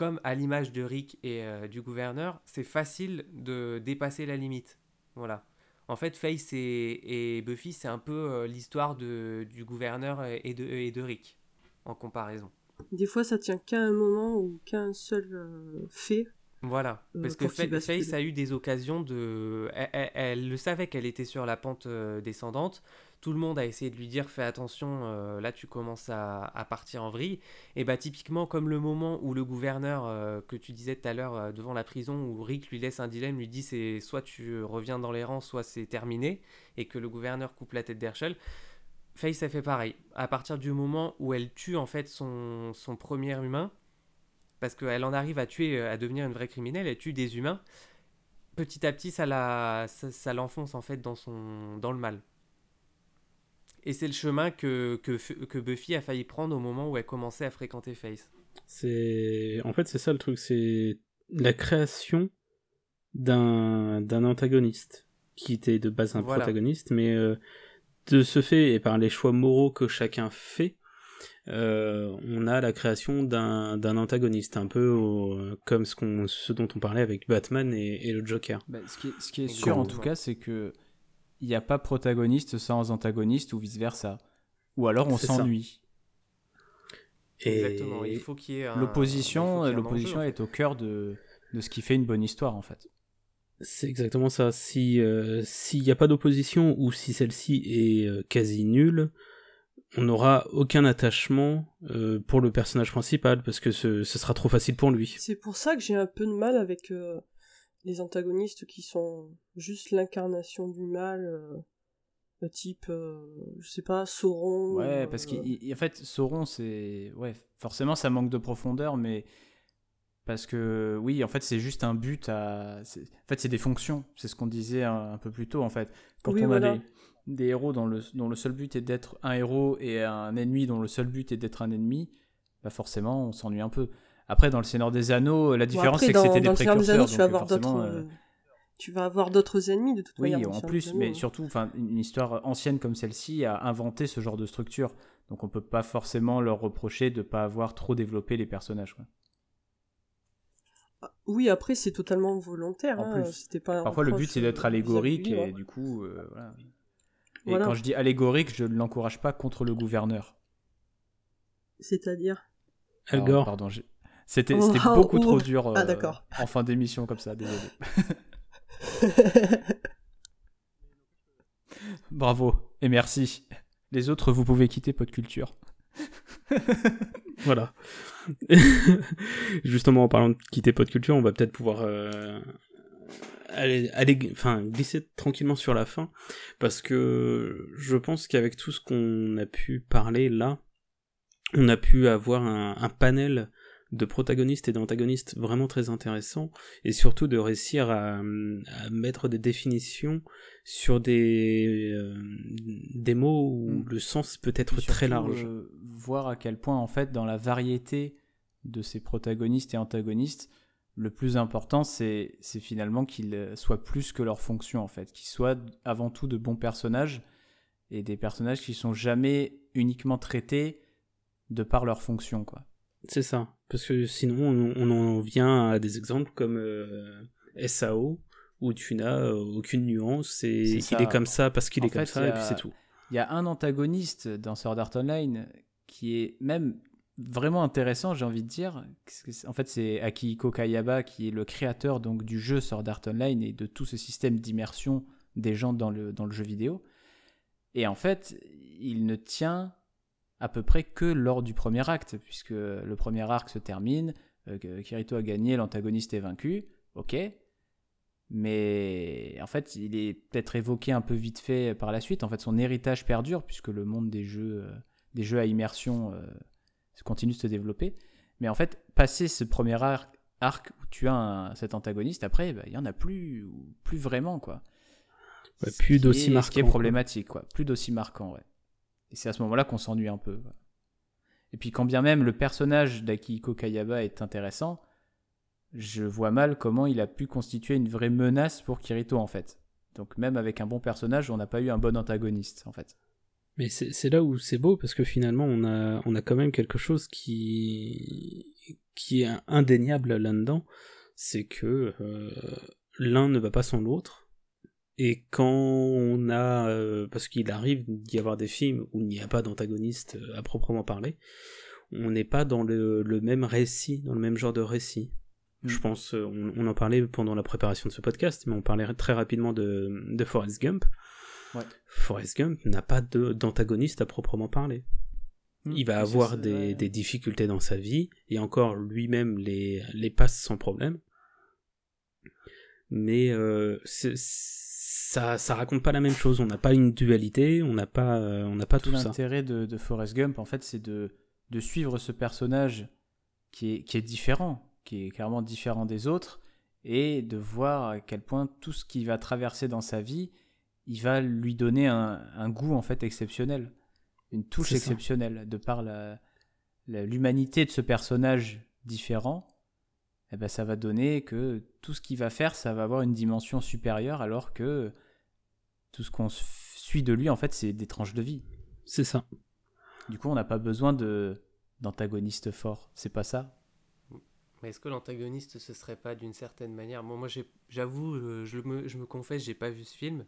comme à l'image de Rick et euh, du gouverneur, c'est facile de dépasser la limite. Voilà. En fait, Face et, Buffy, c'est un peu euh, l'histoire du gouverneur et de, et de Rick, en comparaison. Des fois, ça tient qu'à un moment ou qu'à un seul euh, fait voilà, parce que Face a eu des occasions de... Elle, le savait qu'elle était sur la pente descendante. Tout le monde a essayé de lui dire fais attention, euh, là tu commences à, partir en vrille. Et bah typiquement comme le moment où le gouverneur que tu disais tout à l'heure devant la prison, où Rick lui laisse un dilemme, lui dit c'est soit tu reviens dans les rangs, soit c'est terminé, et que le gouverneur coupe la tête d'Herschel. Face a fait pareil. À partir du moment où elle tue en fait son, premier humain, parce qu'elle en arrive à tuer, euh, à devenir une vraie criminelle, elle tue des humains. Petit à petit, ça, la, ça, l'enfonce en fait dans, son, dans le mal. Et c'est le chemin que, que, que, Buffy a failli prendre au moment où elle commençait à fréquenter Face. C'est en fait c'est ça le truc, c'est la création d'un d'un antagoniste qui était de base un protagoniste, mais euh, de ce fait et par les choix moraux que chacun fait, euh, on a la création d'un antagoniste, un peu comme ce, qu'on ce dont on parlait avec Batman et, le Joker. Bah, ce, qui est, ce qui est sûr en tout cas, c'est que il n'y a pas protagoniste sans antagoniste ou vice versa. Ou alors on s'ennuie. Exactement. Il faut qu'il y ait l'opposition. L'opposition est au cœur de, de ce qui fait une bonne histoire en fait. C'est exactement ça. Si euh, s'il n'y a pas d'opposition ou si celle-ci est euh, quasi nulle, on n'aura aucun attachement euh, pour le personnage principal parce que ce, ce, sera trop facile pour lui. C'est pour ça que j'ai un peu de mal avec les antagonistes qui sont juste l'incarnation du mal, euh, type, euh, je sais pas, Sauron. Ouais, parce qu'en fait, Sauron, c'est. Ouais, forcément, ça manque de profondeur, mais. Parce que, oui, en fait, c'est juste un but à. En fait, c'est des fonctions. C'est ce qu'on disait un, peu plus tôt, en fait. Quand on a des, héros dont le, dont le seul but est d'être un héros et un ennemi dont le seul but est d'être un ennemi, bah forcément, on s'ennuie un peu. Après, dans le Seigneur des Anneaux, la différence, c'est que c'était des précurseurs. tu vas avoir d'autres. Euh, tu vas avoir d'autres ennemis de toute oui, Oui, en plus, mais surtout, enfin, une histoire ancienne comme celle-ci a inventé ce genre de structure. Donc on peut pas forcément leur reprocher de ne pas avoir trop développé les personnages. Ah, oui, après c'est totalement volontaire. En hein. Pas Parfois le but c'est d'être euh, allégorique et du coup, euh, voilà. Et quand je dis allégorique, je ne l'encourage pas contre le gouverneur. C'est-à-dire? Elgor. pardon, c'était oh, beaucoup trop dur ah, euh, en fin d'émission comme ça, désolé. Bravo et merci. Les autres, vous pouvez quitter Pot Culture. voilà. Justement, en parlant de quitter Pot Culture, on va peut-être pouvoir euh, aller, aller, enfin, glisser tranquillement sur la fin, parce que je pense qu'avec tout ce qu'on a pu parler là, on a pu avoir un panel de protagonistes et d'antagonistes vraiment très intéressants et surtout de réussir à, mettre des définitions sur des, euh, des mots où mm. le sens peut être très large. Euh, voir à quel point en fait dans la variété de ces protagonistes et antagonistes, le plus important c'est finalement qu'ils soient plus que leur fonction en fait, qu'ils soient avant tout de bons personnages et des personnages qui sont jamais uniquement traités de par leur fonction quoi. C'est ça. Parce que sinon, on, en vient à des exemples comme euh, SAO, où tu n'as euh, aucune nuance et qu'il est comme ça parce qu'il est comme ça, et puis c'est tout. Il y a un antagoniste dans Sword Art Online qui est même vraiment intéressant, j'ai envie de dire. En fait, c'est Akihiko Kayaba qui est le créateur donc du jeu Sword Art Online et de tout ce système d'immersion des gens dans le, dans le jeu vidéo. Et en fait, il ne tient à peu près que lors du premier acte, puisque le premier arc se termine, euh, Kirito a gagné, l'antagoniste est vaincu, ok, mais en fait il est peut-être évoqué un peu vite fait par la suite, en fait son héritage perdure, puisque le monde des jeux, euh, des jeux à immersion euh, continue de se développer, mais en fait, passer ce premier arc, arc où tu as cet antagoniste, après, bah, il y en a plus, plus vraiment, quoi. plus d'aussi marquant. Ce qui est problématique, quoi. Plus d'aussi marquant, ouais. Et c'est à ce moment-là qu'on s'ennuie un peu. Et puis quand bien même le personnage d'Akihiko Kayaba est intéressant, je vois mal comment il a pu constituer une vraie menace pour Kirito en fait. Donc même avec un bon personnage, on n'a pas eu un bon antagoniste en fait. Mais c'est là où c'est beau parce que finalement on a, on a quand même quelque chose qui, qui est indéniable là-dedans, c'est que euh, l'un ne va pas sans l'autre et quand on a, euh, parce qu'il arrive d'y avoir des films où il n'y a pas d'antagoniste euh, à proprement parler, on n'est pas dans le, même récit, dans le même genre de récit. Je mm. pense, euh, on, en parlait pendant la préparation de ce podcast, mais on parlait très rapidement de, de Forrest Gump. Forrest Gump n'a pas d'antagoniste à proprement parler. Mm. Il va avoir des, des, difficultés dans sa vie, et encore lui-même les, les passe sans problème. Mais c'est ça, ça raconte pas la même chose. On n'a pas une dualité, on n'a pas, euh, on n'a pas tout, ça. L'intérêt de, de, Forrest Gump, en fait, c'est de, de suivre ce personnage qui est, qui est différent, qui est clairement différent des autres, et de voir à quel point tout ce qu'il va traverser dans sa vie il va lui donner un, goût en fait exceptionnel, une touche exceptionnelle de par l'humanité de ce personnage différent. Eh ben, ça va donner que tout ce qu'il va faire, ça va avoir une dimension supérieure, alors que tout ce qu'on suit de lui, en fait, c'est des tranches de vie. C'est ça. Du coup, on n'a pas besoin de d'antagoniste fort. C'est pas ça mais est-ce que l'antagoniste ce serait pas d'une certaine manière? Moi, moi j'avoue, euh, je me, je me confesse, j'ai pas vu ce film,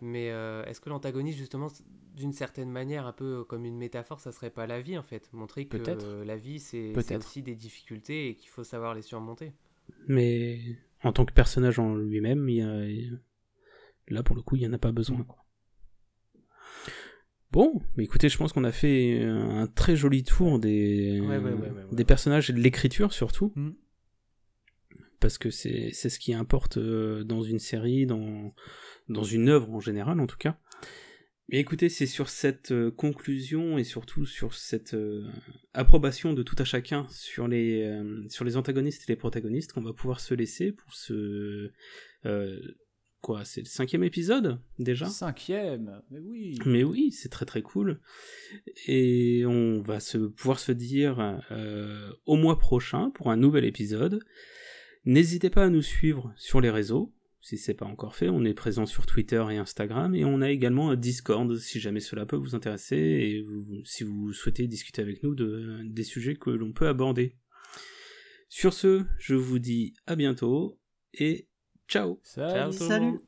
mais euh, est-ce que l'antagoniste, justement, d'une certaine manière, un peu comme une métaphore, ça serait pas la vie en fait? Montrer que la vie, c'est aussi des difficultés et qu'il faut savoir les surmonter. Mais en tant que personnage en lui-même, là pour le coup, il n'y en a pas besoin. Quoi. Bon, mais écoutez, je pense qu'on a fait un très joli tour des, des personnages et de l'écriture surtout. Mm. Parce que c'est ce qui importe euh, dans une série, dans, dans une œuvre en général en tout cas. Mais écoutez, c'est sur cette euh, conclusion et surtout sur cette euh, approbation de tout à chacun sur les, sur les antagonistes et les protagonistes qu'on va pouvoir se laisser pour ce quoi, c'est le cinquième épisode déjà? Cinquième, mais oui. Mais oui, c'est très très cool. Et on va se pouvoir se dire euh, au mois prochain pour un nouvel épisode. N'hésitez pas à nous suivre sur les réseaux. Si c'est pas encore fait, on est présent sur Twitter et Instagram et on a également un Discord si jamais cela peut vous intéresser et si vous souhaitez discuter avec nous de, des sujets que l'on peut aborder. Sur ce, je vous dis à bientôt et Ciao. Salut. Salut.